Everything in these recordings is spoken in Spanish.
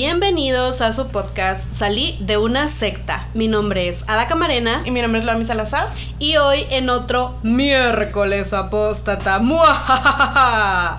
Bienvenidos a su podcast Salí de una secta. Mi nombre es Ada Camarena Y mi nombre es Lami Salazar. y hoy en otro miércoles apóstata. ¡Muajajaja!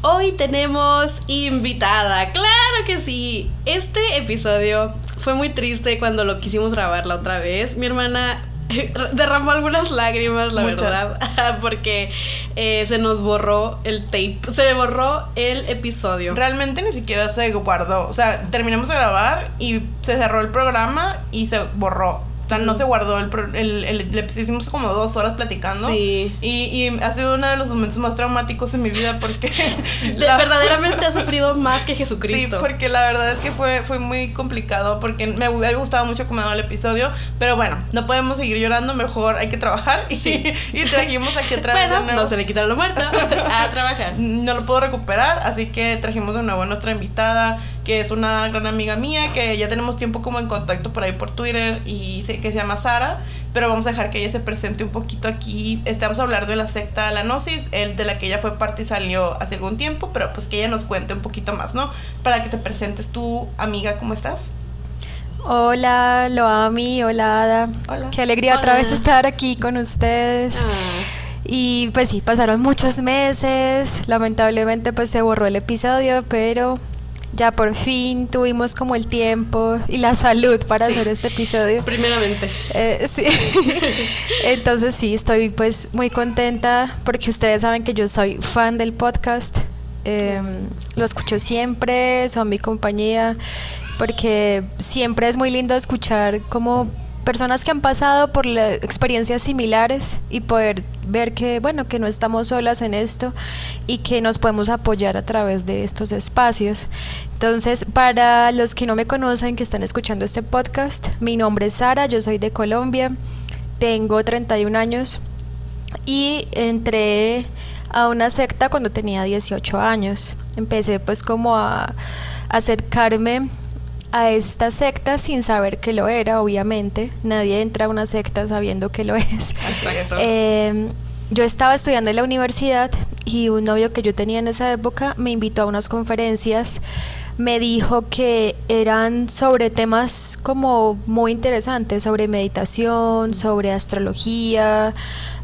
Hoy tenemos invitada, claro que sí. Este episodio fue muy triste cuando lo quisimos grabar la otra vez. Mi hermana derramó algunas lágrimas, la Muchas. verdad, porque eh, se nos borró el tape, se borró el episodio. Realmente ni siquiera se guardó. O sea, terminamos de grabar y se cerró el programa y se borró. O sea, no se guardó el, el, el, episodio. Hicimos como dos horas platicando. Sí. Y, y ha sido uno de los momentos más traumáticos en mi vida porque... De- la- verdaderamente ha sufrido más que Sí, Jesucristo. porque la verdad es que fue, fue muy complicado porque me hubiera gustado mucho como el episodio, pero bueno, no podemos seguir llorando, mejor hay que trabajar y, Sí. y trajimos aquí otra vez de bueno, nuevo. no se le quitaron lo muerto a trabajar. No lo puedo recuperar, así que trajimos de nuevo a nuestra invitada, que es una gran amiga mía, que ya tenemos tiempo como en contacto por ahí por Twitter y que se llama Sara, pero vamos a dejar que ella se presente un poquito aquí. Estamos a hablar de la secta La Gnosis, el de la que ella fue parte y salió hace algún tiempo, pero pues que ella nos cuente un poquito más, ¿no? Para que te presentes tu amiga, ¿cómo estás? Hola, Loami, hola Ada. Hola. Qué alegría otra vez estar aquí con ustedes. Ah, Y pues sí, pasaron muchos meses. Lamentablemente pues se borró el episodio, pero ya por fin tuvimos como el tiempo y la salud para Sí. hacer este episodio. primeramente. Eh, sí. Entonces sí, estoy pues muy contenta porque ustedes saben que yo soy fan del podcast. Eh, lo escucho siempre, son mi compañía, porque siempre es muy lindo escuchar como personas que han pasado por experiencias similares y poder ver que bueno que no estamos solas en esto y que nos podemos apoyar a través de estos espacios entonces para los que no me conocen que están escuchando este podcast mi nombre es Sara yo soy de Colombia tengo 31 años y entré a una secta cuando tenía 18 años. Empecé pues como a acercarme a esta secta sin saber que lo era, obviamente. Nadie entra a una secta sabiendo que lo es. Eh, yo estaba estudiando en la universidad y un novio que yo tenía en esa época me invitó a unas conferencias. Me dijo que eran sobre temas como muy interesantes, sobre meditación, sobre astrología,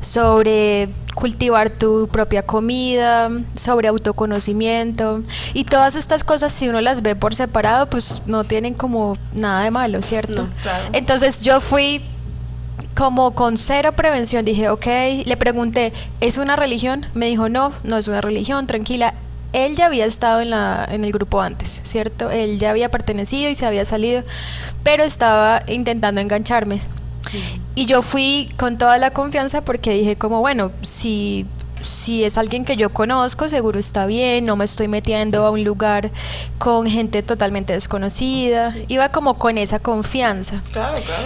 sobre cultivar tu propia comida, sobre autoconocimiento y todas estas cosas si uno las ve por separado pues no tienen como nada de malo, ¿cierto? No, claro. Entonces yo fui como con cero prevención, dije, ok, le pregunté, ¿es una religión? Me dijo, no, no es una religión, tranquila. Él ya había estado en, la, en el grupo antes, ¿cierto? Él ya había pertenecido y se había salido, pero estaba intentando engancharme. Y yo fui con toda la confianza porque dije como, bueno, si, si es alguien que yo conozco, seguro está bien, no me estoy metiendo a un lugar con gente totalmente desconocida. Iba como con esa confianza. Claro, claro.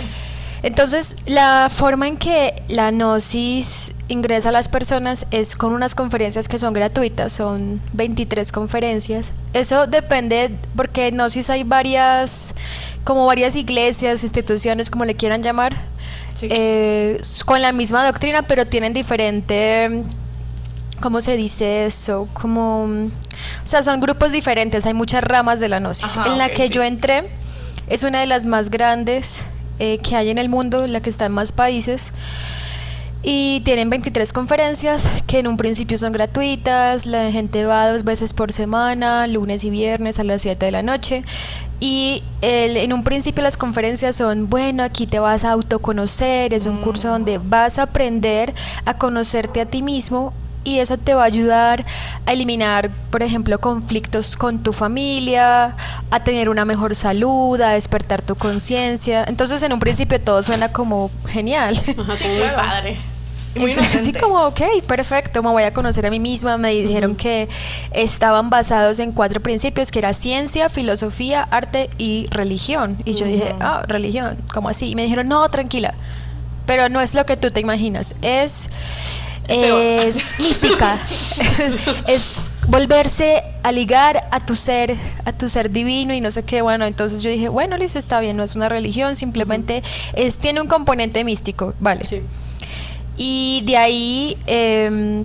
Entonces, la forma en que la Gnosis ingresa a las personas es con unas conferencias que son gratuitas, son 23 conferencias. Eso depende, porque en Gnosis hay varias, como varias iglesias, instituciones, como le quieran llamar, Sí. eh, con la misma doctrina, pero tienen diferente, ¿cómo se dice eso? Como, o sea, son grupos diferentes, hay muchas ramas de la Gnosis. Ajá, en la que sí. yo entré es una de las más grandes eh, que hay en el mundo, la que está en más países. Y tienen 23 conferencias que en un principio son gratuitas, la gente va dos veces por semana, lunes y viernes a las 7 de la noche. Y el- en un principio las conferencias son, bueno, aquí te vas a autoconocer, es un curso donde vas a aprender a conocerte a ti mismo y eso te va a ayudar a eliminar, por ejemplo, conflictos con tu familia, a tener una mejor salud, a despertar tu conciencia. Entonces, en un principio todo suena como genial. Ajá, como muy claro. padre. Y muy Entonces, sí, como, ok, perfecto, me voy a conocer a mí misma. Me dijeron que estaban basados en cuatro principios, que era ciencia, filosofía, arte y religión. Y yo dije, ah, religión, ¿cómo así? Y me dijeron, no, tranquila, pero no es lo que tú te imaginas, es es mística. es volverse a ligar a tu ser, a tu ser divino y no sé qué. Bueno, entonces yo dije, bueno, listo, está bien, no es una religión, simplemente es, tiene un componente místico, vale. Sí. Y de ahí em,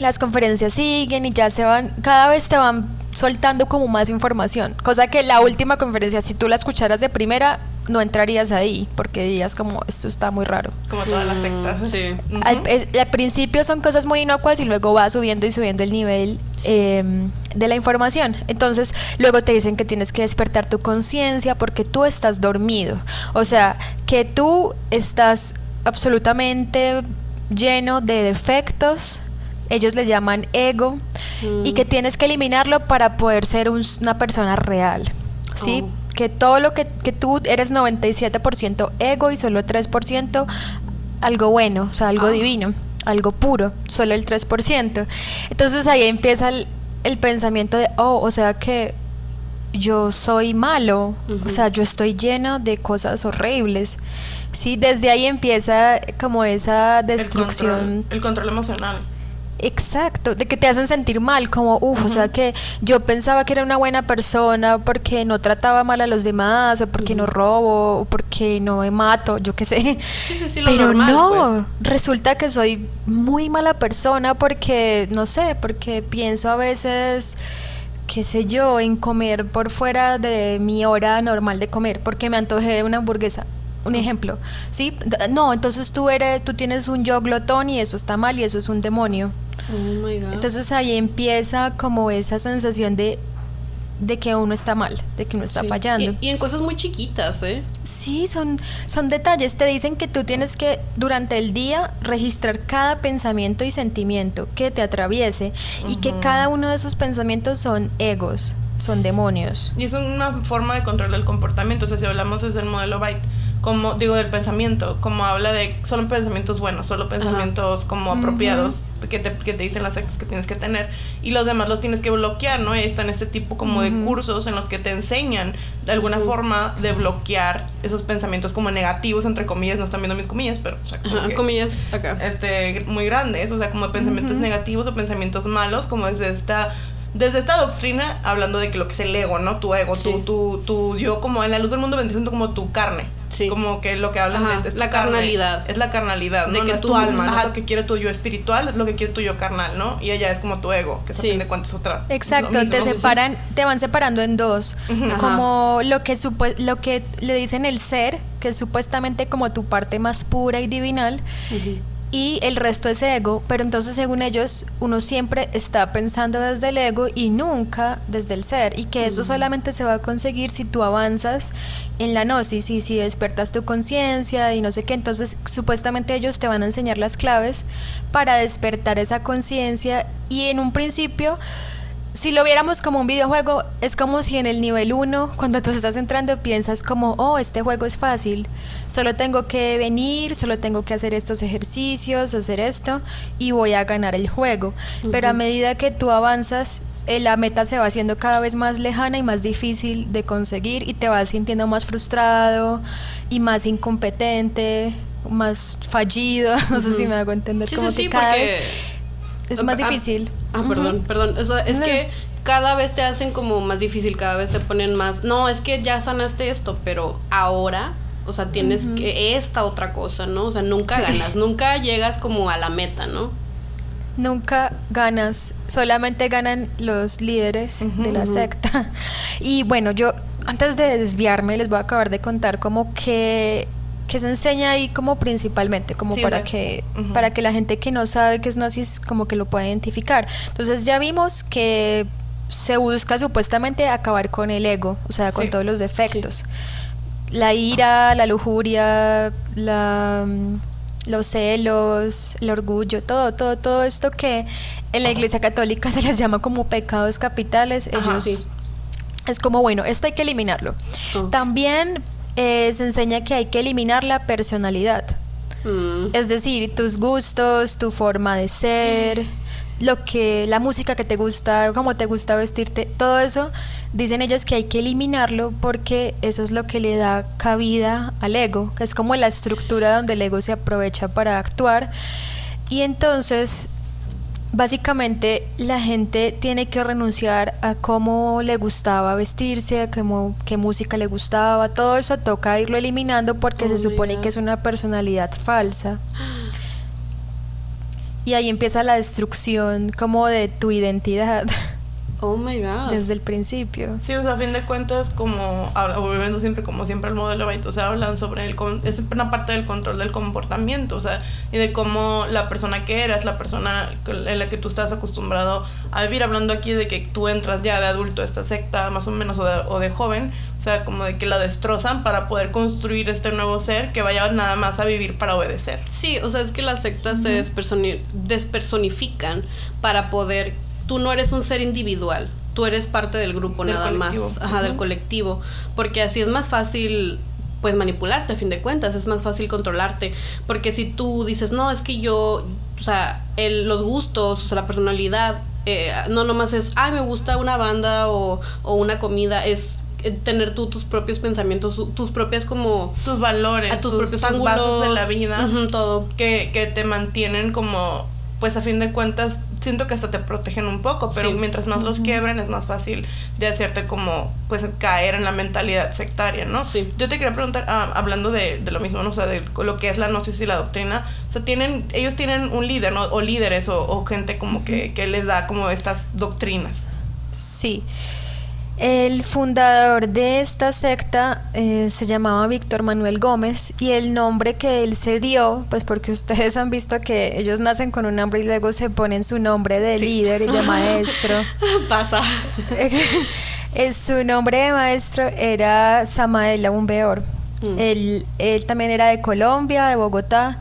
las conferencias siguen y ya se van, cada vez te van soltando como más información. Cosa que la última conferencia, si tú la escucharas de primera, no entrarías ahí, porque dirías como, esto está muy raro. Como todas las sectas. Sí. Ujú. Al, es- al principio son cosas muy inocuas y luego va subiendo y subiendo el nivel eh, de la información. Entonces, luego te dicen que tienes que despertar tu conciencia porque tú estás dormido. O sea, que tú estás absolutamente lleno de defectos. Ellos le llaman ego y que tienes que eliminarlo para poder ser un- una persona real. ¿Sí? Oh. Que todo lo que, que tú eres 97% ego y solo 3% algo bueno, o sea, algo Ah. divino, algo puro, solo el 3%. Entonces ahí empieza el, el pensamiento de, oh, o sea que yo soy malo, o sea, yo estoy lleno de cosas horribles. Sí, desde ahí empieza como esa El destrucción. control, el control emocional. Exacto, de que te hacen sentir mal, como, uff, o sea que yo pensaba que era una buena persona porque no trataba mal a los demás, o porque no robo, o porque no me mato, yo qué sé. Sí, sí, sí, lo Pero normal, no, pues. resulta que soy muy mala persona porque, no sé, porque pienso a veces, qué sé yo, en comer por fuera de mi hora normal de comer, porque me antojé de una hamburguesa. Un ejemplo, ¿sí? No, entonces tú eres, tú tienes un yo glotón y eso está mal y eso es un demonio. Oh my God. Entonces ahí empieza como esa sensación de, de que uno está mal, de que uno está Sí. fallando. Y, y en cosas muy chiquitas, ¿eh? Sí, son, son detalles. Te dicen que tú tienes que durante el día registrar cada pensamiento y sentimiento que te atraviese y que cada uno de esos pensamientos son egos, son demonios. Y es una forma de control del comportamiento. O sea, si hablamos desde el modelo Byte, como digo, del pensamiento, como habla de solo pensamientos buenos, solo pensamientos como apropiados que, te, que te dicen las sectas que tienes que tener, y los demás los tienes que bloquear, ¿no? Y están este tipo como de cursos en los que te enseñan de alguna forma de bloquear esos pensamientos como negativos, entre comillas, no están viendo mis comillas, pero o sea, como Ajá, que- comillas acá. este muy grandes, o sea, como pensamientos negativos o pensamientos malos, como desde esta desde esta doctrina hablando de que lo que es el ego, ¿no? Tu ego, Sí. tu, tu, tu yo como en la luz del mundo siendo como tu carne. Sí. Como que lo que hablan Ajá, de es la carne. carnalidad. Es la carnalidad, ¿no? De no que es tú- tu alma, no es lo que quiere tu yo espiritual, es lo que quiere tu yo carnal, ¿no? Y ella es como tu ego, que es a Sí. fin de cuentas otra. Exacto, mismo. te separan, te van separando en dos, Ajá. como lo que supo- lo que le dicen el ser, que es supuestamente como tu parte más pura y divinal, y el resto es ego, pero entonces según ellos uno siempre está pensando desde el ego y nunca desde el ser y que eso solamente se va a conseguir si tú avanzas en la gnosis y si despiertas tu conciencia y no sé qué, entonces supuestamente ellos te van a enseñar las claves para despertar esa conciencia y en un principio si lo viéramos como un videojuego, es como si en el nivel 1, cuando tú estás entrando, piensas como, oh, este juego es fácil, solo tengo que venir, solo tengo que hacer estos ejercicios, hacer esto, y voy a ganar el juego. Pero a medida que tú avanzas, eh, la meta se va haciendo cada vez más lejana y más difícil de conseguir, y te vas sintiendo más frustrado y más incompetente, más fallido, no sé si me hago entender, Sí, como sí, que sí, cada porque... vez es más Ah, difícil. Ah, perdón, perdón. O sea, es que cada vez te hacen como más difícil, cada vez te ponen más. No, es que ya sanaste esto, pero ahora, o sea, tienes que esta otra cosa, ¿no? O sea, nunca ganas, nunca llegas como a la meta, ¿no? Nunca ganas, solamente ganan los líderes de la secta. Y bueno, yo antes de desviarme les voy a acabar de contar como que, que se enseña ahí como principalmente, como Sí, para sea, que ujú. para que la gente que no sabe qué es gnosis como que lo pueda identificar. Entonces ya vimos que se busca supuestamente acabar con el ego, o sea, con Sí. todos los defectos. La ira, la lujuria, la, los celos, el orgullo, todo, todo, todo esto que en la Iglesia Católica se les llama como pecados capitales, Ajá, ellos sí. es como bueno, esto hay que eliminarlo. También eh, se enseña que hay que eliminar la personalidad. Mm, Es decir, tus gustos, tu forma de ser, lo que, la música que te gusta, cómo te gusta vestirte, todo eso, dicen ellos que hay que eliminarlo porque eso es lo que le da cabida al ego, que es como la estructura donde el ego se aprovecha para actuar. Y entonces, básicamente, la gente tiene que renunciar a cómo le gustaba vestirse, a cómo, qué música le gustaba, todo eso toca irlo eliminando porque Oh se supone God. que es una personalidad falsa. Y ahí empieza la destrucción como de tu identidad Oh my god. desde el principio. Sí, o sea, a fin de cuentas, como volviendo siempre, como siempre, el modelo Byte, o sea, hablan sobre el. con- Es una parte del control del comportamiento, o sea, y de cómo la persona que eras, la persona en la que tú estás acostumbrado a vivir, hablando aquí de que tú entras ya de adulto a esta secta, más o menos, o de, o de joven, o sea, como de que la destrozan para poder construir este nuevo ser que vaya nada más a vivir para obedecer. Sí, o sea, es que las sectas te despersoni- despersonifican para poder. Tú no eres un ser individual, tú eres parte del grupo Del nada colectivo. más, ajá, del colectivo, porque así es más fácil pues manipularte a fin de cuentas, es más fácil controlarte, porque si tú dices, no, es que yo, o sea, el, los gustos, o sea, la personalidad, eh, no nomás es, ay, me gusta una banda o, o una comida, es eh, tener tú tus propios pensamientos, tus propias como Tus valores, a tus, tus, propios tus ángulos de la vida. todo. que, que te mantienen como, pues a fin de cuentas, siento que hasta te protegen un poco, pero Sí. mientras más los quiebren es más fácil de hacerte como, pues caer en la mentalidad sectaria, ¿no? Sí. Yo te quería preguntar, ah, hablando de, de lo mismo, ¿no? O sea, de lo que es la gnosis y la doctrina, o sea, tienen, ellos tienen un líder, ¿no? O líderes o, o gente como que, que les da como estas doctrinas. Sí. El fundador de esta secta eh, se llamaba Víctor Manuel Gómez y el nombre que él se dio, pues porque ustedes han visto que ellos nacen con un nombre y luego se ponen su nombre de Sí. líder y de maestro. Pasa. Eh, su nombre de maestro era Samael Aumbeor. Mm. Él, él también era de Colombia, de Bogotá.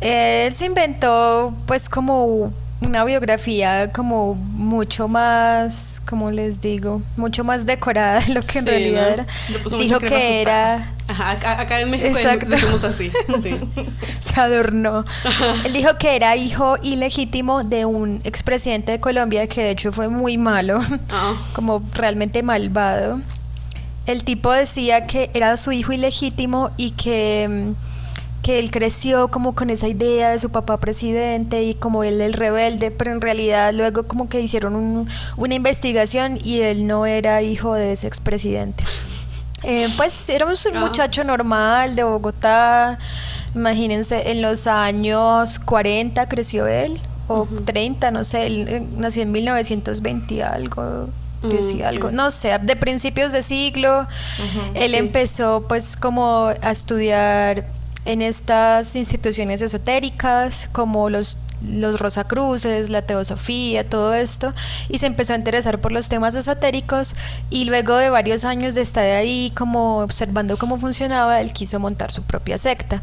Él se inventó pues como una biografía como mucho más, como les digo, mucho más decorada de lo que en Sí, realidad ¿no? era. Dijo que era... Ajá, acá, en México Exacto. decimos así. Sí. se adornó. Él dijo que era hijo ilegítimo de un expresidente de Colombia que de hecho fue muy malo, Ah. como realmente malvado. El tipo decía que era su hijo ilegítimo y que, mm, que él creció como con esa idea de su papá presidente y como él el rebelde, pero en realidad luego como que hicieron un- una investigación y él no era hijo de ese expresidente. Eh, pues era un Ah. muchacho normal de Bogotá. Imagínense, en los años 40 creció él, o 30, no sé, él eh, nació en 1920 y algo, Mm, 10 y algo, no sé, de principios de siglo. él sí. empezó pues como a estudiar en estas instituciones esotéricas, como los los Rosacruces, la Teosofía, todo esto, y se empezó a interesar por los temas esotéricos y luego de varios años de estar ahí como observando cómo funcionaba, él quiso montar su propia secta.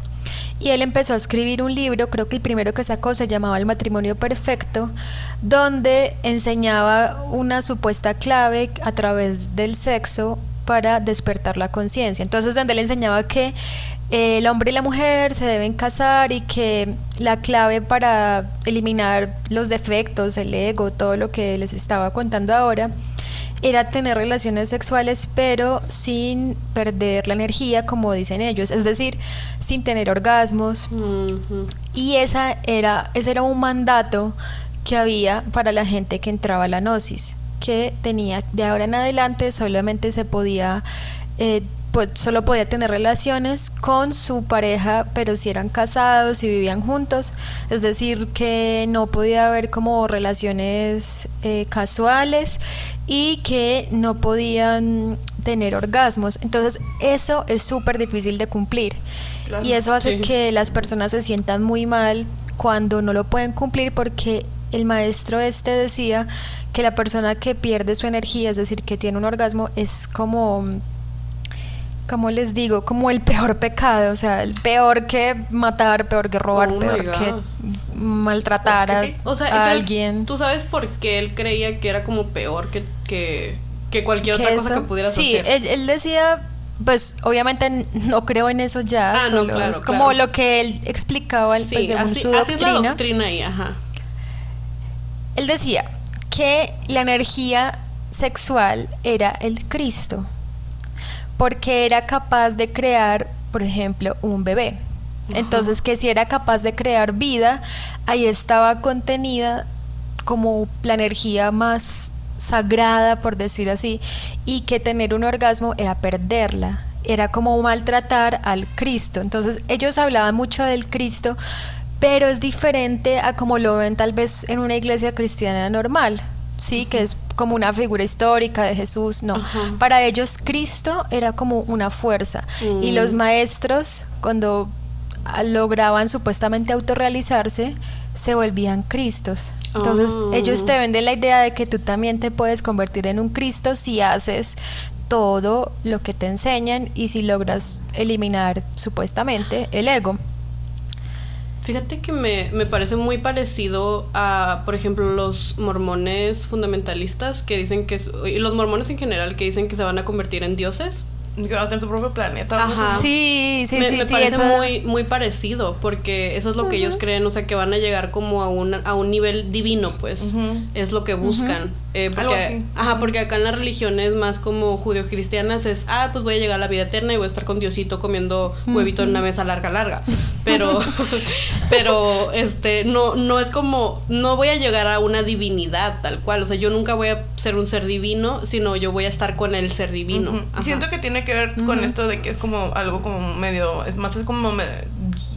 Y él empezó a escribir un libro, creo que el primero que sacó se llamaba El matrimonio perfecto, donde enseñaba una supuesta clave a través del sexo para despertar la conciencia. Entonces, donde él enseñaba que el hombre y la mujer se deben casar y que la clave para eliminar los defectos, el ego, todo lo que les estaba contando ahora, era tener relaciones sexuales pero sin perder la energía como dicen ellos, es decir, sin tener orgasmos. Y esa era, ese era un mandato que había para la gente que entraba a la gnosis, que tenía de ahora en adelante solamente se podía, eh, pues, solo podía tener relaciones con su pareja, pero si eran casados y vivían juntos, es decir, que no podía haber como relaciones eh, casuales y que no podían tener orgasmos. Entonces eso es súper difícil de cumplir. Claro. Y eso hace Sí. que las personas se sientan muy mal cuando no lo pueden cumplir porque el maestro este decía que la persona que pierde su energía, es decir, que tiene un orgasmo, es como, como les digo, como el peor pecado, o sea, el peor que matar, peor que robar, Oh peor que maltratar a- Ok. O sea, a pero alguien. ¿Tú sabes por qué él creía que era como peor que, que, que cualquier que otra cosa que pudieras sí, hacer? Él, él decía, pues obviamente no creo en eso ya, Ah, no, claro, es como claro. lo que él explicaba sí, pues, según así, su así es la doctrina. doctrina ahí, ajá. Él decía que la energía sexual era el Cristo, porque era capaz de crear, por ejemplo, un bebé. Entonces, que si era capaz de crear vida, ahí estaba contenida como la energía más sagrada, por decir así, y que tener un orgasmo era perderla, era como maltratar al Cristo. Entonces ellos hablaban mucho del Cristo, pero es diferente a como lo ven tal vez en una iglesia cristiana normal, sí, que es como una figura histórica de Jesús, no. Para ellos Cristo era como una fuerza y los mm. maestros cuando lograban supuestamente autorrealizarse, se volvían Cristos. Entonces ellos te venden la idea de que tú también te puedes convertir en un Cristo si haces todo lo que te enseñan y si logras eliminar supuestamente el ego. Fíjate que me, me, parece muy parecido a, por ejemplo, los mormones fundamentalistas que dicen que, y los mormones en general que dicen que se van a convertir en dioses que a tener su propio planeta. Ajá. Sí, sí, me, sí. Me parece muy, muy parecido, porque eso es lo que ellos creen, o sea, que van a llegar como a un, a un nivel divino, pues. Es lo que buscan. Eh, porque, Ajá, porque acá en las religiones más como judeo-cristianas es, ah, pues voy a llegar a la vida eterna y voy a estar con Diosito comiendo huevito en una mesa larga, larga. Pero, pero, este, no, no es como, no voy a llegar a una divinidad tal cual. O sea, yo nunca voy a ser un ser divino, sino yo voy a estar con el ser divino. Siento que tiene que ver con esto de que es como algo como medio, es más es como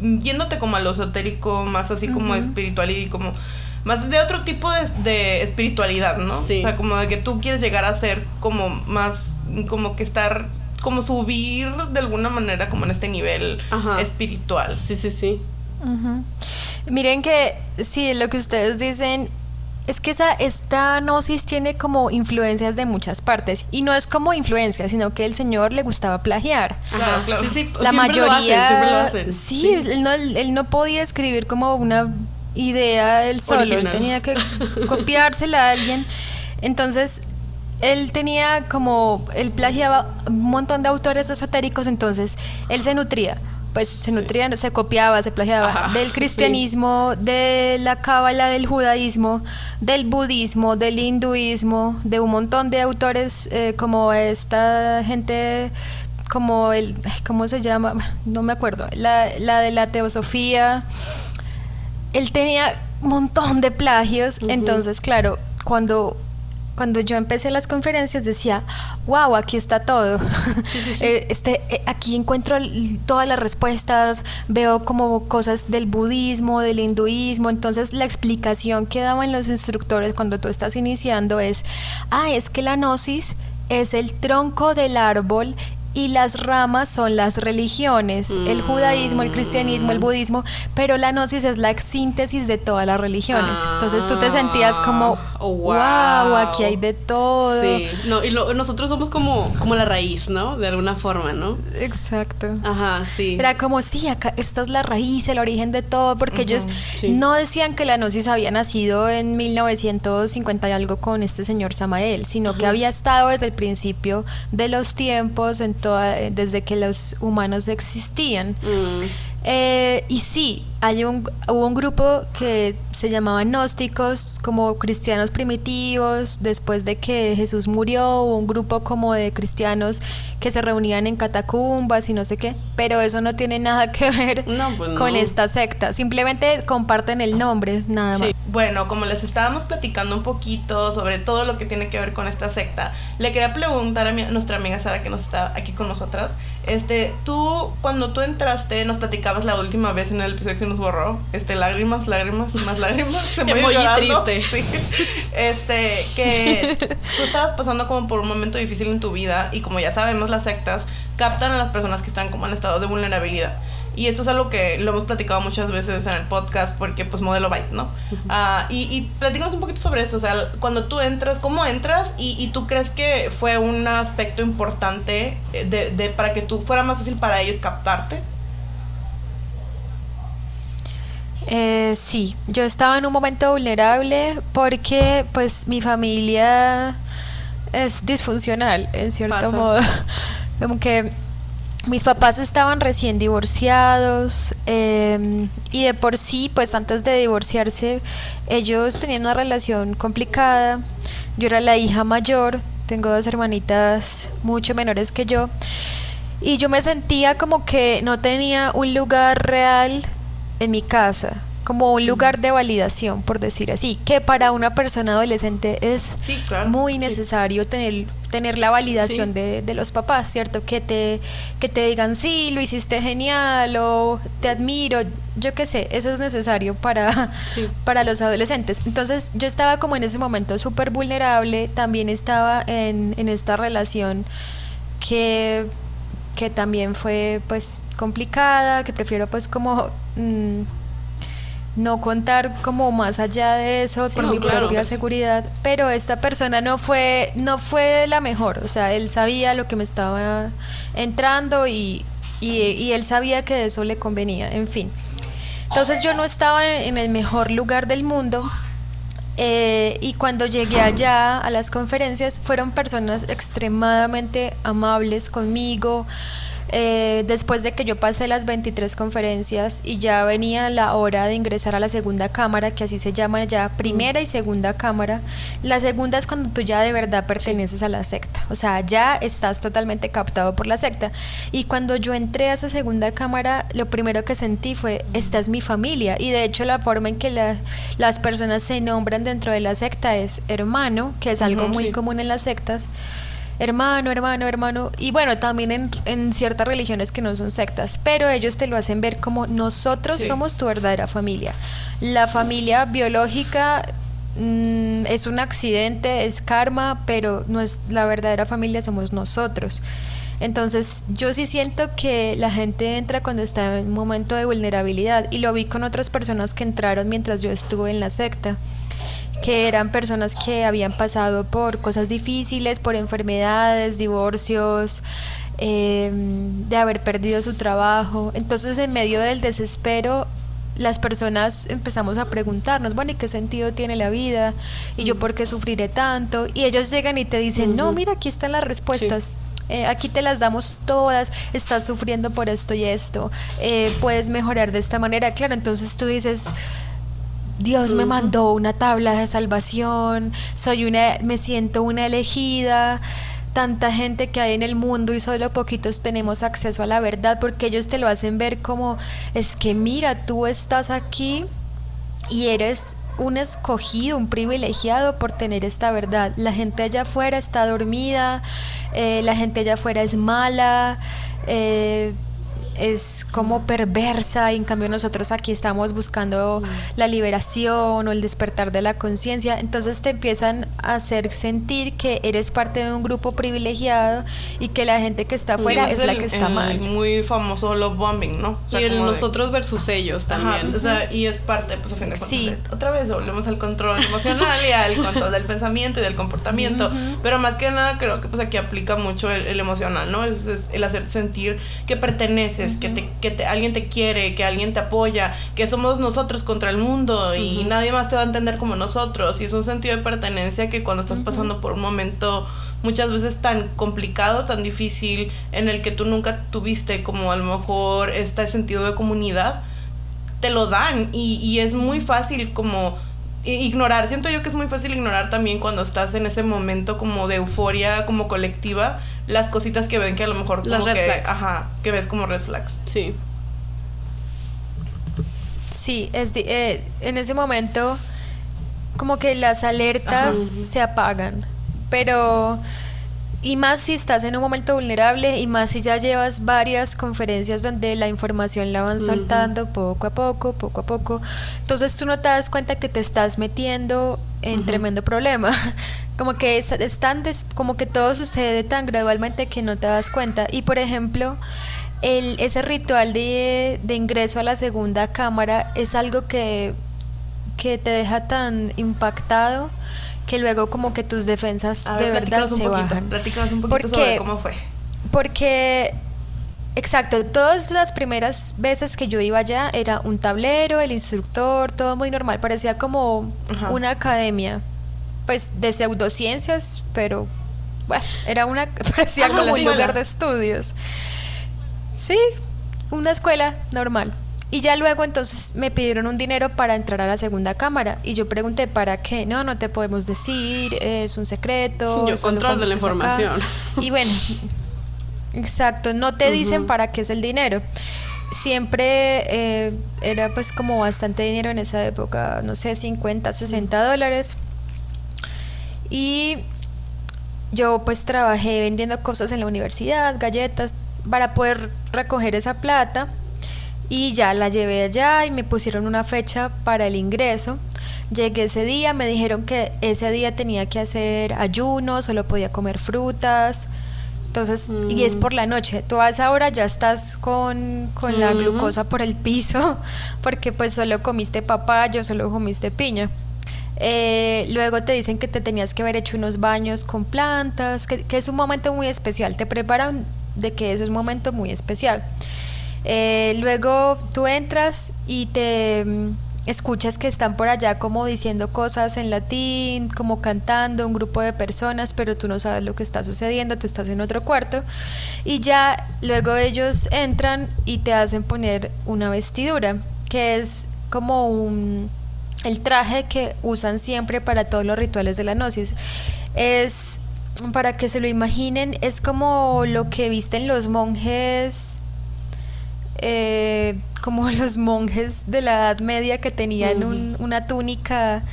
yéndote como a lo esotérico, más así como espiritual y como más de otro tipo de, espiritualidad, ¿no? O sea, como de que tú quieres llegar a ser como más, como que estar, como subir de alguna manera como en este nivel espiritual. Sí, sí, sí. Miren que sí, lo que ustedes dicen es que esa, esta gnosis tiene como influencias de muchas partes. Y no es como influencia, sino que el Señor le gustaba plagiar. Claro, claro. Sí, sí, la mayoría. Sí, Él, no, él no podía escribir como una idea él solo. Él tenía que copiársela a alguien. Entonces, él tenía como. Él plagiaba un montón de autores esotéricos, entonces él se nutría pues se nutría, se copiaba, se plagiaba del cristianismo, de la cábala del judaísmo, del budismo, del hinduismo, de un montón de autores eh, como esta gente, como el, ¿cómo se llama? No me acuerdo, la, la de la teosofía. Él tenía un montón de plagios, entonces claro, cuando cuando yo empecé las conferencias decía, wow, aquí está todo. Eh, este, eh, aquí encuentro todas las respuestas, veo como cosas del budismo, del hinduismo, entonces la explicación que daban los instructores cuando tú estás iniciando es, ah, es que la gnosis es el tronco del árbol y las ramas son las religiones, el judaísmo, el cristianismo, el budismo, pero la gnosis es la síntesis de todas las religiones. Entonces tú te sentías como, wow, ah, aquí hay de todo. Sí, no, y nosotros somos como, como la raíz, ¿no? De alguna forma, ¿no? Exacto. Ajá, sí. Era como, sí, acá, esta es la raíz, el origen de todo, porque ellos no decían que la gnosis había nacido en 1950 y algo con este señor Samael, sino que había estado desde el principio de los tiempos, en desde que los humanos existían. Mm. Eh, y sí, hay un, hubo un grupo que se llamaba gnósticos, como cristianos primitivos, después de que Jesús murió, hubo un grupo como de cristianos que se reunían en catacumbas y no sé qué, pero eso no tiene nada que ver pues con esta secta, simplemente comparten el nombre, nada más. Bueno, como les estábamos platicando un poquito sobre todo lo que tiene que ver con esta secta, le quería preguntar a, nuestra amiga Sara que nos está aquí con nosotras, este, tú cuando tú entraste nos platicabas la última vez en el episodio que nos borró, este, lágrimas, lágrimas, más lágrimas, se muy triste. Este, que tú estabas pasando como por un momento difícil en tu vida y como ya sabemos las sectas captan a las personas que están como en estado de vulnerabilidad. Y esto es algo que lo hemos platicado muchas veces en el podcast porque pues modelo Byte, ¿no? Ah, y, y platícanos un poquito sobre eso, o sea, cuando tú entras, ¿cómo entras? Y, y tú crees que fue un aspecto importante eh, de, de, para que tú fuera más fácil para ellos captarte? Eh, sí, yo estaba en un momento vulnerable porque pues mi familia es disfuncional en cierto modo. Como que mis papás estaban recién divorciados em, y de por sí, pues antes de divorciarse, ellos tenían una relación complicada. Yo era la hija mayor, tengo dos hermanitas mucho menores que yo. Y yo me sentía como que no tenía un lugar real en mi casa, como un lugar de validación, por decir así, que para una persona adolescente es Sí, claro. muy necesario tener, tener la validación de, de los papás, ¿cierto? Que te, que te digan, sí, lo hiciste genial o te admiro, yo qué sé, eso es necesario para, para los adolescentes. Entonces yo estaba como en ese momento súper vulnerable, también estaba en, en esta relación que, que también fue pues complicada, que prefiero pues como... mm, no contar como más allá de eso Sí, por no, mi claro, propia pues. seguridad, pero esta persona no fue no fue la mejor, o sea, él sabía lo que me estaba entrando y, y, y él sabía que eso le convenía, en fin. Entonces yo no estaba en el mejor lugar del mundo eh, y cuando llegué allá a las conferencias fueron personas extremadamente amables conmigo. Eh, después de que yo pasé las 23 conferencias y ya venía la hora de ingresar a la segunda cámara, que así se llama ya, primera y segunda cámara. La segunda es cuando tú ya de verdad perteneces a la secta, o sea, ya estás totalmente captado por la secta. Y cuando yo entré a esa segunda cámara, lo primero que sentí fue, esta es mi familia. Y de hecho la forma en que la- las personas se nombran dentro de la secta es hermano, que es algo muy sí. común en las sectas hermano, hermano, hermano. Y bueno, también en, en ciertas religiones que no son sectas, pero ellos te lo hacen ver como nosotros Sí. somos tu verdadera familia. La familia biológica mm, es un accidente, es karma, pero no es la verdadera familia somos nosotros. Entonces yo sí siento que la gente entra cuando está en un momento de vulnerabilidad y lo vi con otras personas que entraron mientras yo estuve en la secta que eran personas que habían pasado por cosas difíciles, por enfermedades, divorcios, eh, de haber perdido su trabajo. Entonces, en medio del desespero, las personas empezamos a preguntarnos, bueno, ¿y qué sentido tiene la vida? ¿Y yo por qué sufriré tanto? Y ellos llegan y te dicen, no, mira, aquí están las respuestas. Eh, aquí te las damos todas, estás sufriendo por esto y esto, eh, puedes mejorar de esta manera. Claro, entonces tú dices, Dios me mandó una tabla de salvación, soy una, me siento una elegida, tanta gente que hay en el mundo y solo poquitos tenemos acceso a la verdad porque ellos te lo hacen ver como es que mira, tú estás aquí y eres un escogido, un privilegiado por tener esta verdad. La gente allá afuera está dormida, eh, la gente allá afuera es mala, eh, es como perversa y en cambio nosotros aquí estamos buscando la liberación o el despertar de la conciencia, entonces te empiezan a hacer sentir que eres parte de un grupo privilegiado y que la gente que está afuera Sí, es la el- que está el mal. Muy famoso love bombing, ¿no? O sea, y el como de- nosotros versus ellos Ajá, también. o sea, y es parte, pues, a fin de cuentas, Sí. de- otra vez volvemos al control emocional y al control del pensamiento y del comportamiento, pero más que nada creo que pues aquí aplica mucho el, el emocional, ¿no? Es, es el hacerte sentir que perteneces, que, te, que te, alguien te quiere, que alguien te apoya, que somos nosotros contra el mundo y nadie más te va a entender como nosotros. Y es un sentido de pertenencia que cuando estás pasando por un momento muchas veces tan complicado, tan difícil, en el que tú nunca tuviste como a lo mejor este sentido de comunidad, te lo dan. Y, y es muy fácil como ignorar. Siento yo que es muy fácil ignorar también cuando estás en ese momento como de euforia como colectiva, las cositas que ven que a lo mejor como Las red que, flags. ajá, que ves como red flags. Sí. Sí, es eh, en ese momento como que las alertas se apagan, pero y más si estás en un momento vulnerable y más si ya llevas varias conferencias donde la información la van soltando poco a poco, poco a poco, entonces tú no te das cuenta que te estás metiendo en tremendo problema. Como que es, es tan des- como que todo sucede tan gradualmente que no te das cuenta. Y por ejemplo, el, ese ritual de, de ingreso a la segunda cámara es algo que, que te deja tan impactado que luego como que tus defensas A de ver, verdad platícanos un se poquito, bajan. un poquito Porque- sobre cómo fue. Porque, exacto, todas las primeras veces que yo iba allá era un tablero, el instructor, todo muy normal, parecía como Ajá. una academia, pues de pseudociencias, pero bueno, era una, parecía como un lugar de estudios. Sí, una escuela normal. Y ya luego entonces me pidieron un dinero para entrar a la segunda cámara y yo pregunté para qué. No, no te podemos decir, es un secreto. Yo, control de la estés acá". información. Y bueno, Exacto, no te dicen para qué es el dinero. Siempre eh, era pues como bastante dinero en esa época, no sé, 50, 60 dólares. Y yo pues trabajé vendiendo cosas en la universidad, galletas, para poder recoger esa plata. Y ya la llevé allá y me pusieron una fecha para el ingreso. Llegué ese día, me dijeron que ese día tenía que hacer ayuno, solo podía comer frutas. Entonces, y es mm. por la noche. Tú a esa hora ya estás con, la glucosa por el piso, porque pues solo comiste papaya, solo comiste piña. Eh, luego te dicen que te tenías que haber hecho unos baños con plantas, que, es un momento muy especial. Te preparan de que eso es un momento muy especial. Eh, luego tú entras y te mm, escuchas que están por allá como diciendo cosas en latín, como cantando, un grupo de personas, pero tú no sabes lo que está sucediendo, tú estás en otro cuarto. Y ya luego ellos entran y te hacen poner una vestidura, que es como un el traje que usan siempre para todos los rituales de la gnosis. Es, para que se lo imaginen, es como lo que visten los monjes, eh, como los monjes de la Edad Media que tenían una túnica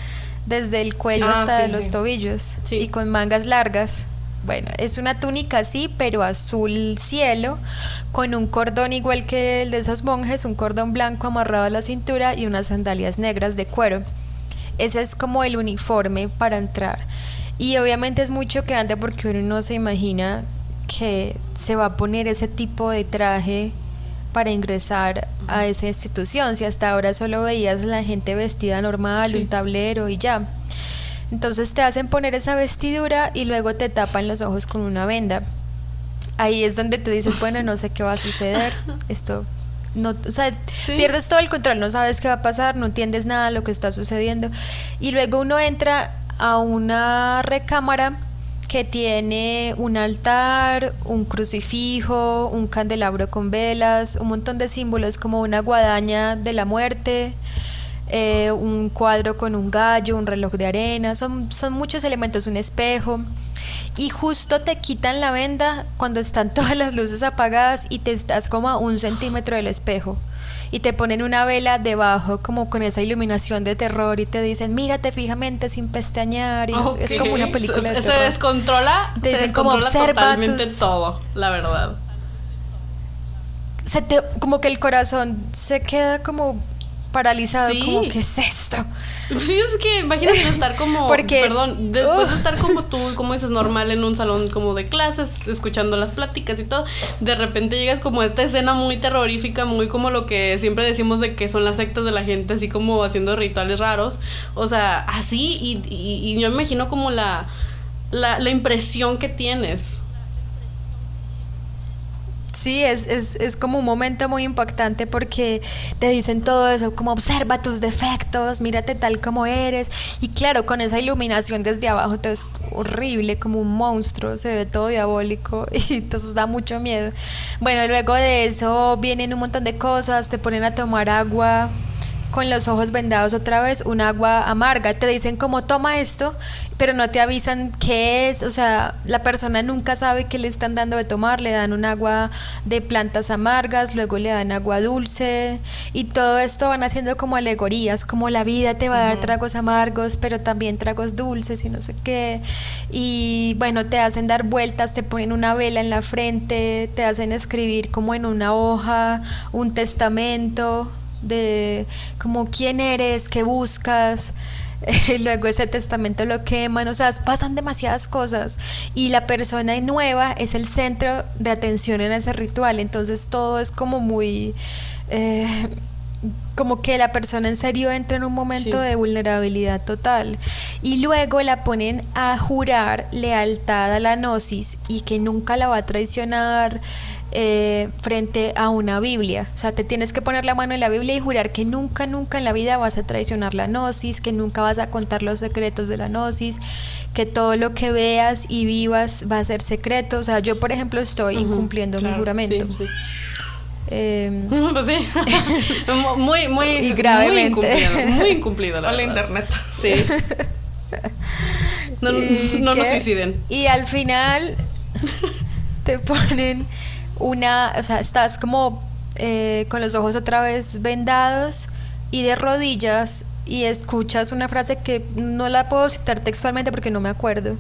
desde el cuello ah, hasta los tobillos y con mangas largas. Bueno, es una túnica así, pero azul cielo, con un cordón igual que el de esos monjes, un cordón blanco amarrado a la cintura y unas sandalias negras de cuero. Ese es como el uniforme para entrar. Y obviamente es muy choqueante porque uno no se imagina que se va a poner ese tipo de traje para ingresar a esa institución. Si hasta ahora solo veías a la gente vestida normal, un tablero y ya. Entonces te hacen poner esa vestidura y luego te tapan los ojos con una venda. Ahí es donde tú dices, bueno, no sé qué va a suceder. Esto no, o sea, pierdes todo el control, no sabes qué va a pasar, no entiendes nada de lo que está sucediendo. Y luego uno entra a una recámara que tiene un altar, un crucifijo, un candelabro con velas, un montón de símbolos como una guadaña de la muerte, eh, un cuadro con un gallo, un reloj de arena, son, son muchos elementos, un espejo. Y justo te quitan la venda cuando están todas las luces apagadas y te estás como a un centímetro del espejo. Y te ponen una vela debajo como con esa iluminación de terror y te dicen, mírate fijamente sin pestañear. Y es como una película de se, Se descontrola, te dicen como observa totalmente todo, la verdad. Se te, como que el corazón se queda como paralizado, como, ¿qué es esto? Sí, es que imagínate estar como, perdón, después de estar como tú, como dices, normal en un salón como de clases, escuchando las pláticas y todo, de repente llegas como a esta escena muy terrorífica, muy como lo que siempre decimos de que son las sectas de la gente, así como haciendo rituales raros, o sea, así, y, y, yo me imagino como la, la, la impresión que tienes. Sí, es, es, es, como un momento muy impactante porque te dicen todo eso, como observa tus defectos, mírate tal como eres. Y claro, con esa iluminación desde abajo te es horrible, como un monstruo, se ve todo diabólico y entonces da mucho miedo. Bueno, luego de eso vienen un montón de cosas, te ponen a tomar agua con los ojos vendados otra vez, un agua amarga. Te dicen como toma esto, pero no te avisan qué es. O sea, la persona nunca sabe qué le están dando de tomar. Le dan un agua de plantas amargas, luego le dan agua dulce. Y todo esto van haciendo como alegorías, como la vida te va a dar tragos amargos, pero también tragos dulces y no sé qué. Y bueno, te hacen dar vueltas, te ponen una vela en la frente, te hacen escribir como en una hoja un testamento de como quién eres, qué buscas. Y luego ese testamento lo queman, o sea, pasan demasiadas cosas. Y la persona nueva es el centro de atención en ese ritual, entonces todo es como muy... Eh, como que la persona en serio entra en un momento de vulnerabilidad total. Y luego la ponen a jurar lealtad a la gnosis y que nunca la va a traicionar, eh, frente a una Biblia. O sea, te tienes que poner la mano en la Biblia y jurar que nunca, nunca en la vida vas a traicionar la gnosis, que nunca vas a contar los secretos de la gnosis, que todo lo que veas y vivas va a ser secreto. O sea, yo, por ejemplo, estoy incumpliendo mi juramento. Em, pues sí. muy, muy, y gravemente. Muy incumplido. Muy la internet. Sí. No, no nos suiciden. Y al final te ponen una, o sea, estás como eh, con los ojos otra vez vendados y de rodillas y escuchas una frase que no la puedo citar textualmente porque no me acuerdo.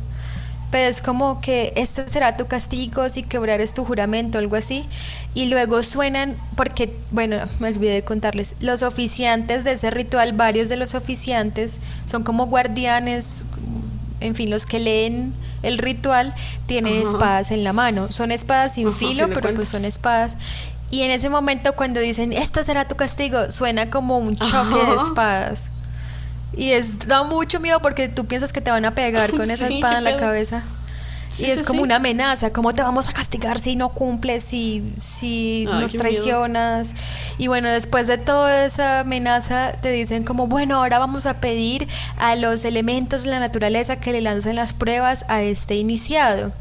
Pero es como que este será tu castigo si quebrares tu juramento, algo así. Y luego suenan, porque, bueno, me olvidé de contarles, los oficiantes de ese ritual, varios de los oficiantes son como guardianes, en fin, los que leen el ritual tienen espadas en la mano. Son espadas sin filo, pero pues son espadas. Y en ese momento cuando dicen, esta será tu castigo, suena como un choque de espadas. Y es, da mucho miedo porque tú piensas que te van a pegar con esa espada en la cabeza. Y es como una amenaza, ¿cómo te vamos a castigar si no cumples, si, si nos traicionas? Y bueno, después de toda esa amenaza, te dicen como, bueno, ahora vamos a pedir a los elementos de la naturaleza que le lancen las pruebas a este iniciado.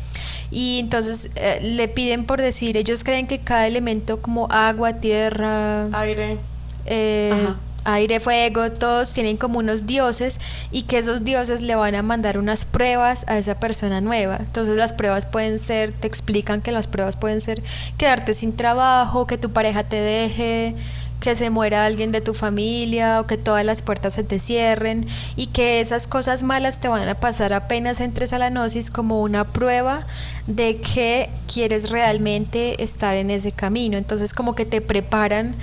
Y entonces eh, le piden por decir, ellos creen que cada elemento como agua, tierra, aire, eh, aire, fuego, todos tienen como unos dioses y que esos dioses le van a mandar unas pruebas a esa persona nueva. Entonces las pruebas pueden ser, te explican que las pruebas pueden ser quedarte sin trabajo, que tu pareja te deje, que se muera alguien de tu familia o que todas las puertas se te cierren y que esas cosas malas te van a pasar apenas entres a la gnosis como una prueba de que quieres realmente estar en ese camino. Entonces como que te preparan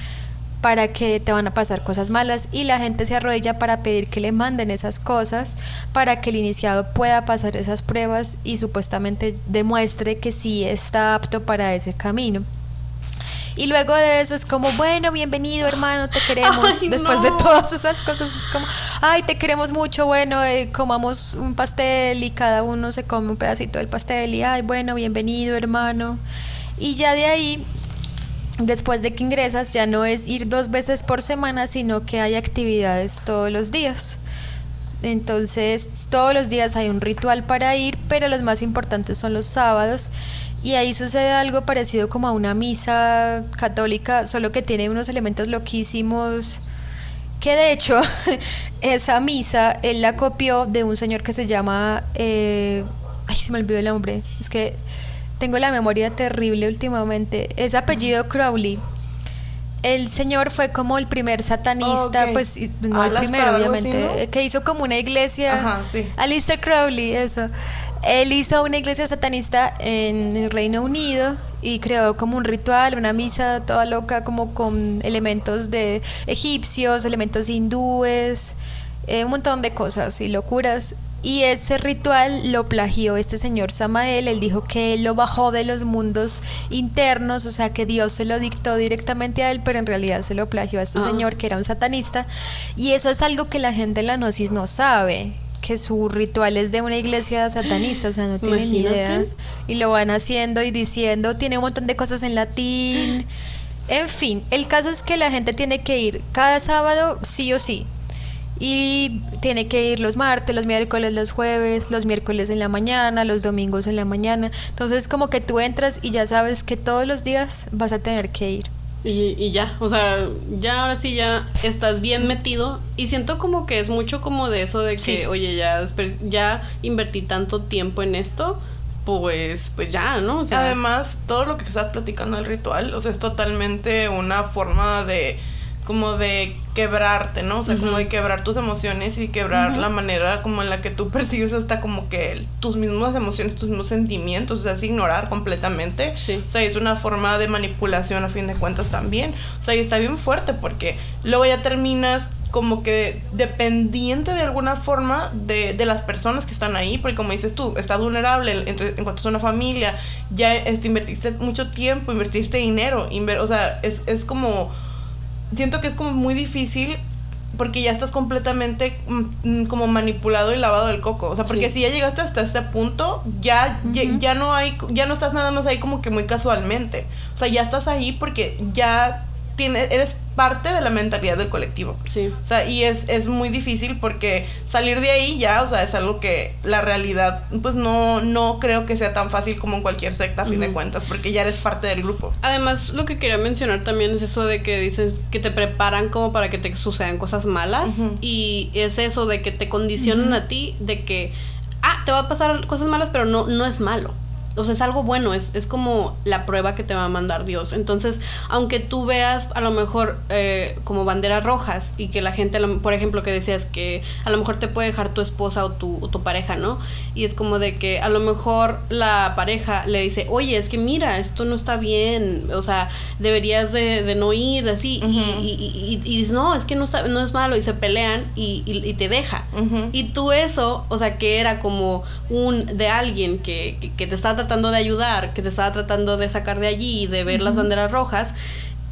para que te van a pasar cosas malas y la gente se arrodilla para pedir que le manden esas cosas para que el iniciado pueda pasar esas pruebas y supuestamente demuestre que sí está apto para ese camino. Y luego de eso es como, bueno, bienvenido hermano, te queremos. Después de todas esas cosas es como, ay, te queremos mucho, bueno, eh, comamos un pastel y cada uno se come un pedacito del pastel y, ay, bueno, bienvenido hermano. Y ya de ahí después de que ingresas ya no es ir dos veces por semana, sino que hay actividades todos los días. Entonces, todos los días hay un ritual para ir, pero los más importantes son los sábados. Y ahí sucede algo parecido como a una misa católica, solo que tiene unos elementos loquísimos. Que de hecho, esa misa él la copió de un señor que se llama. Eh, ay, se me olvidó el nombre. Es que tengo la memoria terrible últimamente. Es apellido Crowley. El señor fue como el primer satanista, pues no el primero, obviamente, que hizo como una iglesia. Ajá, sí. Alistair Crowley, eso. Él hizo una iglesia satanista en el Reino Unido y creó como un ritual, una misa toda loca, como con elementos de egipcios, elementos hindúes, eh, un montón de cosas y locuras. Y ese ritual lo plagió este señor Samael, él dijo que él lo bajó de los mundos internos, o sea que Dios se lo dictó directamente a él, pero en realidad se lo plagió a este ah. señor que era un satanista. Y eso es algo que la gente en la gnosis no sabe, que su ritual es de una iglesia satanista, o sea, no tienen ni idea. Y lo van haciendo y diciendo, tiene un montón de cosas en latín. En fin, el caso es que la gente tiene que ir cada sábado sí o sí y tiene que ir los martes, los miércoles, los jueves, los miércoles en la mañana, los domingos en la mañana. Entonces como que tú entras y ya sabes que todos los días vas a tener que ir. Y, y, ya, o sea, ya ahora sí ya estás bien metido y siento como que es mucho como de eso de que, oye, ya, ya invertí tanto tiempo en esto, pues, pues ya, ¿no? Además, todo lo que estás platicando del ritual, o sea, es totalmente una forma de como de quebrarte, ¿no? O sea, como de quebrar tus emociones y quebrar la manera como en la que tú percibes hasta como que tus mismas emociones, tus mismos sentimientos, o sea, es ignorar completamente. Sí. O sea, es una forma de manipulación a fin de cuentas también. O sea, y está bien fuerte porque luego ya terminas como que dependiente de alguna forma de, de las personas que están ahí, porque como dices tú, está vulnerable entre, en cuanto a una familia, ya este, invertiste mucho tiempo, invertiste dinero, o sea, es, es como siento que es como muy difícil porque ya estás completamente mm, como manipulado y lavado del coco. O sea, porque si ya llegaste hasta ese punto, ya, ya, no hay, ya no estás nada más ahí como que muy casualmente. O sea, ya estás ahí porque ya tienes, eres parte de la mentalidad del colectivo. Sí. O sea, y es, es muy difícil porque salir de ahí ya, o sea, es algo que la realidad, pues no, no creo que sea tan fácil como en cualquier secta, a fin de cuentas, porque ya eres parte del grupo. Además, lo que quería mencionar también es eso de que dicen que te preparan como para que te sucedan cosas malas. Y es eso de que te condicionan a ti de que, ah, te va a pasar cosas malas, pero no, no es malo. O sea, es algo bueno, es, es como la prueba que te va a mandar Dios. Entonces, aunque tú veas a lo mejor eh, como banderas rojas y que la gente, por ejemplo, que decías que a lo mejor te puede dejar tu esposa o tu, tu pareja, ¿no? Y es como de que a lo mejor la pareja le dice, oye, es que mira, esto no está bien, o sea, deberías de, de no ir, así, y, y, y, dices, no, es que no, está, no es malo, y se pelean y, y te deja. Y tú eso, o sea, que era como un de alguien que, que, que te está tratando de ayudar, que te estaba tratando de sacar de allí, de ver las banderas rojas,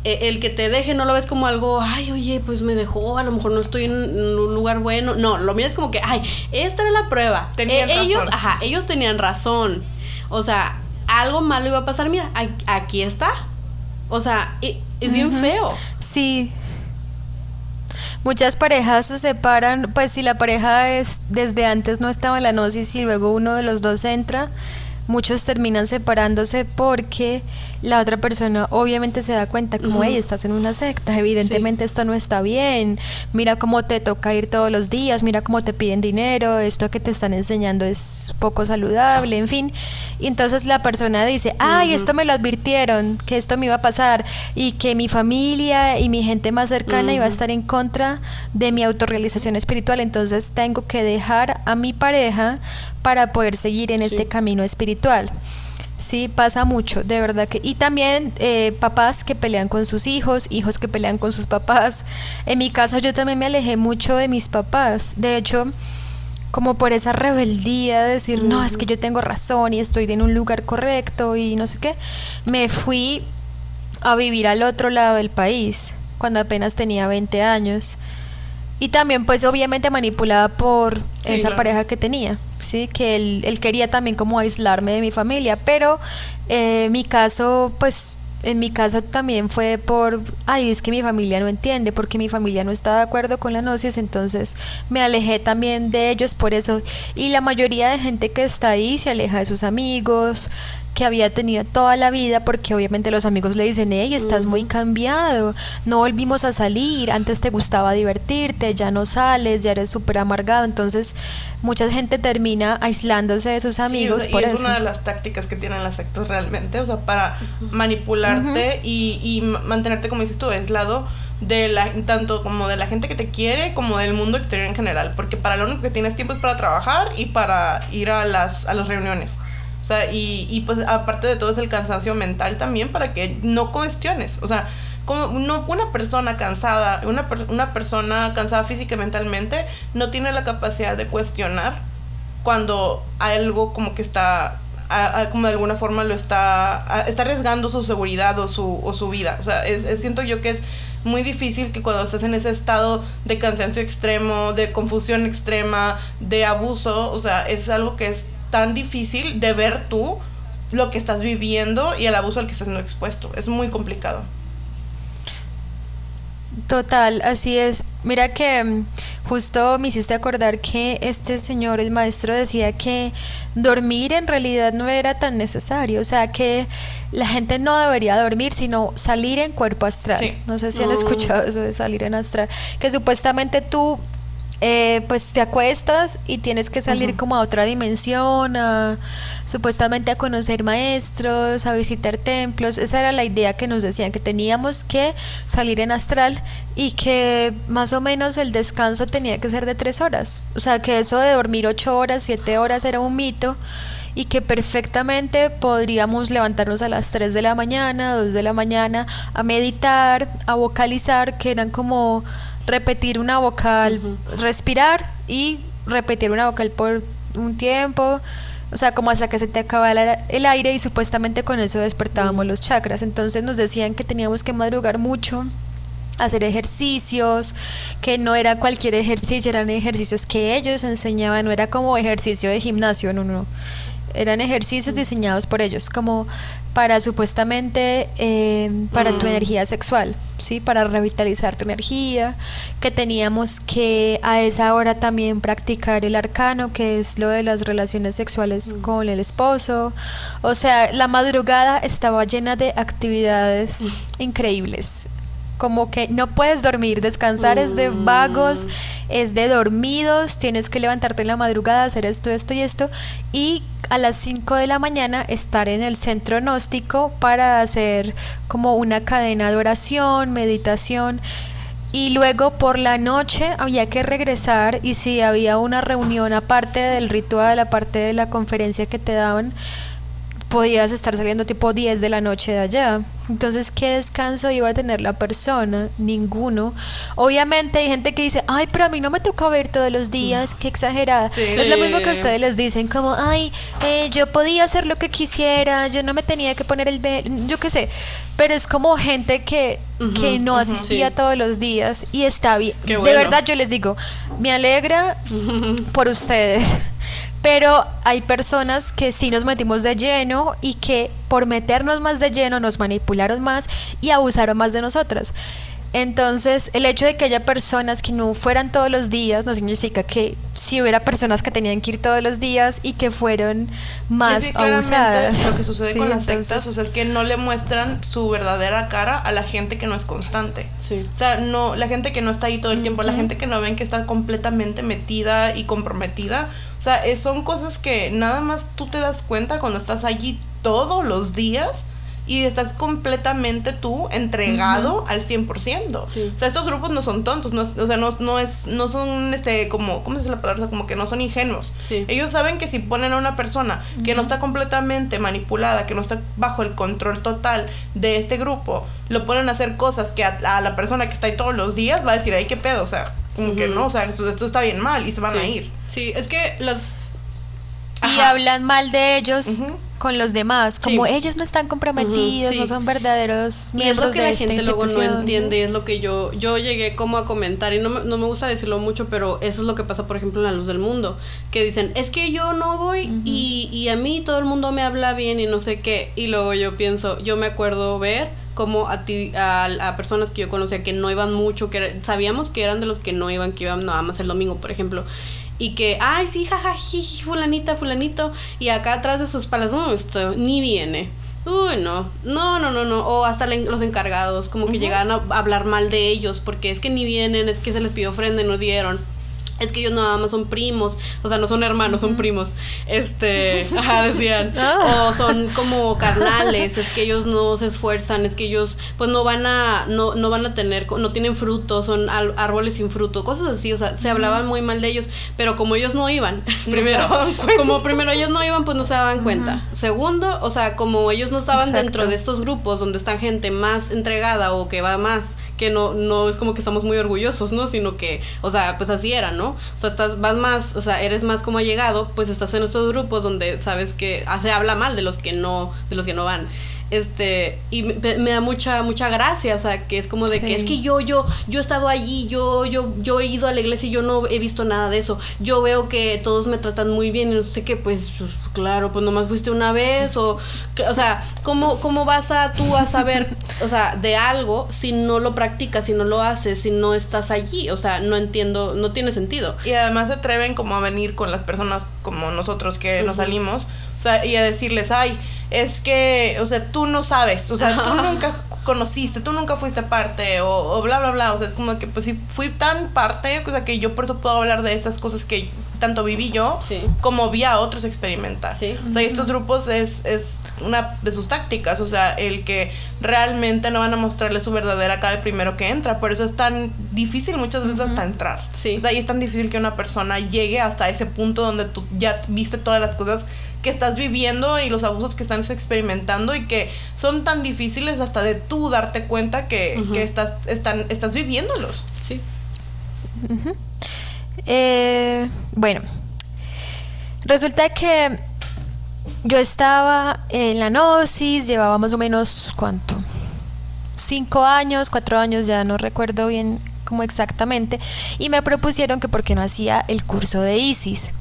eh, el que te deje no lo ves como algo, ay, oye, pues me dejó, a lo mejor no estoy en un lugar bueno. No, lo miras como que, ay, esta era la prueba. Tenían eh, ellos, ajá, ellos tenían razón. O sea, algo malo iba a pasar. Mira, aquí está. O sea, es bien feo. Sí. Muchas parejas se separan, pues si la pareja es desde antes no estaba en la gnosis y luego uno de los dos entra, muchos terminan separándose porque la otra persona obviamente se da cuenta como, hey, estás en una secta, evidentemente esto no está bien, mira cómo te toca ir todos los días, mira cómo te piden dinero, esto que te están enseñando es poco saludable, en fin. Y entonces la persona dice, ay, esto me lo advirtieron, que esto me iba a pasar y que mi familia y mi gente más cercana iba a estar en contra de mi autorrealización espiritual, entonces tengo que dejar a mi pareja para poder seguir en este camino espiritual. Sí, pasa mucho, de verdad que. Y también eh, papás que pelean con sus hijos, hijos que pelean con sus papás. En mi caso yo también me alejé mucho de mis papás. De hecho, como por esa rebeldía de decir, no, es que yo tengo razón y estoy en un lugar correcto y no sé qué, me fui a vivir al otro lado del país cuando apenas tenía 20 años. Y también pues obviamente manipulada por esa pareja que tenía, ¿sí? Que él, él, quería también como aislarme de mi familia, pero eh, mi caso pues en mi caso también fue por, ay, es que mi familia no entiende, porque mi familia no está de acuerdo con la gnosis, entonces me alejé también de ellos por eso. Y la mayoría de gente que está ahí se aleja de sus amigos, que había tenido toda la vida, porque obviamente los amigos le dicen, hey, estás muy cambiado, no volvimos a salir, antes te gustaba divertirte, ya no sales, ya eres súper amargado, entonces mucha gente termina aislándose de sus amigos por es una de las tácticas que tienen las sectas realmente, o sea, para manipularte y, y mantenerte, como dices tú, aislado de la tanto como de la gente que te quiere como del mundo exterior en general porque para lo único que tienes tiempo es para trabajar y para ir a las a las reuniones o sea, y, y pues aparte de todo es el cansancio mental también para que no cuestiones. O sea, como no, una persona cansada, una, una persona cansada física y mentalmente no tiene la capacidad de cuestionar cuando algo como que está como de alguna forma lo está está arriesgando su seguridad o su, o su vida o sea es, siento yo que es muy difícil que cuando estás en ese estado de cansancio extremo de confusión extrema de abuso o sea es algo que es tan difícil de ver tú lo que estás viviendo y el abuso al que estás siendo expuesto. Es muy complicado. Total, así es. Mira que mm, justo me hiciste acordar que este señor, el maestro, decía que dormir en realidad no era tan necesario, o sea que la gente no debería dormir, sino salir en cuerpo astral. No sé si han escuchado eso de salir en astral, que supuestamente tú eh, pues te acuestas y tienes que salir como a otra dimensión, a, supuestamente a conocer maestros, a visitar templos. Esa era la idea que nos decían, que teníamos que salir en astral y que más o menos el descanso tenía que ser de tres horas. O sea, que eso de dormir ocho horas, siete horas era un mito y que perfectamente podríamos levantarnos a las 3 de la mañana, 2 de la mañana, a meditar, a vocalizar, que eran como repetir una vocal, respirar y repetir una vocal por un tiempo, o sea, como hasta que se te acaba el aire y supuestamente con eso despertábamos los chakras. Entonces nos decían que teníamos que madrugar mucho, hacer ejercicios, que no era cualquier ejercicio, eran ejercicios que ellos enseñaban, no era como ejercicio de gimnasio, no, no. Eran ejercicios diseñados por ellos, como para supuestamente eh, para tu energía sexual, ¿sí? Para revitalizar tu energía, que teníamos que a esa hora también practicar el arcano, que es lo de las relaciones sexuales con el esposo. O sea, la madrugada estaba llena de actividades increíbles. Como que no puedes dormir, descansar es de vagos, es de dormidos, tienes que levantarte en la madrugada, hacer esto, esto y esto, y a las 5 de la mañana estar en el centro gnóstico para hacer como una cadena de oración, meditación. Y luego por la noche había que regresar y si había una reunión aparte del ritual, aparte de la conferencia que te daban, podías estar saliendo tipo 10 de la noche de allá. Entonces, ¿qué descanso iba a tener la persona? Ninguno. Obviamente hay gente que dice, ay, pero a mí no me toca ver todos los días, qué exagerada. Es lo mismo que ustedes les dicen, como, ay, eh, yo podía hacer lo que quisiera, yo no me tenía que poner el yo qué sé. Pero es como gente que, que no asistía todos los días y está bien. De verdad yo les digo, me alegra por ustedes pero hay personas que sí nos metimos de lleno y que por meternos más de lleno nos manipularon más y abusaron más de nosotras. Entonces, el hecho de que haya personas que no fueran todos los días no significa que si hubiera personas que tenían que ir todos los días y que fueron más abusadas. Lo que sucede con las sectas o sea, es que no le muestran su verdadera cara a la gente que no es constante. O sea, no, la gente que no está ahí todo el tiempo, la gente que no ven que está completamente metida y comprometida. O sea, son cosas que nada más tú te das cuenta cuando estás allí todos los días y estás completamente tú entregado al 100%. O sea, estos grupos no son tontos, no, o sea, no, no, es, no son, este, como, ¿cómo se dice la palabra? como que no son ingenuos. Ellos saben que si ponen a una persona que no está completamente manipulada, que no está bajo el control total de este grupo, lo ponen a hacer cosas que a, la persona que está ahí todos los días va a decir, ay, qué pedo, o sea, como que no, o sea, esto, está bien mal y se van a ir. Sí, es que las... Y hablan mal de ellos con los demás, como ellos no están comprometidos, no son verdaderos miembros es lo que la gente luego no entiende, es lo que yo yo llegué como a comentar y no me, no me gusta decirlo mucho, pero eso es lo que pasa, por ejemplo, en La Luz del Mundo, que dicen, es que yo no voy y, y a mí todo el mundo me habla bien y no sé qué, y luego yo pienso, yo me acuerdo ver como a ti a, a, personas que yo conocía que no iban mucho que sabíamos que eran de los que no iban que iban nada más el domingo por ejemplo y que, ay, sí, jaja, fulanita, fulanito, y acá atrás de sus palas, no, esto ni viene. Uy, no, no, no, no, no. O hasta los encargados, como que llegan a hablar mal de ellos, porque es que ni vienen, es que se les pidió ofrenda y no dieron es que ellos nada más son primos, o sea, no son hermanos, son primos. Este, ajá, decían. Ah. O son como carnales, es que ellos no se esfuerzan, es que ellos pues no van a no, no van a tener no tienen frutos, son árboles sin fruto, cosas así, o sea, se hablaban muy mal de ellos, pero como ellos no iban, primero, como primero ellos no iban, pues no se daban cuenta. Segundo, o sea, como ellos no estaban dentro de estos grupos donde está gente más entregada o que va más que no, no es como que estamos muy orgullosos, ¿no? Sino que, o sea, pues así era, ¿no? O sea, estás, vas más, o sea, eres más como allegado, pues estás en estos grupos donde sabes que se habla mal de los que no, de los que no van este y me, da mucha mucha gracia o sea que es como de que es que yo yo yo he estado allí yo yo yo he ido a la iglesia y yo no he visto nada de eso. Yo veo que todos me tratan muy bien y no sé qué pues, pues claro pues nomás fuiste una vez o o sea cómo cómo vas a tú a saber o sea de algo si no lo practicas si no lo haces si no estás allí o sea no entiendo no tiene sentido. Y además se atreven como a venir con las personas como nosotros que nos salimos o sea, y a decirles, ay, es que, o sea, tú no sabes, o sea, tú nunca conociste, tú nunca fuiste parte, o, bla, bla, bla, o sea, es como que, pues sí, fui tan parte, o sea, que yo por eso puedo hablar de esas cosas que tanto viví yo, como vi a otros experimentar. Sí. O sea, y estos grupos es, es una de sus tácticas, o sea, el que realmente no van a mostrarle su verdadera cara el primero que entra, por eso es tan difícil muchas veces hasta entrar. Sí. O sea, y es tan difícil que una persona llegue hasta ese punto donde tú ya viste todas las cosas que estás viviendo y los abusos que estás experimentando y que son tan difíciles hasta de tú darte cuenta que, estás, están, estás viviéndolos. Sí. Eh, bueno, resulta que yo estaba en la gnosis, llevaba más o menos, ¿cuánto? Cinco años, cuatro años, ya no recuerdo bien como exactamente, y me propusieron que por qué no hacía el curso de ISIS.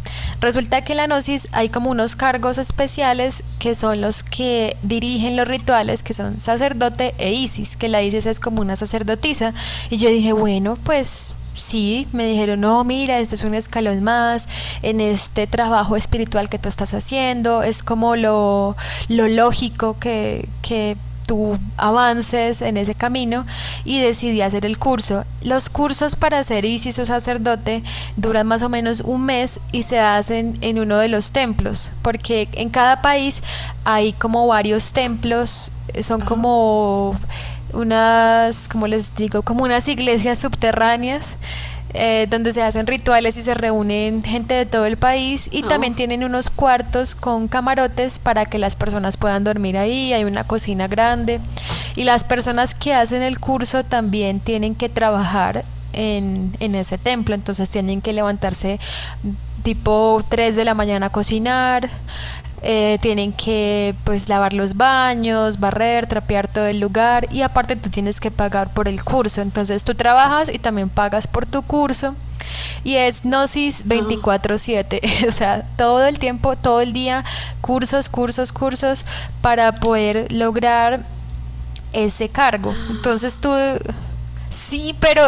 Resulta que en la Gnosis hay como unos cargos especiales que son los que dirigen los rituales, que son sacerdote e Isis, que la Isis es como una sacerdotisa. Y yo dije, bueno, pues sí, me dijeron, no, mira, este es un escalón más en este trabajo espiritual que tú estás haciendo, es como lo, lo lógico que, que tú avances en ese camino y decidí hacer el curso. Los cursos para ser ISIS o sacerdote duran más o menos un mes y se hacen en uno de los templos, porque en cada país hay como varios templos, eh, son como unas, como les digo, como unas iglesias subterráneas eh, donde se hacen rituales y se reúnen gente de todo el país y también tienen unos cuartos con camarotes para que las personas puedan dormir ahí, hay una cocina grande y las personas que hacen el curso también tienen que trabajar en, en ese templo, entonces tienen que levantarse tipo 3 de la mañana a cocinar, eh, tienen que pues lavar los baños, barrer, trapear todo el lugar y aparte tú tienes que pagar por el curso. Entonces tú trabajas y también pagas por tu curso y es Gnosis 24/7, o sea, todo el tiempo, todo el día, cursos, cursos, cursos para poder lograr ese cargo. Entonces tú, sí, pero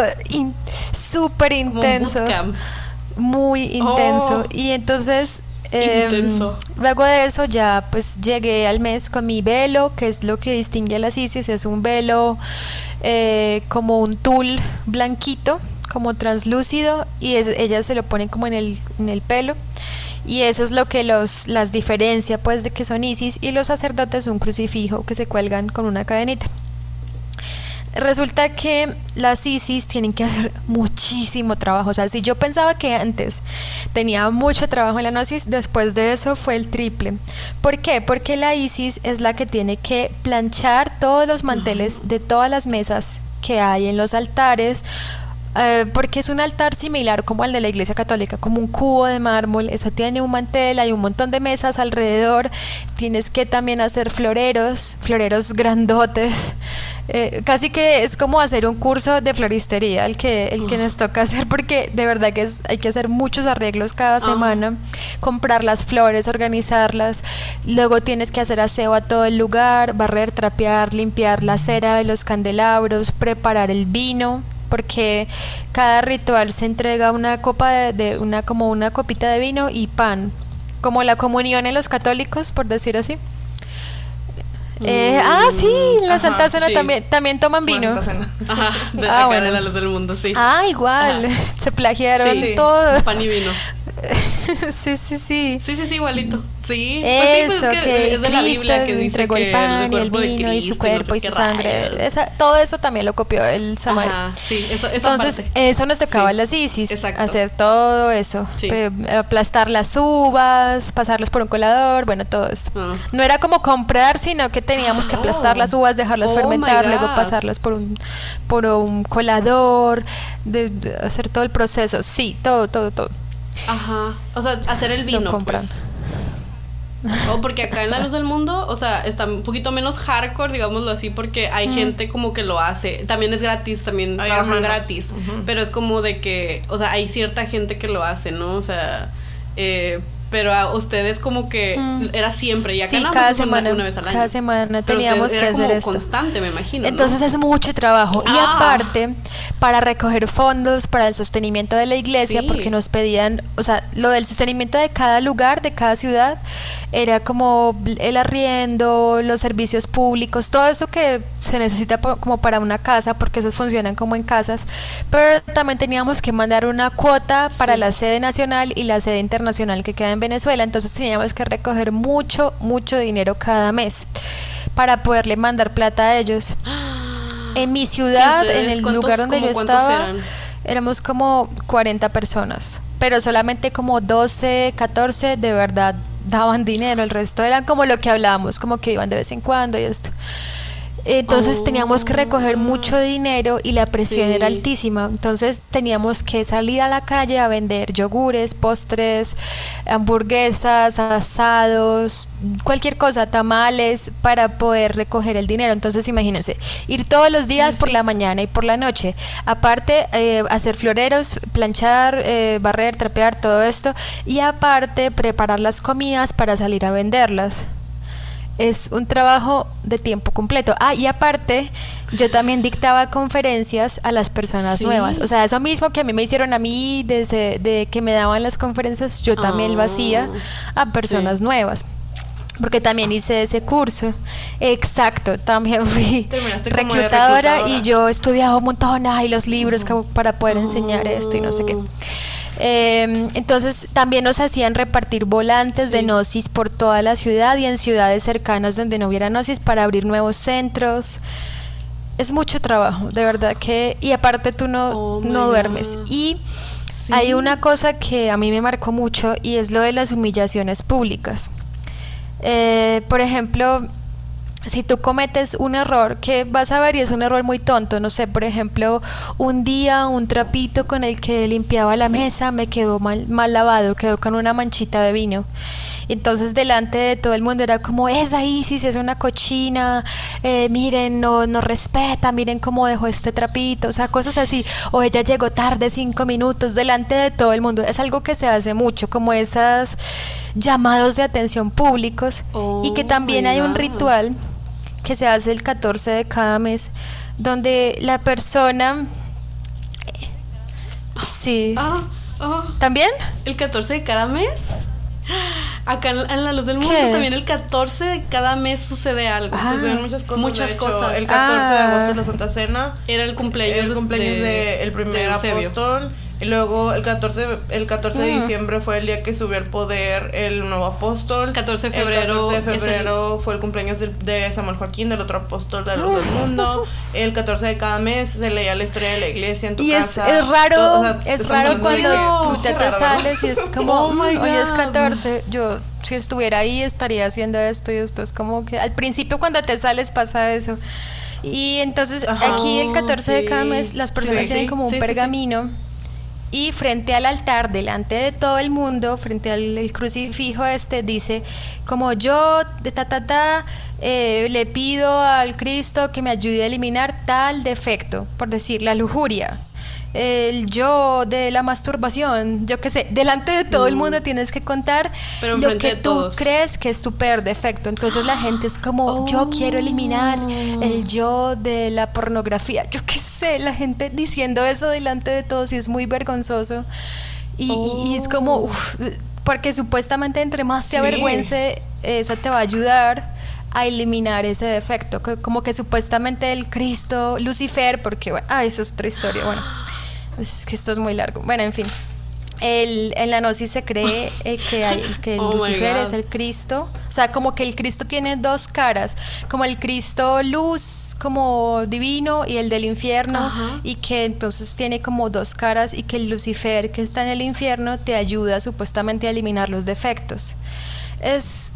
súper intenso. Muy intenso. Oh. Y entonces Em, luego de eso ya pues llegué al mes con mi velo, que es lo que distingue a las ISIS, es un velo eh, como un tul blanquito, como translúcido, y es, ellas se lo ponen como en el, en el pelo. Y eso es lo que los, las diferencia pues de que son ISIS y los sacerdotes un crucifijo que se cuelgan con una cadenita. Resulta que las ISIS tienen que hacer muchísimo trabajo. O sea, si yo pensaba que antes tenía mucho trabajo en la Gnosis, después de eso fue el triple. ¿Por qué? Porque la ISIS es la que tiene que planchar todos los manteles de todas las mesas que hay en los altares eh, porque es un altar similar como al de la iglesia católica, como un cubo de mármol, eso tiene un mantel, hay un montón de mesas alrededor, tienes que también hacer floreros, floreros grandotes, eh, casi que es como hacer un curso de floristería el que, el que nos toca hacer, porque de verdad que es, hay que hacer muchos arreglos cada semana, comprar las flores, organizarlas, luego tienes que hacer aseo a todo el lugar, barrer, trapear, limpiar la cera de los candelabros, preparar el vino, porque cada ritual se entrega una copa de, una como una copita de vino y pan, como la comunión en los católicos, por decir así. Eh, ah, sí, la Santa Cena también, también toman vino. Ajá, de ah, bueno. la luz del mundo, sí. Ah, igual, se plagiaron todo. Pan y vino. sí, sí, sí. Sí, sí, sí, igualito. Sí, pues pues eso, que, es de la Biblia que dice entregó el pan y el vino y su cuerpo y, su sangre. Esa, todo eso también lo copió el Samael. sí, eso, Entonces, eso nos tocaba las ISIS, hacer todo eso. Aplastar las uvas, pasarlas por un colador, bueno, todo eso. Ah. No era como comprar, sino que teníamos que aplastar las uvas, dejarlas oh fermentar, luego pasarlas por un, por un colador, de, hacer todo el proceso. Sí, todo, todo, todo. Ajá. O sea, hacer el vino. Pues. O porque acá en la luz del mundo, o sea, está un poquito menos hardcore, digámoslo así, porque hay gente como que lo hace. También es gratis, también trabajan gratis. Pero es como de que, o sea, hay cierta gente que lo hace, ¿no? O sea, eh, pero a ustedes como que mm. era siempre y acá sí, cada semana una, vez al año. cada semana teníamos que hacer eso constante me imagino entonces es mucho trabajo y ah. aparte para recoger fondos para el sostenimiento de la iglesia porque nos pedían o sea lo del sostenimiento de cada lugar de cada ciudad era como el arriendo los servicios públicos todo eso que se necesita como para una casa porque esos funcionan como en casas pero también teníamos que mandar una cuota para la sede nacional y la sede internacional que queda en Venezuela, entonces teníamos que recoger mucho, mucho dinero cada mes para poderle mandar plata a ellos. En mi ciudad, en el lugar donde yo estaba, éramos como 40 personas, pero solamente como 12, 14 de verdad daban dinero, el resto eran como lo que hablábamos, como que iban de vez en cuando y esto. Entonces teníamos que recoger mucho dinero y la presión era altísima. Entonces teníamos que salir a la calle a vender yogures, postres, hamburguesas, asados, cualquier cosa, tamales, para poder recoger el dinero. Entonces imagínense, ir todos los días por la mañana y por la noche. Aparte, eh, hacer floreros, planchar, eh, barrer, trapear, todo esto. Y aparte, preparar las comidas para salir a venderlas es un trabajo de tiempo completo. Ah, y aparte, yo también dictaba conferencias a las personas nuevas. O sea, eso mismo que a mí me hicieron a mí desde de que me daban las conferencias, yo también lo hacía a personas nuevas. porque también hice ese curso. Exacto, también fui reclutadora, y yo estudiaba un montón, ay, los libros para poder enseñar esto y no sé qué. Eh, entonces también nos hacían repartir volantes de. Gnosis por toda la ciudad y en ciudades cercanas donde no hubiera Gnosis para abrir nuevos centros. Es mucho trabajo, de verdad que... Y aparte tú no, Oh no duermes. God. Y Sí. hay una cosa que a mí me marcó mucho y es lo de las humillaciones públicas. Eh, por ejemplo, si tú cometes un error que vas a ver y es un error muy tonto, no sé, por ejemplo, un día un trapito con el que limpiaba la mesa me quedó mal, mal lavado, quedó con una manchita de vino. Entonces delante de todo el mundo era como, esa Isis es una cochina, eh, miren, no, no respeta, miren cómo dejó este trapito, o sea, cosas así. O ella llegó tarde cinco minutos delante de todo el mundo. Es algo que se hace mucho, como esas llamados de atención públicos y que Oh también hay un God. ritual que se hace el 14 de cada mes, donde la persona... Sí. Ah, ah, ¿También? el 14 de cada mes. Acá en, la luz del mundo ¿Qué? también el 14 de cada mes sucede algo. Ah. Suceden muchas cosas. Muchas de hecho, cosas. El 14 de Ah. agosto es la Santa Cena. Era el cumpleaños, el cumpleaños de, de, el primer de apóstol. Y luego el 14, el 14 de Mm. diciembre fue el día que subió al poder el nuevo apóstol. 14 de El febrero 14 de el- febrero fue el cumpleaños de, Samuel Joaquín, del otro apóstol de la luz del mundo. El 14 de cada mes se leía la historia de la iglesia en tu Y es, casa. es raro, Todo, o sea, es raro cuando tú te, te sales y es como, Oh my "Mm, hoy es God". 14, yo si estuviera ahí estaría haciendo esto y esto, es como que al principio cuando te sales pasa eso. Y entonces Ajá. aquí el 14 de cada mes las personas Sí, tienen sí, como un pergamino y frente al altar, delante de todo el mundo, frente al crucifijo este, dice como yo, de ta, ta, ta, eh, le pido al Cristo que me ayude a eliminar tal defecto, por decir, la lujuria, el yo de la masturbación, yo qué sé, delante de todo el mundo tienes que contar Mm. Pero lo que tú todos. crees que es tu peor defecto. Entonces la gente es como, yo quiero eliminar Oh. el yo de la pornografía. Yo qué sé, la gente diciendo eso delante de todos y es muy vergonzoso. Y, es como, Oh. uf, porque supuestamente entre más te Sí. avergüence, eso te va a ayudar a eliminar ese defecto. que- Como que supuestamente el Cristo, Lucifer, porque, bueno, ah, eso es otra historia, bueno, es que esto es muy largo. Bueno, en fin. El, en la gnosis se cree eh, que, hay, que Oh my Lucifer es el Cristo. O sea, como que el Cristo tiene dos caras, como el Cristo luz, como divino, y el del infierno, Ajá. y que entonces tiene como dos caras, y que el Lucifer que está en el infierno te ayuda supuestamente a eliminar los defectos. Es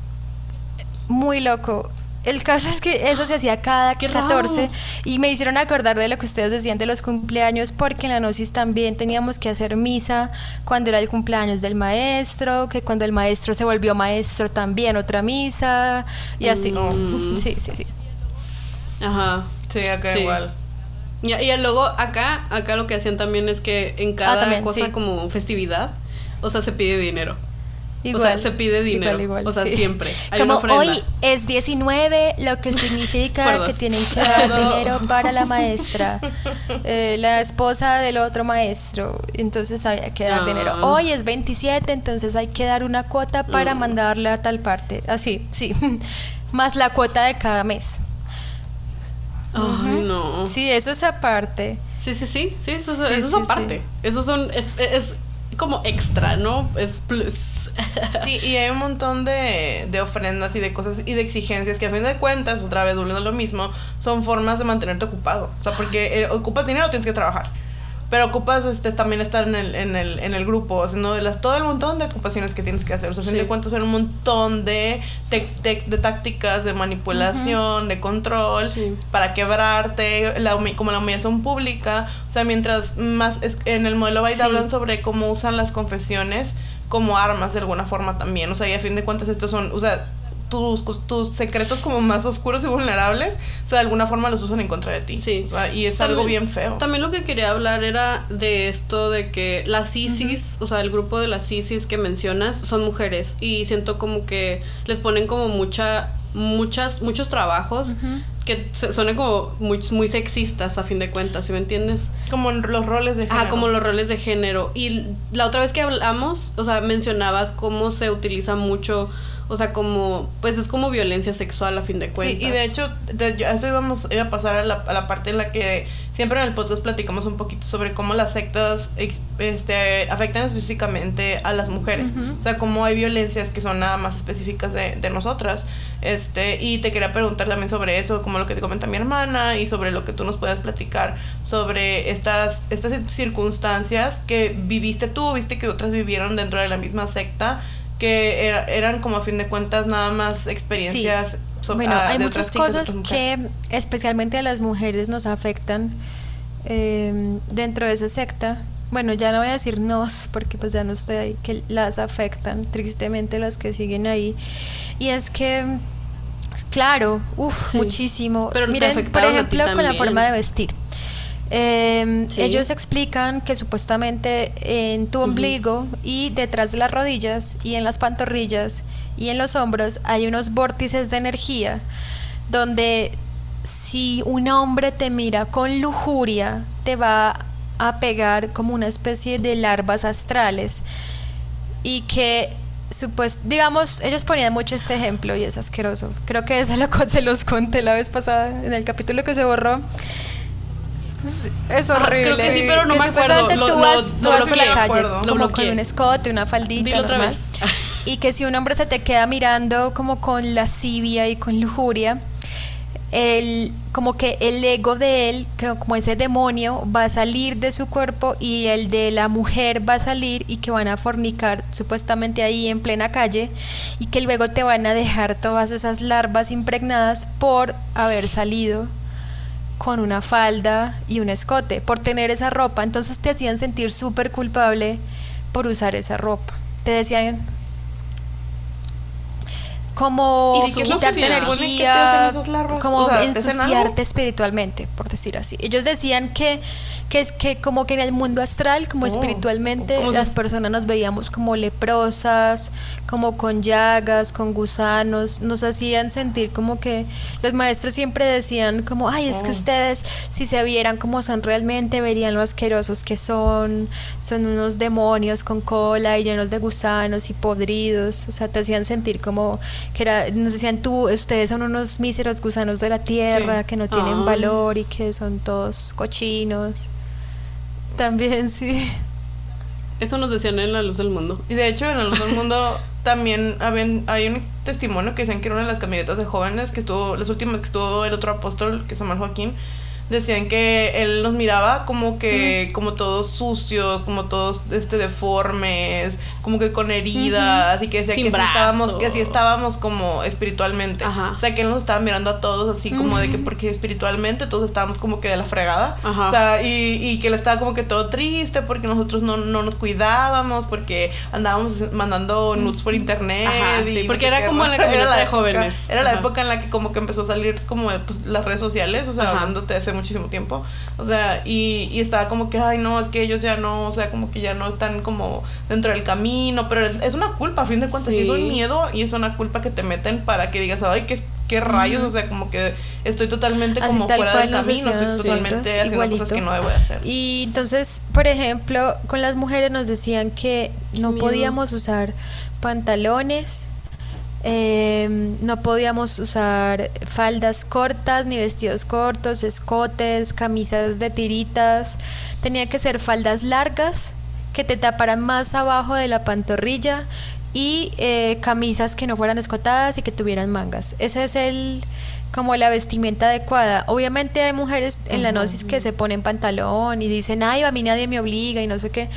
muy loco. El caso es que eso se hacía cada raro. 14 y me hicieron acordar de lo que ustedes decían de los cumpleaños porque en la Gnosis también teníamos que hacer misa cuando era el cumpleaños del maestro, que cuando el maestro se volvió maestro también otra misa y así. Mm. Sí, sí, sí. Ajá. Sí, acá Sí. igual. Y, y luego acá, acá lo que hacían también es que en cada Ah, también, cosa sí. como festividad, o sea, se pide dinero. Igual, o sea, se pide dinero. igual, igual, o sea, sí. siempre. Hay Como una hoy es 19, lo que significa que tienen que dar dinero para la maestra, eh, la esposa del otro maestro, entonces había que dar Ah. dinero. Hoy es 27, entonces hay que dar una cuota para Mm. mandarla a tal parte. Así, sí. Más la cuota de cada mes. Ay, no. Sí, eso es aparte. Sí, sí, sí, sí, eso, Sí, eso sí, es aparte. Eso son, es, es como extra, ¿no? Es plus. Sí, y hay un montón de, de ofrendas y de cosas y de exigencias que a fin de cuentas, otra vez volviendo a lo mismo, son formas de mantenerte ocupado. O sea, porque eh, ocupas dinero, tienes que trabajar. Pero ocupas este, también estar en el, en el, en el grupo, haciendo de las, todo el montón de ocupaciones que tienes que hacer. O sea, a fin de cuentas son un montón de, tec- tec- de tácticas de manipulación, de control, Sí. para quebrarte, la, como la humillación pública. O sea, mientras más es, en el modelo Byte Sí. hablan sobre cómo usan las confesiones como armas de alguna forma también. O sea, y a fin de cuentas estos son, o sea, tus, tus secretos como más oscuros y vulnerables, o sea, de alguna forma los usan en contra de ti. Sí. O sea, y es También- algo bien feo. También lo que quería hablar era de esto de que las ISIS, o sea, el grupo de las ISIS que mencionas, son mujeres y siento como que les ponen como mucha, muchas, muchos trabajos que se- suenan como muy, muy sexistas a fin de cuentas, ¿sí me entiendes? Como en los roles de género. Ah, como los roles de género. Y la otra vez que hablamos, o sea, mencionabas cómo se utiliza mucho, O sea, como, pues es como violencia sexual a fin de cuentas. Sí, y de hecho, de, yo- eso íbamos, iba a pasar a la, a la parte en la que siempre en el podcast platicamos un poquito sobre cómo las sectas este, afectan específicamente a las mujeres. O sea, cómo hay violencias que son nada más específicas de, de nosotras. Este, y te quería preguntar también sobre eso, como lo que te comenta mi hermana, y sobre lo que tú nos puedas platicar sobre estas, estas circunstancias que viviste tú, viste que otras vivieron dentro de la misma secta, que era- eran como a fin de cuentas nada más experiencias so- Bueno, ah, hay muchas chicas, cosas que especialmente a las mujeres nos afectan eh, dentro de esa secta. Bueno, ya no voy a decir nos, porque pues ya no estoy ahí, que las afectan tristemente las que siguen ahí. Y es que, claro, uff, Sí. muchísimo. Pero Miren, por ejemplo, con la forma de vestir. Eh, Sí. Ellos explican que supuestamente en tu ombligo y detrás de las rodillas y en las pantorrillas y en los hombros hay unos vórtices de energía donde si un hombre te mira con lujuria te va a pegar como una especie de larvas astrales. Y que supuest digamos ellos ponían mucho este ejemplo y es asqueroso. Creo que eso lo, se los conté la vez pasada en el capítulo que se borró es- Ah, horrible. creo que sí, pero no Que me acuerdo. supuestamente Lo- tú lo- vas, tú lo vas por la calle como con un escote, una faldita Dilo otra vez. Y que si un hombre se te queda mirando como con lascivia y con lujuria, el, como que el ego de él, como ese demonio, va a salir de su cuerpo y el de la mujer va a salir y que van a fornicar supuestamente ahí en plena calle y que luego te van a dejar todas esas larvas impregnadas por haber salido con una falda y un escote, por tener esa ropa. Entonces te hacían sentir súper culpable por usar esa ropa. Te decían como ¿Y qué quitarte energía, como ensuciarte espiritualmente, por decir así. Ellos decían que, que es que como que en el mundo astral, como Oh, espiritualmente, ¿cómo se- las personas nos veíamos como leprosas, como con llagas, con gusanos, nos hacían sentir como que los maestros siempre decían como, ay, es que Oh. ustedes si se vieran como son realmente, verían lo asquerosos que son, son unos demonios con cola y llenos de gusanos y podridos, o sea, te hacían sentir como que era, nos decían tú, ustedes son unos míseros gusanos de la tierra, Sí. que no tienen Ay. valor y que son todos cochinos. También sí. Eso nos decían en La Luz del Mundo. Y de hecho, en el otro mundo también habían, hay un testimonio que decían que era una de las camionetas de jóvenes que estuvo, las últimas que estuvo el otro apóstol, que se llama Joaquín, decían que él nos miraba como que, como todos sucios, como todos este deformes, como que con heridas, y que decía Sin que sí estábamos, que así estábamos como espiritualmente. Ajá. O sea que él nos estaba mirando a todos así como de que porque espiritualmente todos estábamos como que de la fregada. Ajá. O sea, y, y que él estaba como que todo triste porque nosotros no, no nos cuidábamos, porque andábamos mandando nudes por internet. Ajá, y sí, no porque sé era como en la camioneta de época- jóvenes. Era la época en la que como que empezó a salir como pues, las redes sociales, o sea, hablándote hace muchísimo tiempo. O sea, y, y estaba como que, ay, no, es que ellos ya no, o sea, como que ya no están como dentro del camino, pero es una culpa, a fin de cuentas, y es Sí. un miedo y es una culpa que te meten para que digas, ay, qué, qué rayos, o sea, como que estoy totalmente Así como fuera del camino, estoy totalmente haciendo igualito. cosas que no debo de hacer. Y entonces, por ejemplo, con las mujeres nos decían que no miedo. podíamos usar pantalones, eh, no podíamos usar faldas cortas ni vestidos cortos, escotes, camisas de tiritas. Tenía que ser faldas largas que te taparan más abajo de la pantorrilla y eh, camisas que no fueran escotadas y que tuvieran mangas. Ese es el como la vestimenta adecuada. Obviamente hay mujeres en la gnosis que se ponen pantalón y dicen, ay, a mí nadie me obliga y no sé qué.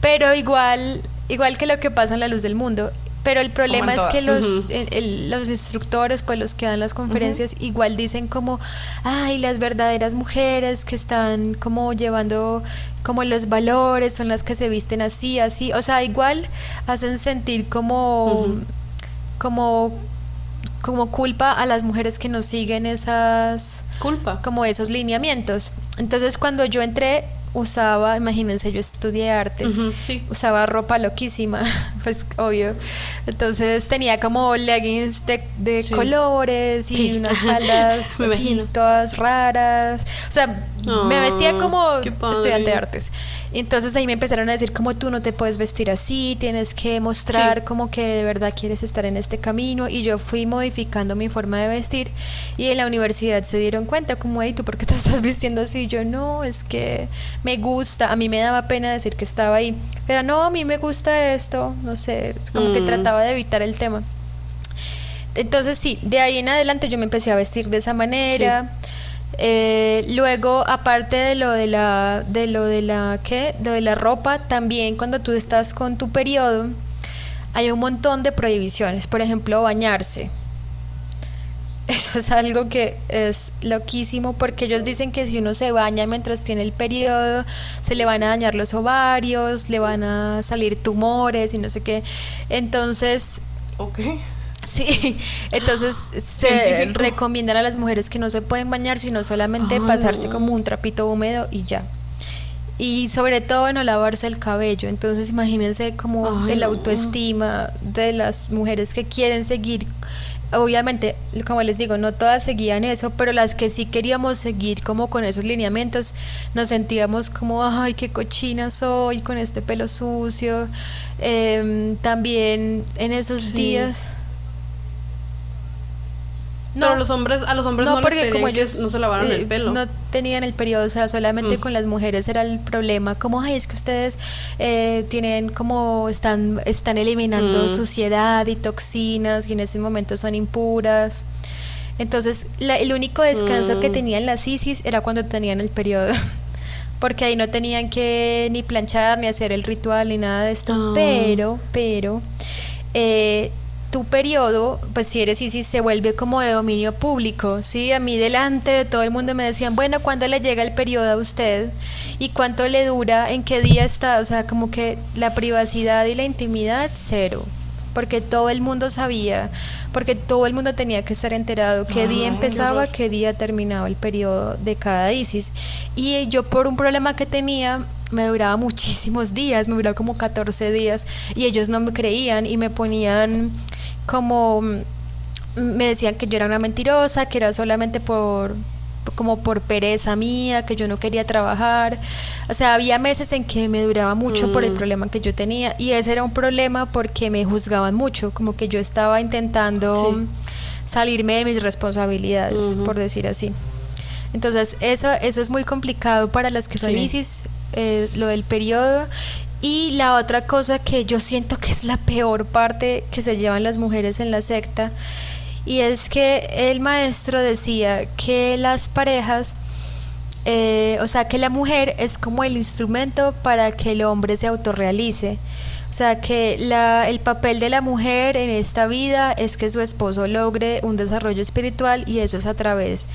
Pero igual, igual que lo que pasa en la luz del mundo. Pero el problema es que los, Ujú. el- el- los instructores, pues los que dan las conferencias, igual dicen como, ay, las verdaderas mujeres que están como llevando como los valores, son las que se visten así, así. O sea, igual hacen sentir como, como, como culpa a las mujeres que no siguen esas Culpa. como esos lineamientos. Entonces cuando yo entré usaba, imagínense, yo estudié artes, sí. usaba ropa loquísima, pues obvio. Entonces tenía como leggings de, de Sí. colores y Sí. unas faldas así, todas raras. O sea, me Ah, vestía como estudiante de artes. Entonces ahí me empezaron a decir como tú no te puedes vestir así, tienes que mostrar Sí. como que de verdad quieres estar en este camino y yo fui modificando mi forma de vestir y en la universidad se dieron cuenta como, hey, ¿tú por qué te estás vistiendo así? Yo no, es que me gusta, a mí me daba pena decir que estaba ahí, pero no, a mí me gusta esto, no sé, es como que Mm. trataba de evitar el tema. Entonces sí, de ahí en adelante yo me empecé a vestir de esa manera. Eh, luego, aparte de lo de la, de lo de la, ¿qué? De la ropa, también cuando tú estás con tu periodo, hay un montón de prohibiciones. Por ejemplo, bañarse. Eso es algo que es loquísimo porque ellos dicen que si uno se baña mientras tiene el periodo, se le van a dañar los ovarios, le van a salir tumores y no sé qué. Entonces, Ok. Sí, entonces se Científico. recomiendan a las mujeres que no se pueden bañar, sino solamente Ay, pasarse no. como un trapito húmedo y ya. Y sobre todo no lavarse el cabello. Entonces imagínense como Ay, el no. autoestima de las mujeres que quieren seguir. Obviamente, como les digo, no todas seguían eso, pero las que sí queríamos seguir como con esos lineamientos, nos sentíamos como, ay, qué cochina soy con este pelo sucio. Em, también en esos Sí. días... Pero los hombres, a los hombres no, porque como ellos no se lavaran eh, el pelo. no tenían el periodo, o sea, solamente Mm. con las mujeres era el problema, como, ay, es que ustedes eh, tienen como, están, están eliminando Mm. suciedad y toxinas y en ese momento son impuras. Entonces, la- el único descanso que Mm. tenían las ISIS era cuando tenían el periodo. Porque ahí no tenían que ni planchar, ni hacer el ritual, ni nada de esto. Pero, pero, eh, tu periodo, pues si eres ISIS, se vuelve como de dominio público, ¿sí? A mí delante de todo el mundo me decían, bueno, ¿cuándo le llega el periodo a usted? ¿Y cuánto le dura? ¿En qué día está? O sea, como que la privacidad y la intimidad, cero. Porque todo el mundo sabía, porque todo el mundo tenía que estar enterado qué Ay, día empezaba, qué día terminaba el periodo de cada ISIS. Y yo por un problema que tenía, me duraba muchísimos días, me duraba como 14 días, y ellos no me creían y me ponían como, mm, me decían que yo era una mentirosa, que era solamente por como por pereza mía, que yo no quería trabajar. O sea, había meses en que me duraba mucho por el Mm. problema que yo tenía y ese era un problema porque me juzgaban mucho, como que yo estaba intentando Sí. salirme de mis responsabilidades, por decir así. Entonces, eso, eso es muy complicado para las que son Sí. ISIS, eh, lo del periodo. Y la otra cosa que yo siento que es la peor parte que se llevan las mujeres en la secta, y es que el maestro decía que las parejas, eh, o sea, que la mujer es como el instrumento para que el hombre se autorrealice. O sea, que la, el papel de la mujer en esta vida es que su esposo logre un desarrollo espiritual y eso es a través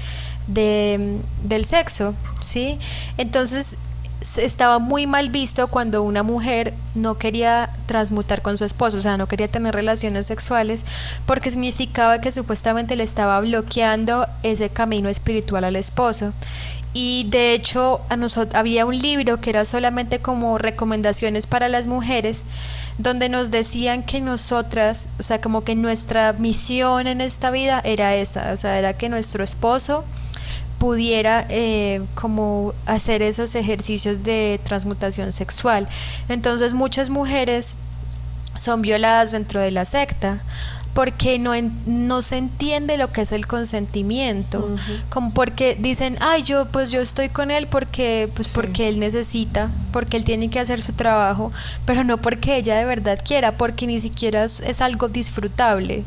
de, del sexo, ¿sí? Entonces estaba muy mal visto cuando una mujer no quería transmutar con su esposo, o sea, no quería tener relaciones sexuales, porque significaba que supuestamente le estaba bloqueando ese camino espiritual al esposo. Y de hecho, a nosotros había un libro que era solamente como recomendaciones para las mujeres, donde nos decían que nosotras, o sea, como que nuestra misión en esta vida era esa, o sea, era que nuestro esposo pudiera eh, como hacer esos ejercicios de transmutación sexual. Entonces muchas mujeres son violadas dentro de la secta porque no, en- no se entiende lo que es el consentimiento, como porque dicen, ay, yo pues yo estoy con él porque pues Sí. porque él necesita, porque él tiene que hacer su trabajo, pero no porque ella de verdad quiera, porque ni siquiera es, es algo disfrutable,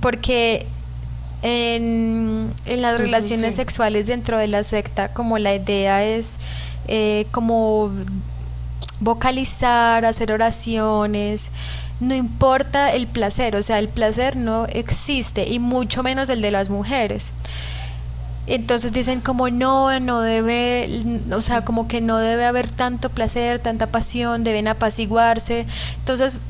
porque en, en las relaciones sí. sexuales dentro de la secta, como la idea es eh, como vocalizar, hacer oraciones, no importa el placer, o sea, el placer no existe y mucho menos el de las mujeres. Entonces dicen como no, no debe, o sea, como que no debe haber tanto placer, tanta pasión, deben apaciguarse. Entonces,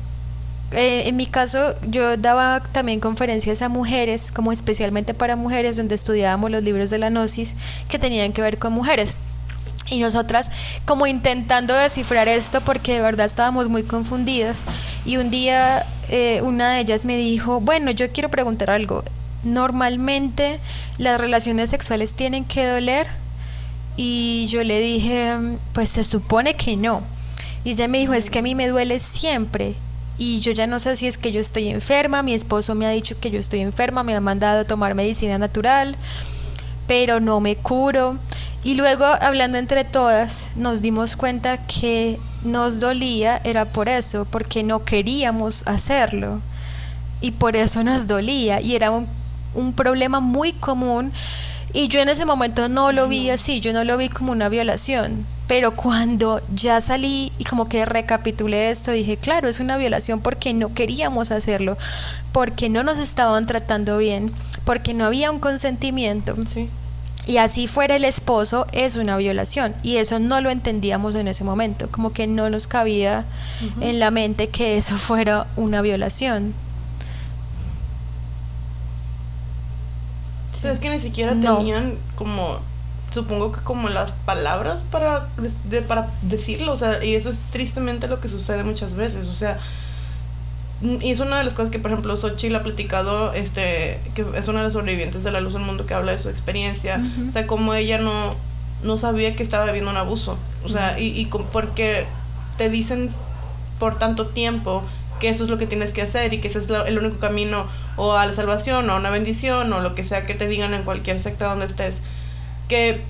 eh, en mi caso, yo daba también conferencias a mujeres, como especialmente para mujeres, donde estudiábamos los libros de la Gnosis que tenían que ver con mujeres. Y nosotras como intentando descifrar esto porque de verdad estábamos muy confundidas. Y un día eh, una de ellas me dijo, bueno, yo quiero preguntar algo. Normalmente las relaciones sexuales tienen que doler. Y yo le dije, pues se supone que no. Y ella me dijo, es que a mí me duele siempre. Y yo ya no sé si es que yo estoy enferma, mi esposo me ha dicho que yo estoy enferma, me ha mandado tomar medicina natural, pero no me curo. Y luego, hablando entre todas, nos dimos cuenta que nos dolía, era por eso, porque no queríamos hacerlo. Y por eso nos dolía. Y era un, un problema muy común. Y yo en ese momento no lo vi así, yo no lo vi como una violación. Pero cuando ya salí y como que recapitulé esto, dije, claro, es una violación porque no queríamos hacerlo, porque no nos estaban tratando bien, porque no había un consentimiento. Sí. Y así fuera el esposo, es una violación. Y eso no lo entendíamos en ese momento, como que no nos cabía en la mente que eso fuera una violación. Pero es que ni siquiera No. tenían como, supongo que como las palabras para, de- para decirlo, o sea, y eso es tristemente lo que sucede muchas veces, o sea, mm, y es una de las cosas que, por ejemplo, Xochitl ha platicado, este, que es una de las sobrevivientes de la luz del mundo que habla de su experiencia, o sea, como ella no, no sabía que estaba viviendo un abuso, o sea, y, y porque te dicen por tanto tiempo que eso es lo que tienes que hacer y que ese es el único camino o a la salvación o a una bendición o lo que sea que te digan en cualquier secta donde estés, que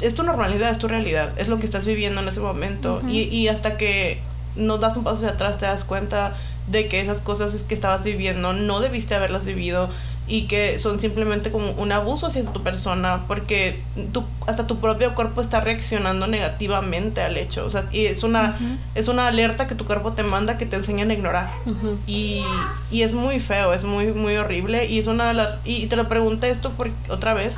es tu normalidad, es tu realidad, es lo que estás viviendo en ese momento y, y hasta que no das un paso hacia atrás te das cuenta de que esas cosas que estabas viviendo no debiste haberlas vivido y que son simplemente como un abuso hacia tu persona porque tu, hasta tu propio cuerpo está reaccionando negativamente al hecho. O sea y es una es una alerta que tu cuerpo te manda que te enseñan a ignorar. Y, y es muy feo es muy muy horrible. Y es una y te lo pregunté esto por, otra vez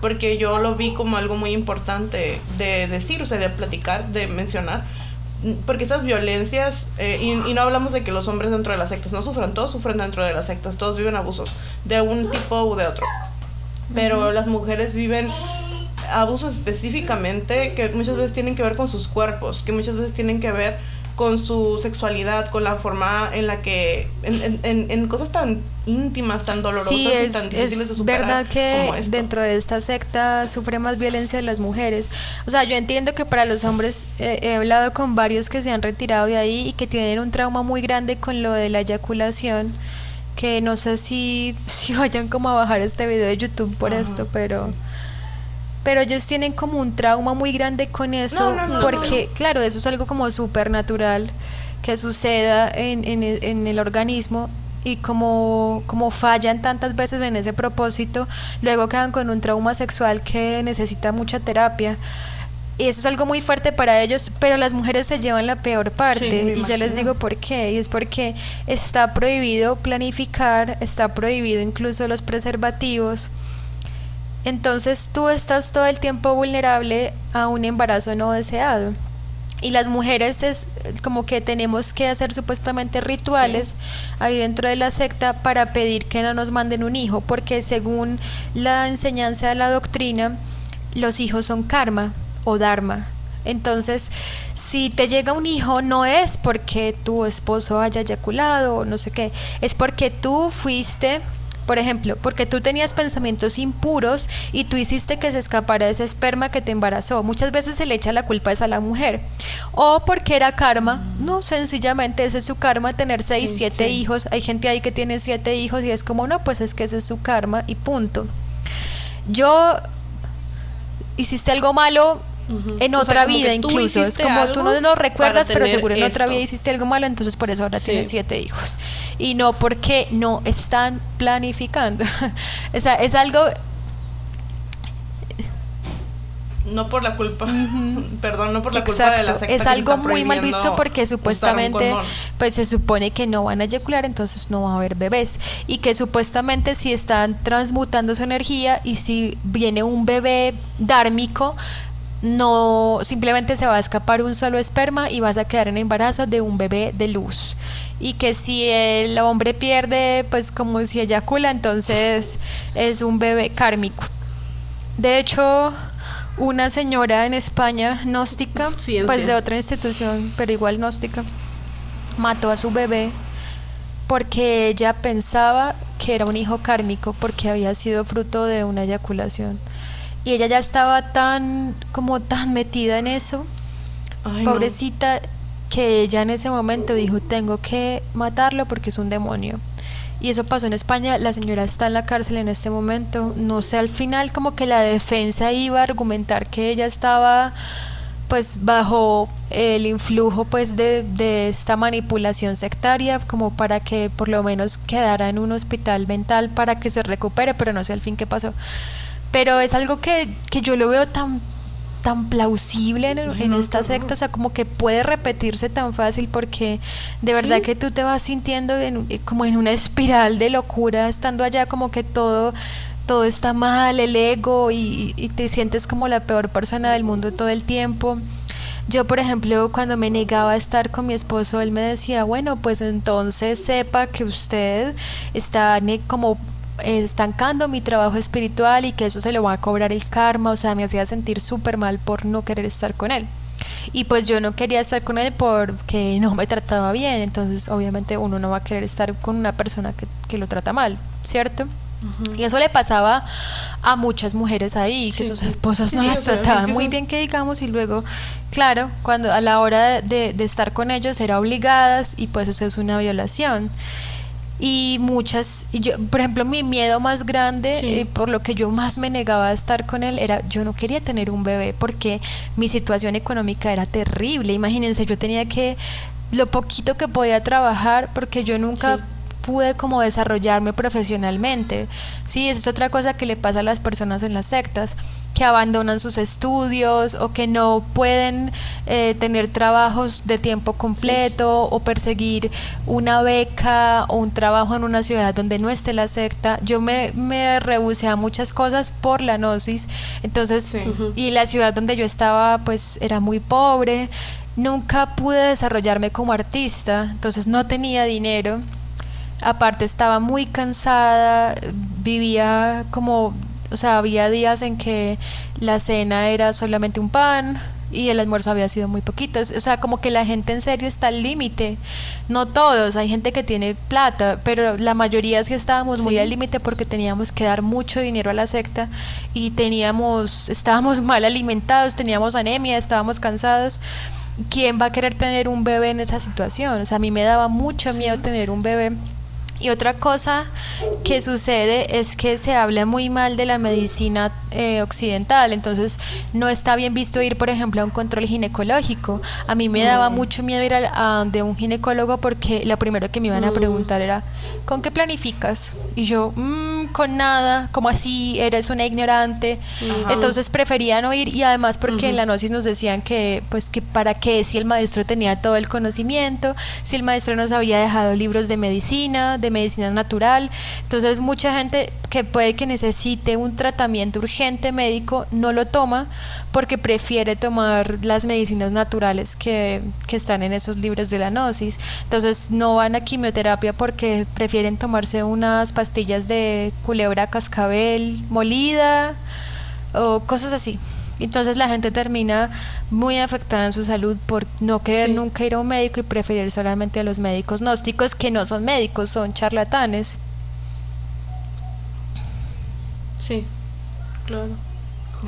porque yo lo vi como algo muy importante de decir o sea de platicar de mencionar porque esas violencias, eh, y, y no hablamos de que los hombres dentro de las sectas no sufran, todos sufren dentro de las sectas, todos viven abusos, de un tipo u de otro. Pero las mujeres viven abusos específicamente que muchas veces tienen que ver con sus cuerpos, que muchas veces tienen que ver con su sexualidad, con la forma en la que, en, en- en- cosas tan íntimas, tan dolorosas Sí, y es, tan difíciles de es superar verdad que como dentro de esta secta sufre más violencia las mujeres. O sea, yo entiendo que para los hombres eh, he hablado con varios que se han retirado de ahí y que tienen un trauma muy grande con lo de la eyaculación, que no sé si, si vayan como a bajar este video de YouTube por Ajá, esto, pero... Pero ellos tienen como un trauma muy grande con eso, No, no, no, porque, claro, eso es algo como súper natural que suceda en, en el- en el organismo y como, como fallan tantas veces en ese propósito, luego quedan con un trauma sexual que necesita mucha terapia. Y eso es algo muy fuerte para ellos, pero las mujeres se llevan la peor parte. y ya les digo por qué. Y es porque está prohibido planificar, está prohibido incluso los preservativos. Entonces tú estás todo el tiempo vulnerable a un embarazo no deseado. Y las mujeres es como que tenemos que hacer supuestamente rituales ahí dentro de la secta para pedir que no nos manden un hijo, porque según la enseñanza de la doctrina, los hijos son karma o dharma. Entonces, si te llega un hijo, no es porque tu esposo haya eyaculado o no sé qué, es porque tú fuiste por ejemplo, porque tú tenías pensamientos impuros y tú hiciste que se escapara ese esperma que te embarazó. Muchas veces se le echa la culpa a la mujer. O porque era karma. No, sencillamente ese es su karma, tener seis, Sí, siete sí. hijos. Hay gente ahí que tiene siete hijos y es como, no, pues es que ese es su karma y punto. Yo hiciste algo malo En O otra vida incluso. Es como tú no lo recuerdas, pero seguro en otra vida hiciste algo malo, entonces por eso ahora Sí. tienes siete hijos. Y no porque no están planificando. o sea, es algo No por la culpa, perdón, no por la culpa de la Exacto, secta es que algo está muy mal visto porque supuestamente pues se supone que no van a eyacular, entonces no va a haber bebés y que supuestamente si están transmutando su energía y si viene un bebé dármico no simplemente se va a escapar un solo esperma y vas a quedar en embarazo de un bebé de luz y que si el hombre pierde pues como si eyacula entonces es un bebé kármico de hecho, una señora en España, gnóstica, Ciencia. pues de otra institución, pero igual gnóstica, mató a su bebé porque ella pensaba que era un hijo kármico porque había sido fruto de una eyaculación. Y ella ya estaba tan, como tan metida en eso, Ay, no. pobrecita, que ella en ese momento dijo, tengo que matarlo porque es un demonio. Y eso pasó en España, la señora está en la cárcel en este momento. No sé, al final como que la defensa iba a argumentar que ella estaba pues bajo el influjo pues de, de esta manipulación sectaria como para que por lo menos quedara en un hospital mental para que se recupere, pero no sé al fin qué pasó. Pero es algo que, que yo lo veo tan tan plausible en, en no, esta secta, o sea, como que puede repetirse tan fácil porque de verdad Sí. que tú te vas sintiendo en- como en una espiral de locura estando allá, como que todo todo está mal, el ego y, y te sientes como la peor persona del mundo todo el tiempo. Yo, por ejemplo, cuando me negaba a estar con mi esposo, él me decía, bueno, pues entonces sepa que usted está como estancando mi trabajo espiritual y que eso se lo va a cobrar el karma, o sea, me hacía sentir súper mal por no querer estar con él. Y pues yo no quería estar con él porque no me trataba bien, entonces obviamente uno no va a querer estar con una persona que, que lo trata mal, ¿cierto? Y eso le pasaba a muchas mujeres ahí, que Sí. sus esposas no Sí, las es trataban que muy bien, que digamos, y luego, claro, cuando a la hora de, de estar con ellos era obligadas y pues eso es una violación. Y muchas, y yo, por ejemplo, mi miedo más grande, Sí. eh, por lo que yo más me negaba a estar con él, era yo no quería tener un bebé porque mi situación económica era terrible. Imagínense, yo tenía que, lo poquito que podía trabajar, porque yo nunca Sí. Pude como desarrollarme profesionalmente. Sí, esa es otra cosa que le pasa a las personas en las sectas, que abandonan sus estudios o que no pueden eh, tener trabajos de tiempo completo o perseguir una beca o un trabajo en una ciudad donde no esté la secta. Yo me, me rehusé a muchas cosas por la gnosis, entonces, Sí. Y la ciudad donde yo estaba pues era muy pobre. Nunca pude desarrollarme como artista, entonces no tenía dinero. Aparte estaba muy cansada, vivía como, o sea, había días en que la cena era solamente un pan y el almuerzo había sido muy poquito. Es- O sea, como que la gente en serio está al límite. No todos, hay gente que tiene plata, pero la mayoría sí estábamos muy al límite porque teníamos que dar mucho dinero a la secta y teníamos, estábamos mal alimentados, teníamos anemia, estábamos cansados. ¿Quién va a querer tener un bebé en esa situación? O sea, a mí me daba mucho miedo tener un bebé. Y otra cosa que sucede es que se habla muy mal de la medicina eh, occidental, entonces no está bien visto ir, por ejemplo, a un control ginecológico. A mí me daba mucho miedo ir al- a, de un ginecólogo porque lo primero que me iban a Mm. preguntar era, ¿con qué planificas? Y yo, "Mm, con nada, como así? Eres una ignorante. Ajá. Entonces prefería no ir y además porque en la gnosis nos decían que pues que para qué si el maestro tenía todo el conocimiento, si el maestro nos había dejado libros de medicina, de medicina natural. Entonces mucha gente que puede que necesite un tratamiento urgente médico no lo toma porque prefiere tomar las medicinas naturales que, que están en esos libros de la gnosis. Entonces no van a quimioterapia porque prefieren tomarse unas pastillas de culebra cascabel molida o cosas así. Entonces la gente termina muy afectada en su salud por no querer Sí. nunca ir a un médico y preferir solamente a los médicos gnósticos que no son médicos, son charlatanes. Sí, claro.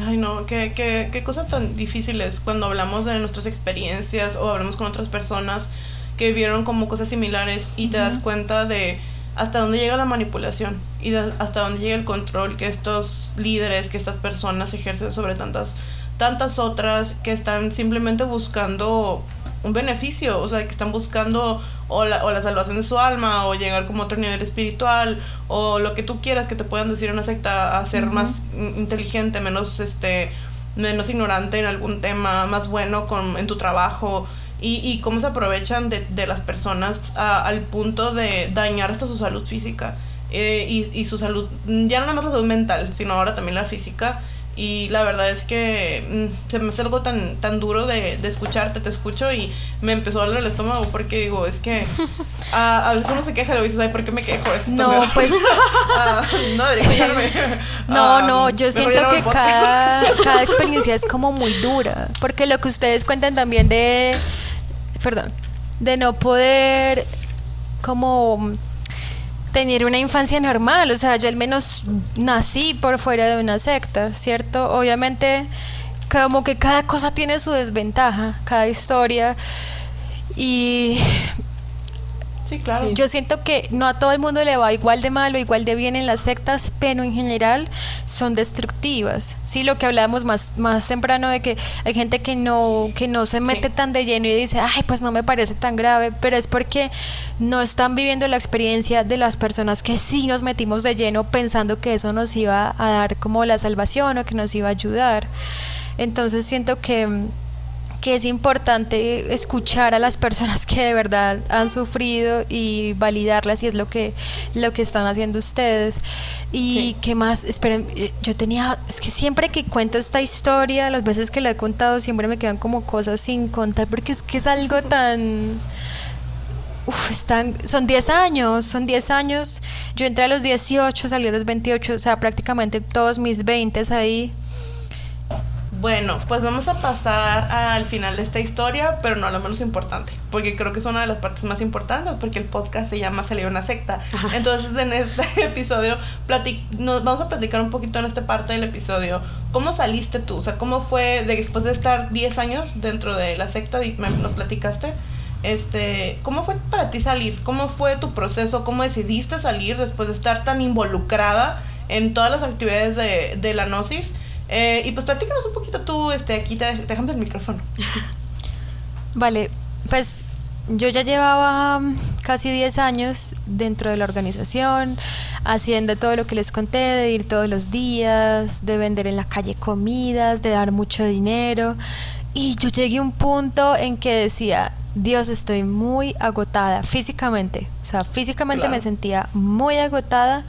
Ay, no, qué, qué, qué cosas tan difíciles cuando hablamos de nuestras experiencias o hablamos con otras personas que vivieron como cosas similares y te das cuenta de hasta dónde llega la manipulación y de hasta dónde llega el control que estos líderes, que estas personas ejercen sobre tantas, tantas otras que están simplemente buscando un beneficio, o sea, que están buscando o la, o la salvación de su alma, o llegar como a otro nivel espiritual, o lo que tú quieras que te puedan decir una secta, a ser más in- inteligente, menos este menos ignorante en algún tema, más bueno con, en tu trabajo, y, y cómo se aprovechan de, de las personas a- al punto de dañar hasta su salud física eh, y, y su salud, ya no nada más la salud mental, sino ahora también la física. Y la verdad es que mm, se me hace algo tan, tan duro de, de, escucharte, te escucho y me empezó a doler el estómago porque digo, es que a, a veces uno se queja y lo dices, ay, ¿por qué me quejo? Esto no, pues... ah, no. No, no, yo siento que cada, cada experiencia es como muy dura, porque lo que ustedes cuentan también de, perdón, de no poder como tener una infancia normal, o sea, yo al menos nací por fuera de una secta, ¿cierto? Obviamente como que cada cosa tiene su desventaja, cada historia y Sí, claro. Yo siento que no a todo el mundo le va igual de mal o igual de bien en las sectas, pero en general son destructivas. Sí, lo que hablábamos más, más temprano de que hay gente que no, que no se mete sí. tan de lleno y dice, ay, pues no me parece tan grave, pero es porque no están viviendo la experiencia de las personas que sí nos metimos de lleno pensando que eso nos iba a dar como la salvación o que nos iba a ayudar. Entonces siento que que es importante escuchar a las personas que de verdad han sufrido y validarlas y es lo que lo que están haciendo ustedes y sí. qué más esperen yo tenía es que siempre que cuento esta historia las veces que la he contado siempre me quedan como cosas sin contar porque es que es algo tan Uf, están, son 10 años, son 10 años. Yo entré a los 18, salí a los 28, o sea, prácticamente todos mis 20 ahí. Bueno, pues vamos a pasar al final de esta historia, pero no lo menos importante, porque creo que es una de las partes más importantes, porque el podcast se llama Salió una secta. Ajá. Entonces, en este episodio, nos vamos a platicar un poquito en esta parte del episodio. ¿Cómo saliste tú? O sea, ¿cómo fue de, después de estar 10 años dentro de la secta? Nos platicaste. Este, ¿cómo fue para ti salir? ¿Cómo fue tu proceso? ¿Cómo decidiste salir después de estar tan involucrada en todas las actividades de, de la Gnosis? Eh, y pues platícanos un poquito tú, este, aquí te, te dejamos el micrófono. Vale, pues yo ya llevaba casi 10 años dentro de la organización, haciendo todo lo que les conté, de ir todos los días, de vender en la calle comidas, de dar mucho dinero. Y yo llegué a un punto en que decía, Dios, estoy muy agotada físicamente. O sea, físicamente claro. me sentía muy agotada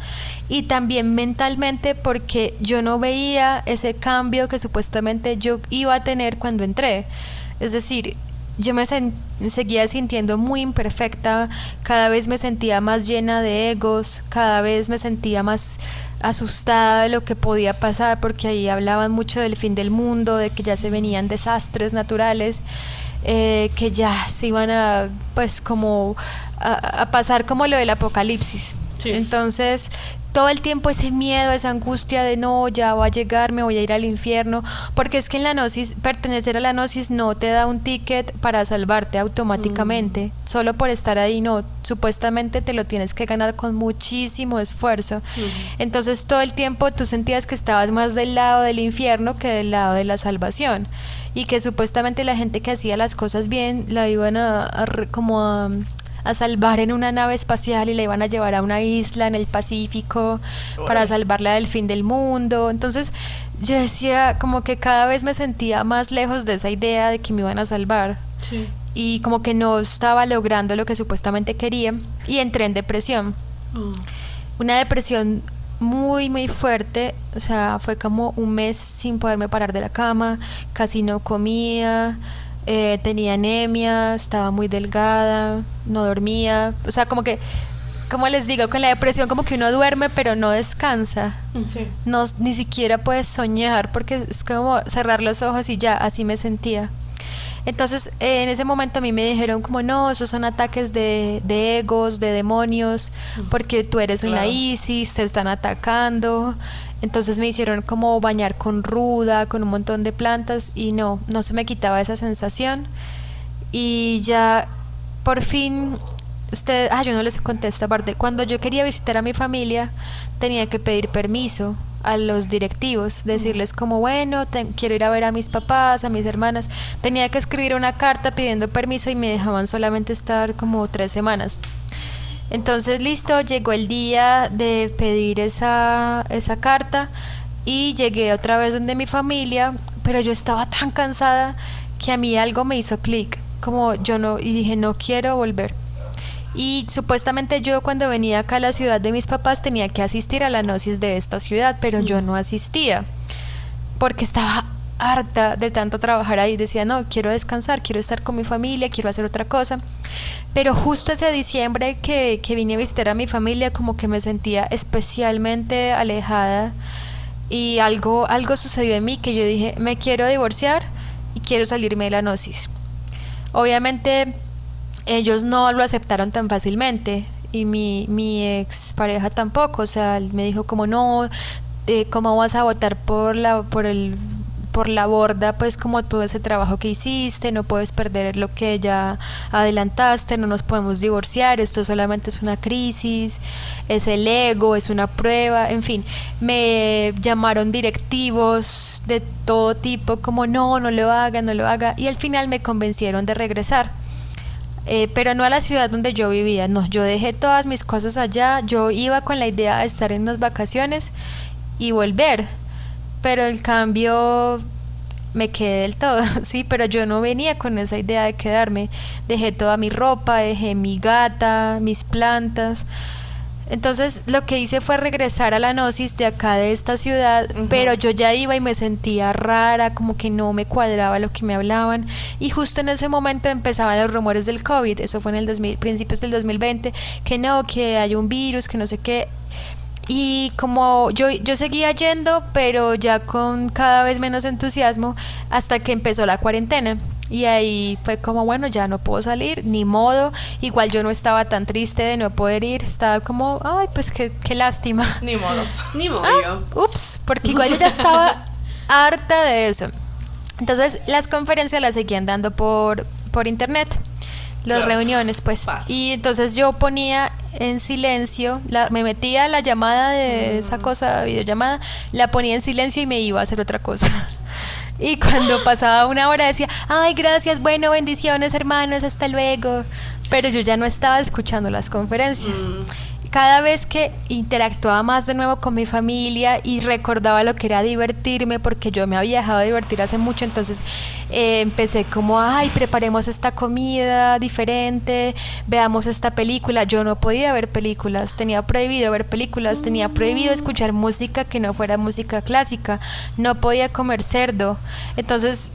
y también mentalmente porque yo no veía ese cambio que supuestamente yo iba a tener cuando entré. Es decir, yo me, sen seguía sintiendo muy imperfecta, cada vez me sentía más llena de egos, cada vez me sentía más asustada de lo que podía pasar porque ahí hablaban mucho del fin del mundo, de que ya se venían desastres naturales eh, que ya se iban a, pues como, a, a pasar como lo del apocalipsis. Sí. Entonces, todo el tiempo ese miedo, esa angustia de no, ya va a llegar, me voy a ir al infierno, porque es que en la gnosis, pertenecer a la gnosis no te da un ticket para salvarte automáticamente, mm. solo por estar ahí, no, supuestamente te lo tienes que ganar con muchísimo esfuerzo. Mm. Entonces todo el tiempo tú sentías que estabas más del lado del infierno que del lado de la salvación y que supuestamente la gente que hacía las cosas bien la iban a, a como a a salvar en una nave espacial y la iban a llevar a una isla en el Pacífico para salvarla del fin del mundo. Entonces yo decía como que cada vez me sentía más lejos de esa idea de que me iban a salvar. Sí. Y como que no estaba logrando lo que supuestamente quería y entré en depresión. Oh. Una depresión muy muy fuerte, o sea, fue como un mes sin poderme parar de la cama, casi no comía, eh, tenía anemia, estaba muy delgada, no dormía, o sea, como que, como les digo, con la depresión como que uno duerme pero no descansa, sí. no, ni siquiera puedes soñar porque es como cerrar los ojos y ya, así me sentía. Entonces, eh, en ese momento a mí me dijeron como, no, esos son ataques de, de egos, de demonios, porque tú eres claro. una ISIS, te están atacando. Entonces me hicieron como bañar con ruda, con un montón de plantas y no, no se me quitaba esa sensación. Y ya por fin, usted, ah, yo no les conté esta parte, cuando yo quería visitar a mi familia tenía que pedir permiso a los directivos, decirles como, bueno, te, quiero ir a ver a mis papás, a mis hermanas. Tenía que escribir una carta pidiendo permiso y me dejaban solamente estar como tres semanas. Entonces, listo, llegó el día de pedir esa, esa carta y llegué otra vez donde mi familia, pero yo estaba tan cansada que a mí algo me hizo clic, como yo no, y dije, no quiero volver. Y supuestamente yo cuando venía acá a la ciudad de mis papás tenía que asistir a la gnosis de esta ciudad, pero yo no asistía. porque estaba harta de tanto trabajar ahí. Decía, no, quiero descansar, quiero estar con mi familia, quiero hacer otra cosa. Pero justo ese diciembre que, que vine a visitar a mi familia, como que me sentía especialmente alejada y algo, algo sucedió en mí que yo dije, me quiero divorciar y quiero salirme de la gnosis. Obviamente ellos no lo aceptaron tan fácilmente y mi, mi ex pareja tampoco, o sea, me dijo como no, eh, ¿cómo vas a votar por, la, por el por la borda pues como todo ese trabajo que hiciste, no puedes perder lo que ya adelantaste, no nos podemos divorciar, esto solamente es una crisis, es el ego, es una prueba, en fin, me llamaron directivos de todo tipo como no, no lo haga, no lo haga y al final me convencieron de regresar. Eh, pero no a la ciudad donde yo vivía, no, yo dejé todas mis cosas allá, yo iba con la idea de estar en unas vacaciones y volver, pero el cambio me quedé del todo, sí, pero yo no venía con esa idea de quedarme. Dejé toda mi ropa, dejé mi gata, mis plantas. Entonces lo que hice fue regresar a la gnosis de acá de esta ciudad, pero yo ya iba y me sentía rara, como que no me cuadraba lo que me hablaban. Y justo en ese momento empezaban los rumores del COVID, eso fue en el 2000, principios del 2020, que no, que hay un virus, que no sé qué. Y como yo, yo seguía yendo, pero ya con cada vez menos entusiasmo, hasta que empezó la cuarentena. Y ahí fue como, bueno, ya no puedo salir, ni modo. Igual yo no estaba tan triste de no poder ir, estaba como, ay, pues qué, qué lástima. Ni modo. Ni modo. Ah, ups, porque igual yo ya estaba harta de eso. Entonces las conferencias las seguían dando por, por internet las reuniones, pues. Y entonces yo ponía en silencio, la, me metía la llamada de esa mm. cosa, videollamada, la ponía en silencio y me iba a hacer otra cosa. Y cuando pasaba una hora decía, ay, gracias, bueno, bendiciones hermanos, hasta luego. Pero yo ya no estaba escuchando las conferencias. Mm cada vez que interactuaba más de nuevo con mi familia y recordaba lo que era divertirme, porque yo me había dejado de divertir hace mucho, entonces eh, empecé como, ay, preparemos esta comida diferente, veamos esta película. Yo no podía ver películas, tenía prohibido ver películas, tenía prohibido escuchar música que no fuera música clásica, no podía comer cerdo. Entonces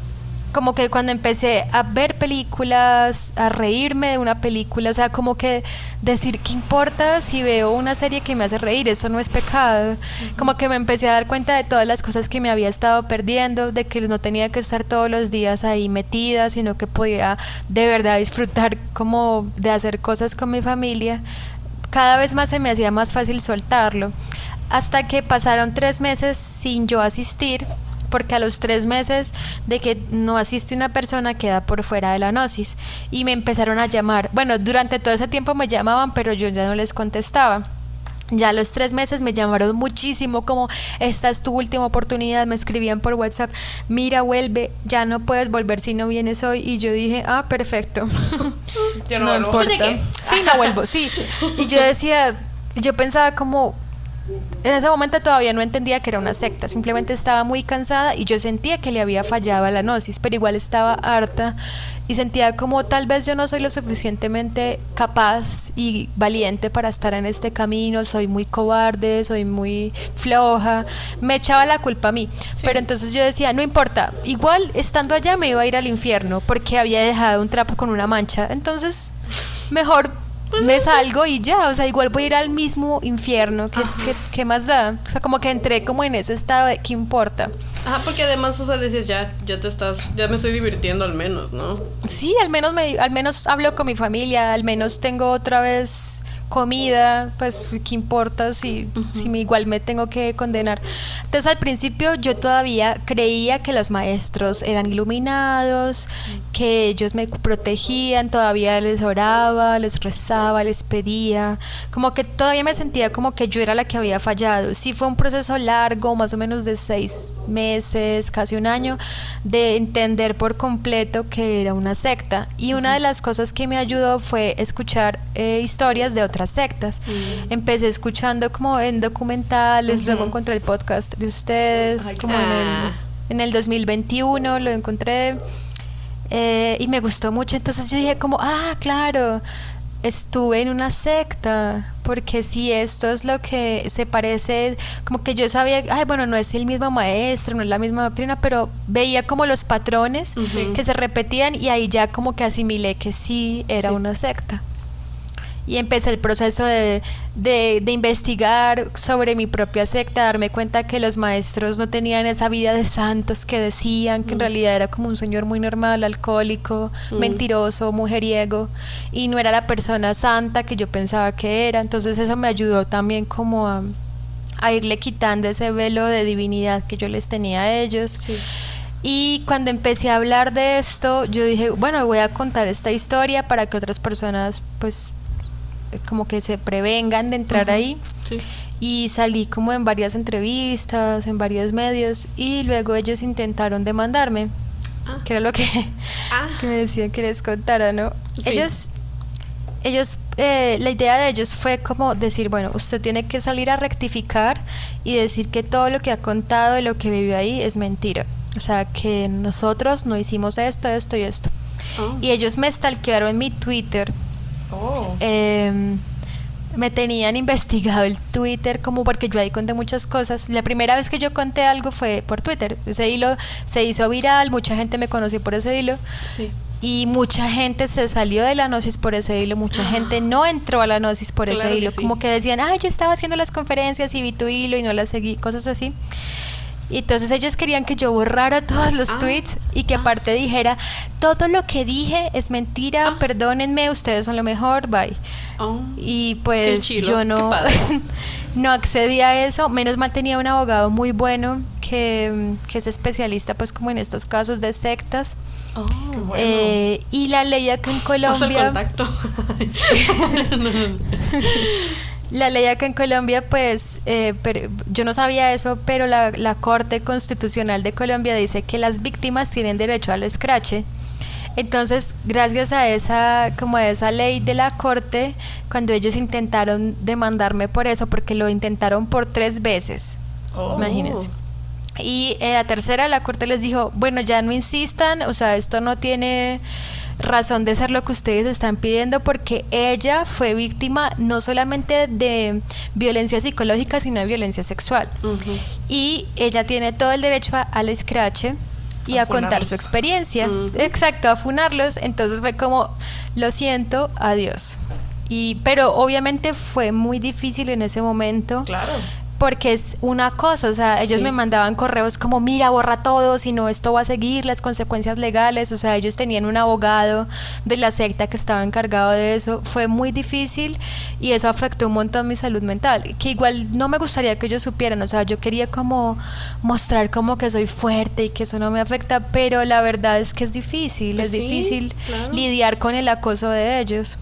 como que cuando empecé a ver películas, a reírme de una película, o sea, como que decir, ¿qué importa si veo una serie que me hace reír? Eso no es pecado. Como que me empecé a dar cuenta de todas las cosas que me había estado perdiendo, de que no tenía que estar todos los días ahí metida, sino que podía de verdad disfrutar como de hacer cosas con mi familia. Cada vez más se me hacía más fácil soltarlo. Hasta que pasaron tres meses sin yo asistir porque a los tres meses de que no asiste una persona queda por fuera de la gnosis y me empezaron a llamar. Bueno, durante todo ese tiempo me llamaban, pero yo ya no les contestaba. Ya a los tres meses me llamaron muchísimo, como esta es tu última oportunidad, me escribían por WhatsApp, mira, vuelve, ya no puedes volver si no vienes hoy. Y yo dije, ah, perfecto. no, no importa. Sí, no vuelvo, sí. Y yo decía, yo pensaba como, en ese momento todavía no entendía que era una secta, simplemente estaba muy cansada y yo sentía que le había fallado a la gnosis, pero igual estaba harta y sentía como tal vez yo no soy lo suficientemente capaz y valiente para estar en este camino, soy muy cobarde, soy muy floja, me echaba la culpa a mí, pero entonces yo decía, no importa, igual estando allá me iba a ir al infierno porque había dejado un trapo con una mancha, entonces mejor me salgo y ya, o sea, igual voy a ir al mismo infierno, ¿qué, ¿qué, más da? O sea, como que entré como en ese estado de, ¿qué importa? Ajá, porque además, o sea, decías, ya, ya te estás, ya me estoy divirtiendo al menos, ¿no? Sí, al menos, me, al menos hablo con mi familia, al menos tengo otra vez comida, pues qué importa si, si me, igual me tengo que condenar. Entonces al principio yo todavía creía que los maestros eran iluminados, que ellos me protegían, todavía les oraba, les rezaba, les pedía, como que todavía me sentía como que yo era la que había fallado. Sí fue un proceso largo, más o menos de seis meses, casi un año, de entender por completo que era una secta. Y una de las cosas que me ayudó fue escuchar eh, historias de otras sectas. Mm. Empecé escuchando como en documentales, luego encontré el podcast de ustedes, como en, el, 2021 lo encontré eh, y me gustó mucho. Entonces yo dije como, ah, claro, estuve en una secta, porque si esto es lo que se parece, como que yo sabía, ay, bueno, no es el mismo maestro, no es la misma doctrina, pero veía como los patrones que se repetían y ahí ya como que asimilé que sí era una secta y empecé el proceso de, de, investigar sobre mi propia secta, darme cuenta que los maestros no tenían esa vida de santos que decían, que en mm. realidad era como un señor muy normal, alcohólico, mm. mentiroso, mujeriego, y no era la persona santa que yo pensaba que era. Entonces eso me ayudó también como a, a irle quitando ese velo de divinidad que yo les tenía a ellos. Y cuando empecé a hablar de esto, yo dije, bueno, voy a contar esta historia para que otras personas pues como que se prevengan de entrar ahí. Y salí como en varias entrevistas, en varios medios, y luego ellos intentaron demandarme, ah. que era lo que, ah. que, me decían que les contara, ¿no? Ellos, ellos eh, la idea de ellos fue como decir, bueno, usted tiene que salir a rectificar y decir que todo lo que ha contado y lo que vivió ahí es mentira. O sea, que nosotros no hicimos esto, esto y esto. Oh. Y ellos me stalkearon en mi Twitter Oh. Em, me tenían investigado el Twitter como porque yo ahí conté muchas cosas. La primera vez que yo conté algo fue por Twitter. Ese hilo se hizo viral, mucha gente me conoció por ese hilo. Y mucha gente se salió de la gnosis por ese hilo, mucha gente no entró a la gnosis por ese hilo, como que decían, ay, yo estaba haciendo las conferencias y vi tu hilo y no las seguí, cosas así. Y entonces ellos querían que yo borrara todos los ah. tweets y que ah. aparte dijera, todo lo que dije es mentira, ah. perdónenme, ustedes son lo mejor, bye. Oh. y pues yo no, no accedí a eso, menos mal tenía un abogado muy bueno que, que es especialista pues como en estos casos de sectas. Oh, eh, y la ley acá en Colombia... contacto. La ley acá en Colombia, pues eh, yo no sabía eso, pero la, la, Corte Constitucional de Colombia dice que las víctimas tienen derecho al escrache. Entonces, gracias a esa, como a esa ley de la Corte, cuando ellos intentaron demandarme por eso, porque lo intentaron por tres veces, oh. imagínense. Y en la tercera la Corte les dijo, bueno, ya no insistan, o sea, esto no tiene razón de ser lo que ustedes están pidiendo porque ella fue víctima no solamente de violencia psicológica, sino de violencia sexual. Y ella tiene todo el derecho al escrache y a, contar su experiencia. Exacto, a funarlos. Entonces fue como, lo siento, adiós. Y, pero obviamente fue muy difícil en ese momento. Claro porque es una cosa, o sea, ellos me mandaban correos como, mira, borra todo, si no, esto va a seguir las consecuencias legales, o sea, ellos tenían un abogado de la secta que estaba encargado de eso, fue muy difícil y eso afectó un montón mi salud mental, que igual no me gustaría que ellos supieran, o sea, yo quería como mostrar como que soy fuerte y que eso no me afecta, pero la verdad es que es difícil, es pues difícil lidiar con el acoso de ellos.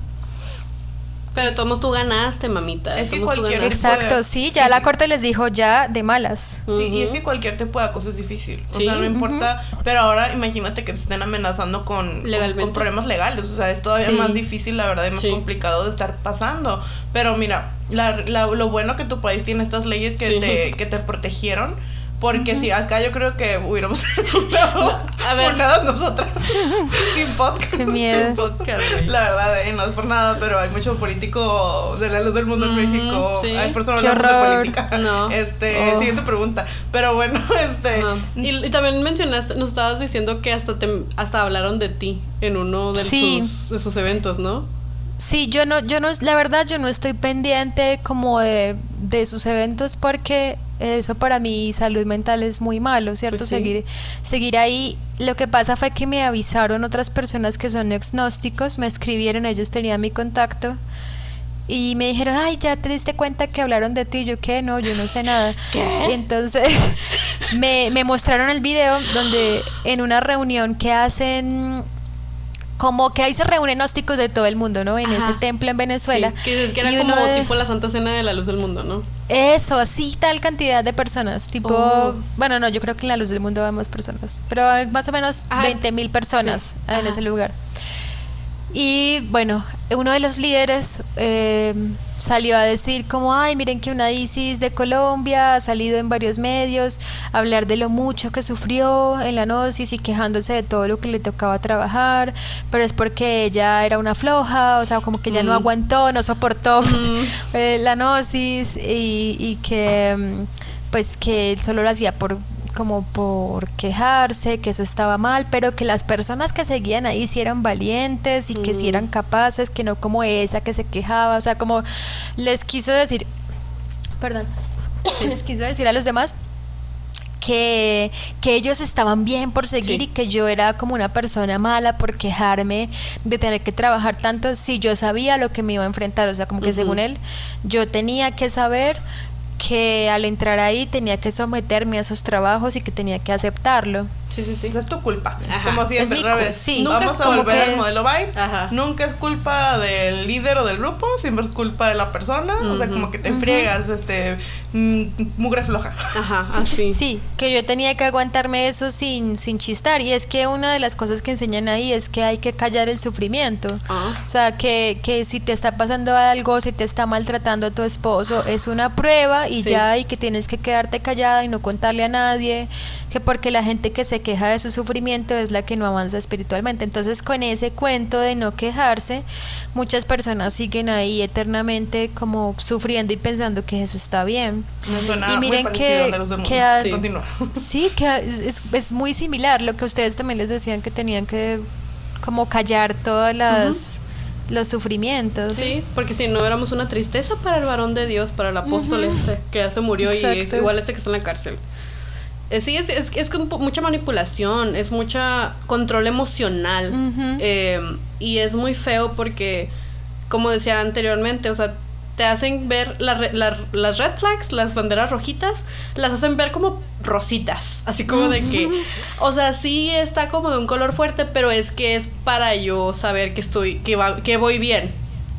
Pero todos tú ganaste, mamita. Es que cualquier Exacto, sí, ya la corte les dijo ya de malas. Sí, y es que cualquier tipo de acoso es difícil. O sea, no importa. Pero ahora imagínate que te estén amenazando con, con, problemas legales. O sea, es todavía más difícil, la verdad, y más complicado de estar pasando. Pero mira, la, lo bueno que tu país tiene estas leyes que, te, que te protegieron porque si acá yo creo que hubiéramos terminado a ver. por nada nosotras sin podcast. Qué miedo. la verdad, eh, no es por nada, pero hay mucho político de la luz del mundo en México. Hay personas de política. No. Este, oh. siguiente pregunta. Pero bueno, este. Y, también mencionaste, nos estabas diciendo que hasta te, hasta hablaron de ti en uno de, sus, de sus eventos, ¿no? Sí, yo no, yo no, la verdad yo no estoy pendiente como de, de sus eventos porque eso para mi salud mental es muy malo, ¿cierto? Pues seguir, seguir ahí. Lo que pasa fue que me avisaron otras personas que son agnósticos, me escribieron, ellos tenían mi contacto y me dijeron, ay, ya te diste cuenta que hablaron de ti. Yo, ¿qué? No, yo no sé nada. Y entonces me, me mostraron el video donde en una reunión que hacen como que ahí se reúnen gnósticos de todo el mundo, ¿no? En ese templo en Venezuela. Sí, que, era como tipo la Santa Cena de la Luz del Mundo, ¿no? Eso, así tal cantidad de personas. Tipo, oh. bueno, no, yo creo que en la Luz del Mundo va más personas, pero más o menos 20 mil personas en ese lugar. Y bueno, uno de los líderes eh, salió a decir como, ay, miren que una ISIS de Colombia ha salido en varios medios a hablar de lo mucho que sufrió en la gnosis y quejándose de todo lo que le tocaba trabajar, pero es porque ella era una floja, o sea, como que ella no Mm. aguantó, no soportó pues, Mm. eh, la gnosis y, y que mm, pues que él solo lo hacía por como por quejarse, que eso estaba mal, pero que las personas que seguían ahí sí eran valientes y que sí Mm. eran capaces, que no como esa que se quejaba, o sea, como les quiso decir, perdón, les quiso decir a los demás que, que ellos estaban bien por seguir Sí. y que yo era como una persona mala por quejarme de tener que trabajar tanto si yo sabía lo que me iba a enfrentar, o sea, como que según él, yo tenía que saber que al entrar ahí tenía que someterme a esos trabajos y que tenía que aceptarlo. Sí, sí, sí. Esa es tu culpa. Ajá. Como siempre, Es mi sí. Nunca Vamos es a volver que- al modelo. Ajá. Nunca es culpa del líder o del grupo, siempre es culpa de la persona. O sea, como que te friegas, este, mm, mugre floja. Ajá, así. Sí, que yo tenía que aguantarme eso sin, sin chistar. Y es que una de las cosas que enseñan ahí es que hay que callar el sufrimiento. Ah. O sea, que, que si te está pasando algo, si te está maltratando tu esposo, es una prueba y Sí. ya, y que tienes que quedarte callada y no contarle a nadie, que porque la gente que se queja de su sufrimiento es la que no avanza espiritualmente. Entonces, con ese cuento de no quejarse, muchas personas siguen ahí eternamente como sufriendo y pensando que eso está bien. Me suena Y miren que- a del que a- Sí. Que es, es- muy similar lo que ustedes también les decían que tenían que como callar todas las los sufrimientos. Sí, porque si no éramos una tristeza para el varón de Dios, para el apóstol este, que ya se murió y es igual este que está en la cárcel. Eh, sí, es, es, es con mucha manipulación, es mucha control emocional. Eh, y es muy feo porque, como decía anteriormente, o sea, te hacen ver la la- las red flags, las banderas rojitas, las hacen ver como rositas. Así como de que, o sea, sí está como de un color fuerte, pero es que es para yo saber que estoy, que, va, que voy bien.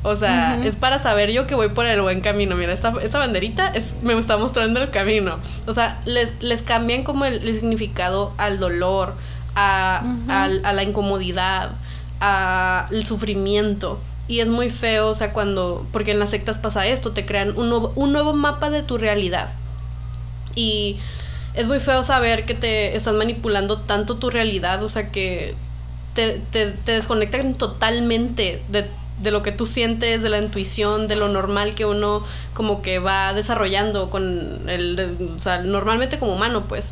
O sea, es para saber yo que voy por el buen camino. Mira, esta, esta banderita es, me está mostrando el camino. O sea, les, les cambian como el, el significado al dolor, a, al- a la incomodidad, al sufrimiento. Y es muy feo, o sea, cuando, porque en las sectas pasa esto, te crean un nuevo, un nuevo mapa de tu realidad. Y es muy feo saber que te están manipulando tanto tu realidad, o sea, que te, te, te desconectan totalmente de, de lo que tú sientes, de la intuición, de lo normal que uno como que va desarrollando con el, o sea, normalmente como humano, pues.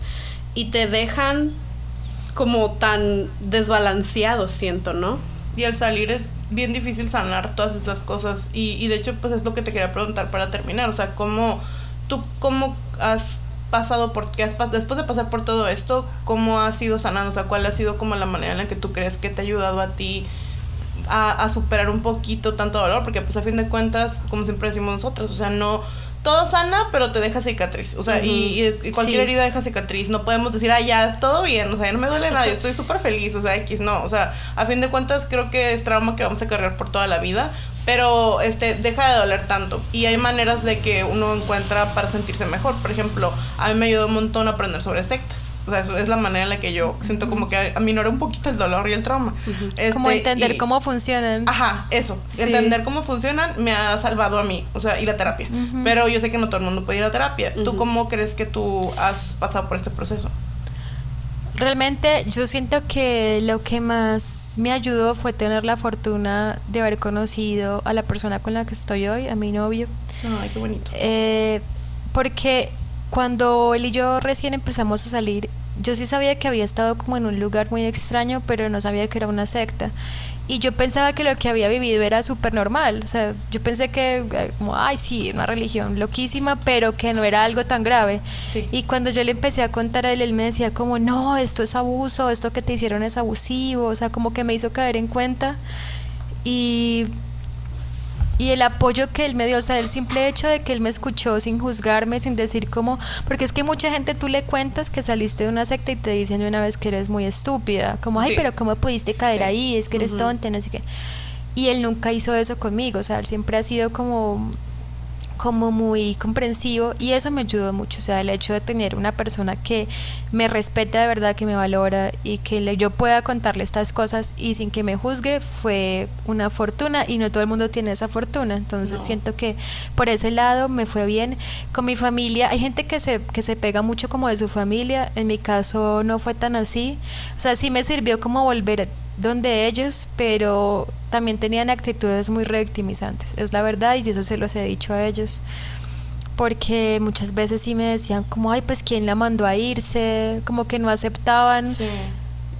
Y te dejan como tan desbalanceado, siento, ¿no? Y al salir es bien difícil sanar todas estas cosas. Y, y de hecho, pues es lo que te quería preguntar para terminar. O sea, ¿cómo tú cómo has pasado por qué has después de pasar por todo esto, cómo has ido sanando? O sea, ¿cuál ha sido como la manera en la que tú crees que te ha ayudado a ti a, a superar un poquito tanto dolor? Porque pues a fin de cuentas, como siempre decimos nosotros, o sea, no todo sana, pero te deja cicatriz. O sea, y, y y cualquier Sí. herida deja cicatriz. No podemos decir, ah, ya, todo bien, o sea, ya no me duele nada, yo estoy súper feliz, o sea, X, no. O sea, a fin de cuentas, creo que es trauma que vamos a cargar por toda la vida, pero este, deja de doler tanto. Y hay maneras de que uno encuentra para sentirse mejor. Por ejemplo, a mí me ayudó un montón a aprender sobre sectas. O sea, eso es la manera en la que yo siento como que aminora un poquito el dolor y el trauma. como Este, entender y- cómo funcionan. Ajá, eso. Sí. Entender cómo funcionan me ha salvado a mí. O sea, ir a terapia. Pero yo sé que no todo el mundo puede ir a terapia. ¿Tú cómo crees que tú has pasado por este proceso? Realmente yo siento que lo que más me ayudó fue tener la fortuna de haber conocido a la persona con la que estoy hoy, a mi novio. Ay, qué bonito. Eh, porque cuando él y yo recién empezamos a salir, yo sí sabía que había estado como en un lugar muy extraño, pero no sabía que era una secta. Y yo pensaba que lo que había vivido era súper normal. O sea, yo pensé que, eh, como, ay, sí, una religión loquísima, pero que no era algo tan grave. Sí. Y cuando yo le empecé a contar a él, él me decía como, no, esto es abuso, esto que te hicieron es abusivo, o sea, como que me hizo caer en cuenta. Y, y el apoyo que él me dio, o sea, el simple hecho de que él me escuchó sin juzgarme, sin decir como, porque es que mucha gente tú le cuentas que saliste de una secta y te dicen una vez que eres muy estúpida, como, ay, Sí. pero ¿cómo pudiste caer Sí. ahí? Es que eres Ujú. tonta, no sé qué. Y él nunca hizo eso conmigo, o sea, él siempre ha sido como como muy comprensivo y eso me ayudó mucho, o sea, el hecho de tener una persona que me respete de verdad, que me valora y que le, yo pueda contarle estas cosas y sin que me juzgue fue una fortuna y no todo el mundo tiene esa fortuna, entonces siento que por ese lado me fue bien. Con mi familia, hay gente que se, que se pega mucho como de su familia, en mi caso no fue tan así, o sea, sí me sirvió como volver donde ellos, pero también tenían actitudes muy revictimizantes, es la verdad y eso se los he dicho a ellos porque muchas veces sí me decían como, ay, pues quién la mandó a irse, como que no aceptaban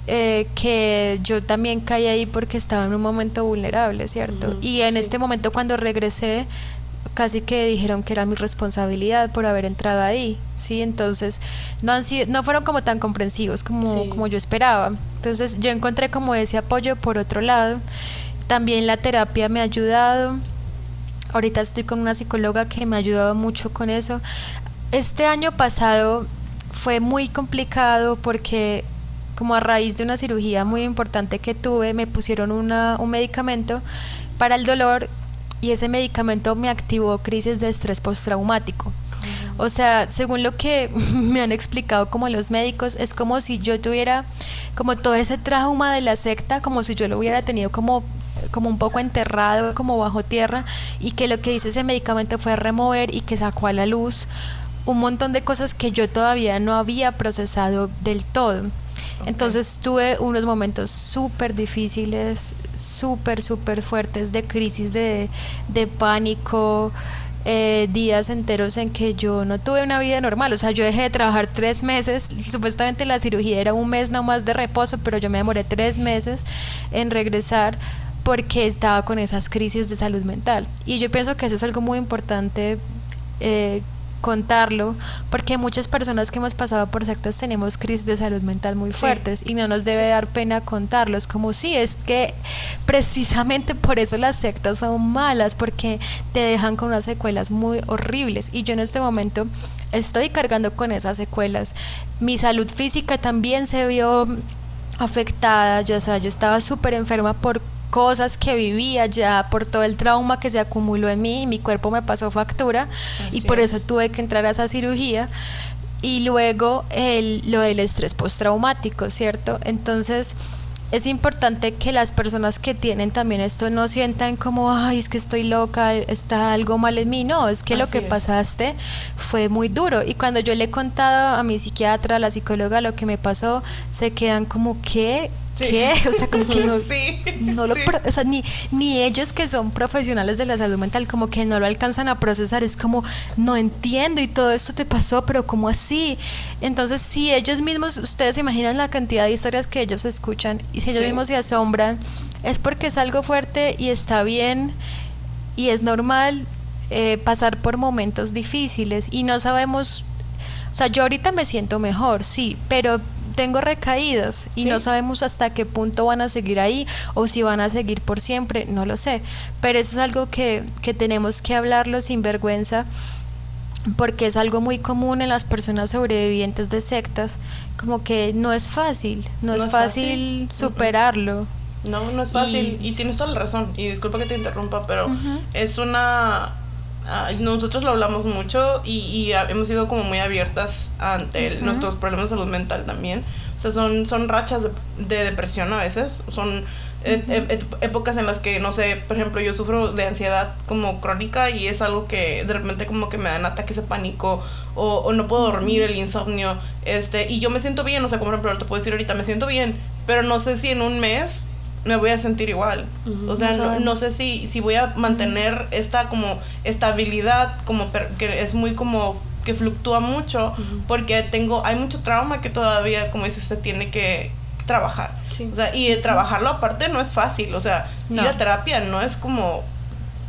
eh, que yo también caí ahí porque estaba en un momento vulnerable, ¿cierto? y en este momento cuando regresé, casi que dijeron que era mi responsabilidad por haber entrado ahí, ¿sí? Entonces, no, han sido, no fueron como tan comprensivos como, como yo esperaba. Entonces, yo encontré como ese apoyo por otro lado. También la terapia me ha ayudado. Ahorita estoy con una psicóloga que me ha ayudado mucho con eso. Este año pasado fue muy complicado porque como a raíz de una cirugía muy importante que tuve, me pusieron una, un medicamento para el dolor y ese medicamento me activó crisis de estrés postraumático. O sea, según lo que me han explicado como los médicos, es como si yo tuviera como todo ese trauma de la secta, como si yo lo hubiera tenido como como un poco enterrado, como bajo tierra, y que lo que hizo ese medicamento fue remover y que sacó a la luz un montón de cosas que yo todavía no había procesado del todo. Entonces tuve unos momentos súper difíciles, súper, súper fuertes de crisis, de, de pánico, eh, días enteros en que yo no tuve una vida normal. O sea, yo dejé de trabajar tres meses. Supuestamente la cirugía era un mes nomás de reposo, pero yo me demoré tres meses en regresar porque estaba con esas crisis de salud mental. Y yo pienso que eso es algo muy importante eh, contarlo, porque muchas personas que hemos pasado por sectas tenemos crisis de salud mental muy fuertes y no nos debe dar pena contarlo. Es como si es que precisamente por eso las sectas son malas, porque te dejan con unas secuelas muy horribles. Y yo en este momento estoy cargando con esas secuelas. Mi salud física también se vio afectada, yo, o sea, yo estaba súper enferma por cosas que vivía ya por todo el trauma que se acumuló en mí y mi cuerpo me pasó factura y por eso tuve que entrar a esa cirugía y luego el, lo del estrés postraumático, ¿cierto? Entonces es importante que las personas que tienen también esto no sientan como, ay, es que estoy loca, está algo mal en mí. No, es que lo que pasaste fue muy duro. Y cuando yo le he contado a mi psiquiatra, a la psicóloga, lo que me pasó, se quedan como, ¿qué? ¿Qué? O sea, como que no, no lo, o sea, ni, ni ellos que son profesionales de la salud mental como que no lo alcanzan a procesar, es como, no entiendo y todo esto te pasó, pero ¿cómo así? Entonces, si ellos mismos, ustedes se imaginan la cantidad de historias que ellos escuchan y si ellos mismos se asombran, es porque es algo fuerte y está bien y es normal eh, pasar por momentos difíciles y no sabemos, o sea, yo ahorita me siento mejor, sí, pero tengo recaídas y no sabemos hasta qué punto van a seguir ahí o si van a seguir por siempre, no lo sé. Pero eso es algo que, que tenemos que hablarlo sin vergüenza porque es algo muy común en las personas sobrevivientes de sectas, como que no es fácil, no, es, fácil, superarlo. No, no es fácil. Y, tienes toda la razón. Y disculpa que te interrumpa, pero es una nosotros lo hablamos mucho y, hemos sido como muy abiertas ante nuestros problemas de salud mental también. O sea, son, son rachas de, depresión a veces, son e, e, épocas en las que, no sé, por ejemplo, yo sufro de ansiedad como crónica y es algo que de repente como que me dan ataques de pánico o, o no puedo dormir, el insomnio, este, y yo me siento bien, o sea, como por ejemplo, te puedo decir ahorita, me siento bien, pero no sé si en un mes me voy a sentir igual. o sea, no, sé si, si voy a mantener esta como estabilidad, como que es muy como que fluctúa mucho, porque tengo, hay mucho trauma que todavía, como dices, se tiene que trabajar. O sea, y trabajarlo aparte no es fácil, o sea, ir a terapia no es como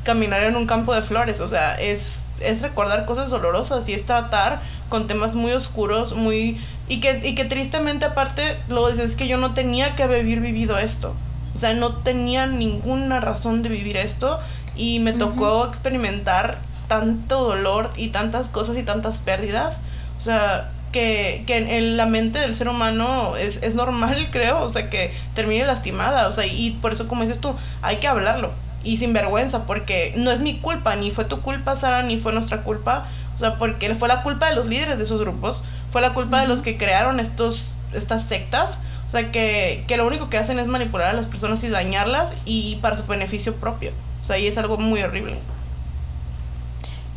caminar en un campo de flores, o sea, es, es recordar cosas dolorosas y es tratar con temas muy oscuros, muy... Y que, y que tristemente aparte, lo dices, es que yo no tenía que haber vivido esto. O sea, no tenía ninguna razón de vivir esto y me tocó experimentar tanto dolor y tantas cosas y tantas pérdidas. O sea, que, que en, la mente del ser humano es, es normal, creo, o sea, que termine lastimada. O sea, y por eso, como dices tú, hay que hablarlo. y sin vergüenza, porque no es mi culpa, ni fue tu culpa, Sara, ni fue nuestra culpa. O sea, porque fue la culpa de los líderes de esos grupos, fue la culpa de los que crearon estos, estas sectas. O sea, que, que lo único que hacen es manipular a las personas y dañarlas y para su beneficio propio. O sea, y es algo muy horrible.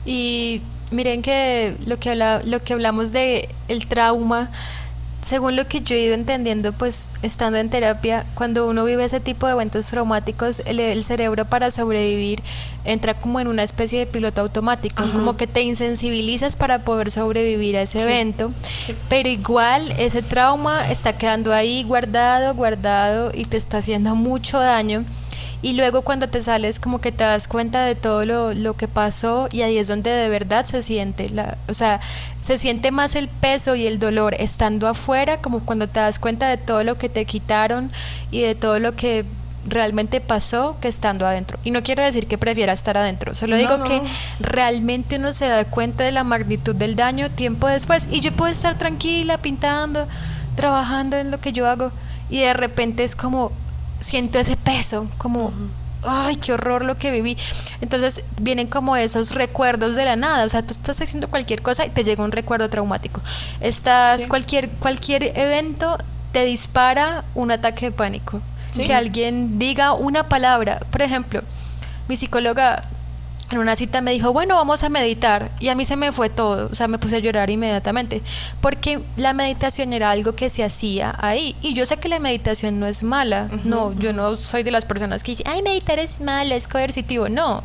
Y miren que lo que, habla, lo que hablamos de el trauma según lo que yo he ido entendiendo, pues estando en terapia, cuando uno vive ese tipo de eventos traumáticos, el, cerebro para sobrevivir entra como en una especie de piloto automático, como que te insensibilizas para poder sobrevivir a ese evento, pero igual ese trauma está quedando ahí guardado, guardado y te está haciendo mucho daño y luego cuando te sales como que te das cuenta de todo lo, lo que pasó y ahí es donde de verdad se siente, la, o sea, se siente más el peso y el dolor estando afuera, como cuando te das cuenta de todo lo que te quitaron y de todo lo que realmente pasó que estando adentro. Y no quiero decir que prefiera estar adentro, solo digo que realmente uno se da cuenta de la magnitud del daño tiempo después y yo puedo estar tranquila pintando, trabajando en lo que yo hago y de repente es como siento ese peso, como, ay, qué horror lo que viví. Entonces vienen como esos recuerdos de la nada, o sea, tú estás haciendo cualquier cosa y te llega un recuerdo traumático. Estás, cualquier, cualquier evento te dispara un ataque de pánico. Que alguien diga una palabra, por ejemplo, mi psicóloga en una cita me dijo, bueno, vamos a meditar. Y a mí se me fue todo, o sea, me puse a llorar inmediatamente, porque la meditación era algo que se hacía ahí. Y yo sé que la meditación no es mala, no, yo no soy de las personas que dicen, ay, meditar es malo, es coercitivo, no.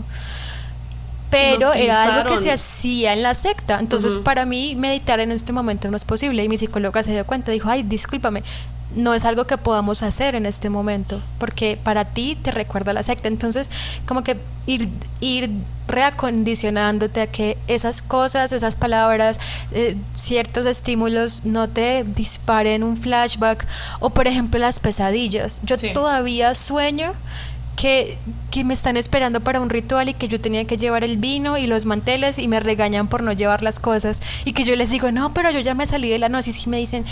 Pero era algo que se hacía en la secta. Entonces, para mí, meditar en este momento no es posible. Y mi psicóloga se dio cuenta, dijo, ay, discúlpame, no es algo que podamos hacer en este momento, porque para ti te recuerda la secta. Entonces, como que ir, ir reacondicionándote a que esas cosas, esas palabras, eh, ciertos estímulos no te disparen un flashback o, por ejemplo, las pesadillas. Yo todavía sueño que, que, me están esperando para un ritual y que yo tenía que llevar el vino y los manteles y me regañan por no llevar las cosas. Y que yo les digo, no, pero yo ya me salí de la gnosis y me dicen,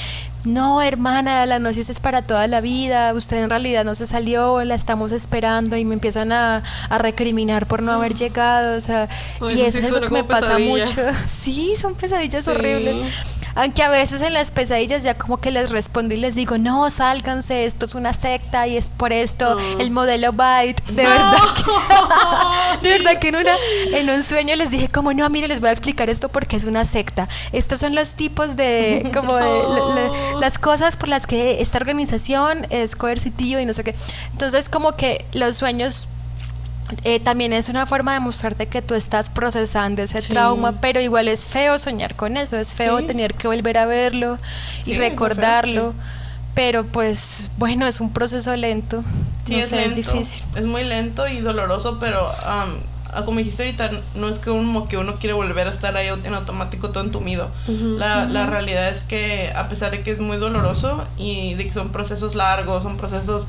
no, hermana, la gnosis es para toda la vida, usted en realidad no se salió, la estamos esperando y me empiezan a, a recriminar por no haber llegado, o sea, y eso es lo que me pasa mucho. Sí, son pesadillas horribles. Aunque a veces en las pesadillas ya como que les respondo y les digo, no, sálganse, esto es una secta y es por esto, el modelo Byte. De verdad que, de verdad que en, una, en un sueño les dije como, no, mire, les voy a explicar esto porque es una secta. Estos son los tipos de, como de, las cosas por las que esta organización es coercitiva y no sé qué. Entonces como que los sueños eh, también es una forma de mostrarte que tú estás procesando ese trauma, pero igual es feo soñar con eso, es feo tener que volver a verlo y recordarlo, pero pues bueno, es un proceso lento, es, difícil. Es muy lento y doloroso, pero ah, como dijiste ahorita, no es que uno, que uno quiere volver a estar ahí en automático todo entumido. la, la realidad es que a pesar de que es muy doloroso y de que son procesos largos, son procesos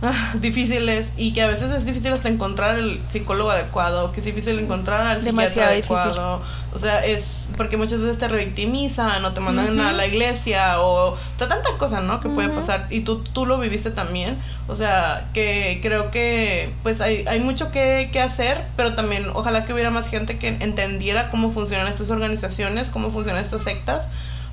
difíciles y que a veces es difícil hasta encontrar el psicólogo adecuado, que es difícil encontrar al psiquiatra adecuado. O sea, es porque muchas veces te revictimizan o te mandan a la iglesia o tanta cosa, ¿no? Que puede pasar y tú, tú lo viviste también. O sea, que creo que pues hay, hay mucho que, que hacer, pero también ojalá que hubiera más gente que entendiera cómo funcionan estas organizaciones, cómo funcionan estas sectas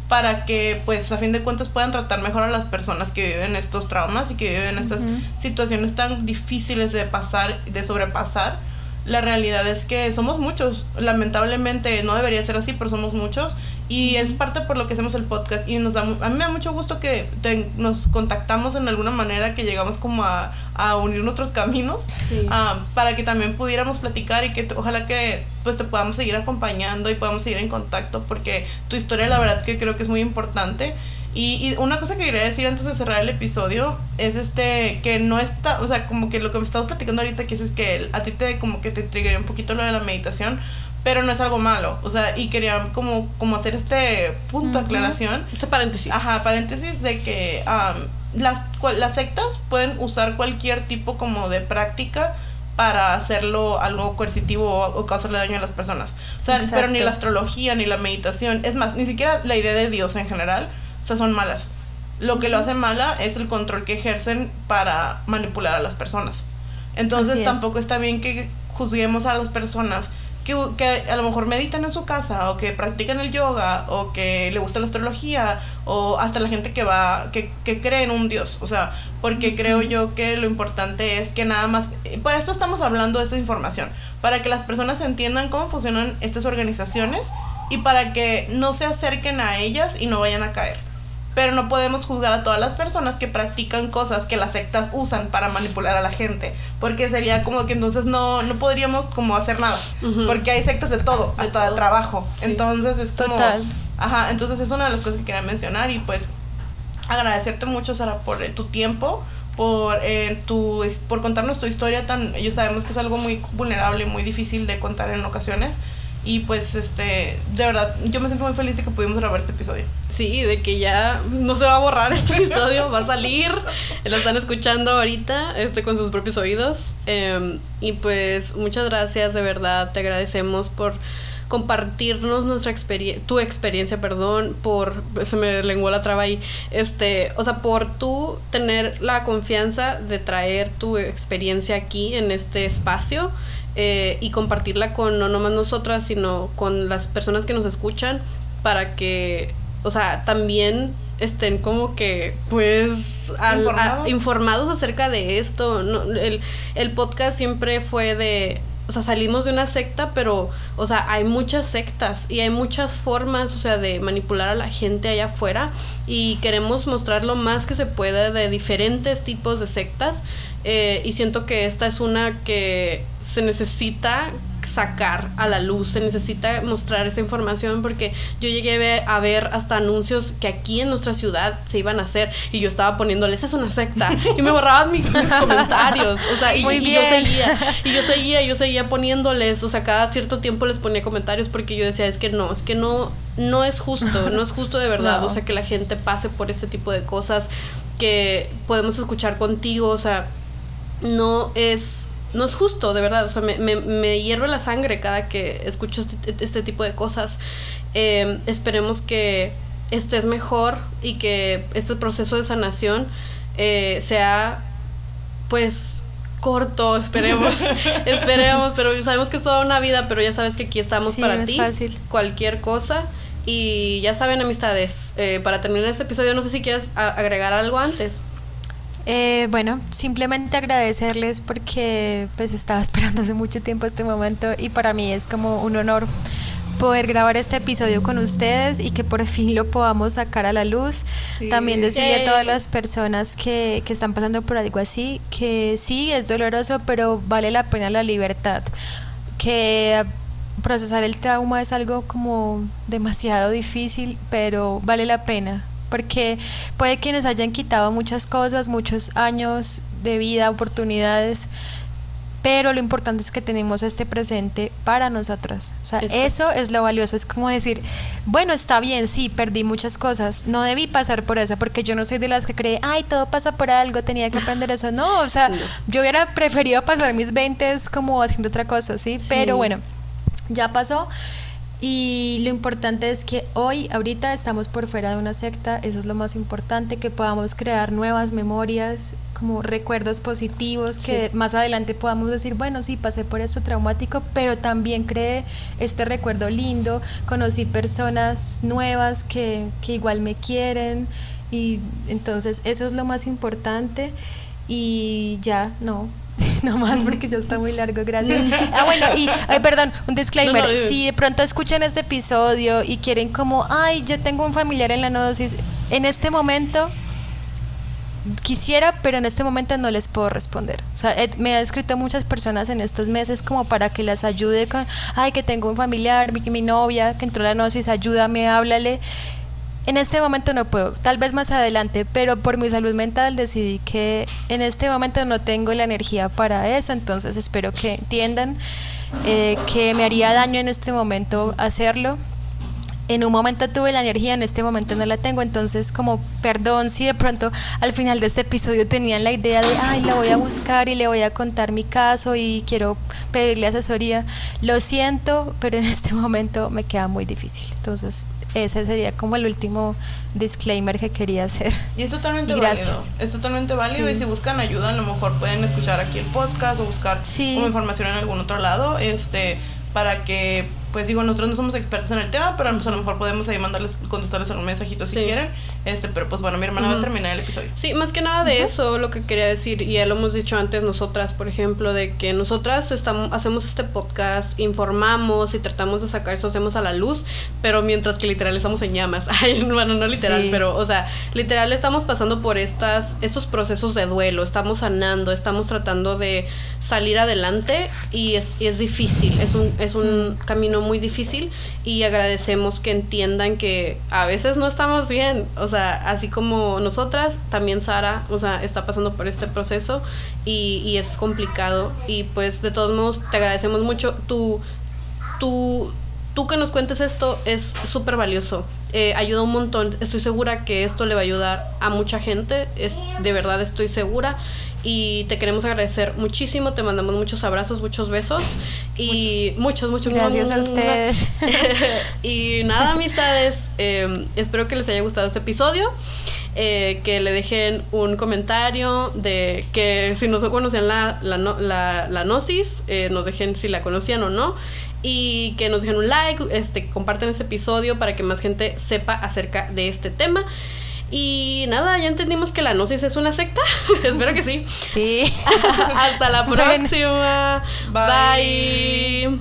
para que pues a fin de cuentas puedan tratar mejor a las personas que viven estos traumas y que viven estas situaciones tan difíciles de pasar, de sobrepasar la realidad es que somos muchos. Lamentablemente no debería ser así, pero somos muchos. Y es parte por lo que hacemos el podcast. Y nos da, a mí me da mucho gusto que nos contactamos en alguna manera, que llegamos como a, a unir nuestros caminos, ah, para que también pudiéramos platicar y que ojalá que pues te podamos seguir acompañando y podamos seguir en contacto, porque tu historia la verdad que creo que es muy importante. Y, una cosa que quería decir antes de cerrar el episodio es este que no está, o sea, como que lo que me estamos platicando ahorita que es, es que a ti te como que te triggeré un poquito lo de la meditación, pero no es algo malo, o sea, y quería como como hacer este punto de aclaración, este paréntesis. Ajá, paréntesis de que las las sectas pueden usar cualquier tipo como de práctica para hacerlo algo coercitivo o, causarle daño a las personas. O sea, pero ni la astrología ni la meditación, es más, ni siquiera la idea de Dios en general o sea, son malas. Lo que lo hace mala es el control que ejercen para manipular a las personas. Entonces es. tampoco está bien que juzguemos a las personas que, que a lo mejor meditan en su casa o que practican el yoga o que le gusta la astrología o hasta la gente que va que, que cree en un dios o sea porque creo yo que lo importante es que nada más eh, por esto estamos hablando de esta información para que las personas entiendan cómo funcionan estas organizaciones y para que no se acerquen a ellas y no vayan a caer pero no podemos juzgar a todas las personas que practican cosas que las sectas usan para manipular a la gente, porque sería como que entonces no, no podríamos como hacer nada, porque hay sectas de todo, De hasta de todo. trabajo, Sí. entonces es como... Total. Ajá, entonces es una de las cosas que quería mencionar y pues agradecerte mucho Sara por eh, tu tiempo, por eh, tu por contarnos tu historia tan, ellos sabemos que es algo muy vulnerable, muy difícil de contar en ocasiones. Y pues, este, de verdad, yo me siento muy feliz de que pudimos grabar este episodio. Sí, de que ya no se va a borrar este episodio, va a salir. Lo están escuchando ahorita este, con sus propios oídos. Eh, y pues muchas gracias, de verdad, te agradecemos por compartirnos nuestra experiencia, tu experiencia, perdón, por, se me lenguó la traba ahí, este, o sea, por tú tener la confianza de traer tu experiencia aquí en este espacio eh, y compartirla con no nomás nosotras, sino con las personas que nos escuchan para que, o sea, también estén como que, pues, al- a- Informados. informados acerca de esto. No, el, el podcast siempre fue de, o sea, salimos de una secta, pero, o sea, hay muchas sectas y hay muchas formas, o sea, de manipular a la gente allá afuera y queremos mostrar lo más que se pueda de diferentes tipos de sectas eh, y siento que esta es una que se necesita sacar a la luz, se necesita mostrar esa información porque yo llegué a ver, hasta anuncios que aquí en nuestra ciudad se iban a hacer y yo estaba poniéndoles es una secta y me borraban mis, mis comentarios, o sea, y, Muy y yo bien. seguía y yo seguía, yo seguía poniéndoles, o sea, cada cierto tiempo les ponía comentarios porque yo decía, es que no, es que no no es justo, no es justo de verdad, No. o sea, que la gente pase por este tipo de cosas que podemos escuchar contigo, o sea, no es no es justo, de verdad. O sea, me, me, me hierve la sangre cada que escucho este, este tipo de cosas. Eh, esperemos que estés mejor y que este proceso de sanación eh, sea, pues, corto, esperemos. esperemos, pero sabemos que es toda una vida, pero ya sabes que aquí estamos Sí, para ti. fácil. Cualquier cosa. Y ya saben, amistades, eh, para terminar este episodio, no sé si quieres agregar algo antes. Eh, bueno, simplemente agradecerles porque pues estaba esperando hace mucho tiempo este momento y para mí es como un honor poder grabar este episodio con ustedes y que por fin lo podamos sacar a la luz. Sí. También decirle a todas las personas que, que están pasando por algo así que sí, es doloroso, pero vale la pena la libertad. Que procesar el trauma es algo como demasiado difícil, pero vale la pena. Porque puede que nos hayan quitado muchas cosas, muchos años de vida, oportunidades, pero lo importante es que tenemos este presente para nosotras. O sea, eso es lo valioso. Es como decir, bueno, está bien, sí, perdí muchas cosas. No debí pasar por eso, porque yo no soy de las que cree, ay, todo pasa por algo, tenía que aprender eso. No, o sea, yo hubiera preferido pasar mis 20 como haciendo otra cosa, ¿sí? Sí. Pero bueno, ya pasó. Y lo importante es que hoy, ahorita estamos por fuera de una secta, eso es lo más importante, que podamos crear nuevas memorias, como recuerdos positivos, que más adelante podamos decir, bueno, sí, pasé por esto traumático, pero también creé este recuerdo lindo, conocí personas nuevas que, que igual me quieren, y entonces eso es lo más importante. Y ya, no, no más porque ya está muy largo, gracias. Ah, bueno, y ay, perdón, un disclaimer. No, no, dime. si de pronto escuchan este episodio y quieren como, ay, yo tengo un familiar en la nodosis, en este momento quisiera, pero en este momento no les puedo responder. O sea, me ha escrito muchas personas en estos meses como para que las ayude con, ay, que tengo un familiar, mi, mi novia que entró a la gnosis, ayúdame, háblale. En este momento no puedo, tal vez más adelante, pero por mi salud mental decidí que en este momento no tengo la energía para eso, entonces espero que entiendan eh, que me haría daño en este momento hacerlo en un momento tuve la energía, en este momento no la tengo, entonces como perdón si de pronto al final de este episodio tenían la idea de, ay, la voy a buscar y le voy a contar mi caso y quiero pedirle asesoría, lo siento, pero en este momento me queda muy difícil. Entonces, ese sería como el último disclaimer que quería hacer. Y es totalmente válido. Es totalmente válido. Y si buscan ayuda, a lo mejor pueden escuchar aquí el podcast o buscar como información en algún otro lado. Este, para que pues digo, nosotros no somos expertos en el tema, pero pues a lo mejor podemos ahí mandarles, contestarles algún mensajito si quieren. Este, pero pues bueno, mi hermana va a terminar el episodio. Sí, más que nada de eso, lo que quería decir, y ya lo hemos dicho antes nosotras, por ejemplo, de que nosotras estamos, hacemos este podcast, informamos y tratamos de sacar esos temas a la luz, pero mientras que literal estamos en llamas. Ay, bueno, no literal, pero, o sea, literal estamos pasando por estas, estos procesos de duelo, estamos sanando, estamos tratando de salir adelante y es, y es difícil, es un, es un camino muy difícil y agradecemos que entiendan que a veces no estamos bien, o sea, así como nosotras, también Sara, o sea, está pasando por este proceso y, y es complicado y pues de todos modos te agradecemos mucho tu, tu, tú que nos cuentes esto es súper valioso. Eh, ayuda un montón. Estoy segura que esto le va a ayudar a mucha gente. Es, de verdad estoy segura y te queremos agradecer muchísimo. Te mandamos muchos abrazos, muchos besos y muchos, muchos, Gracias a ustedes. y nada, amistades, em, espero que les haya gustado este episodio. Eh, que le dejen un comentario de que si no conocían la, la, la, la gnosis, eh, nos dejen si la conocían o no. Y que nos dejen un like, este, compartan este episodio para que más gente sepa acerca de este tema. Y nada, ya entendimos que la Gnosis es una secta. Espero que sí. Sí. Hasta la próxima. Bye.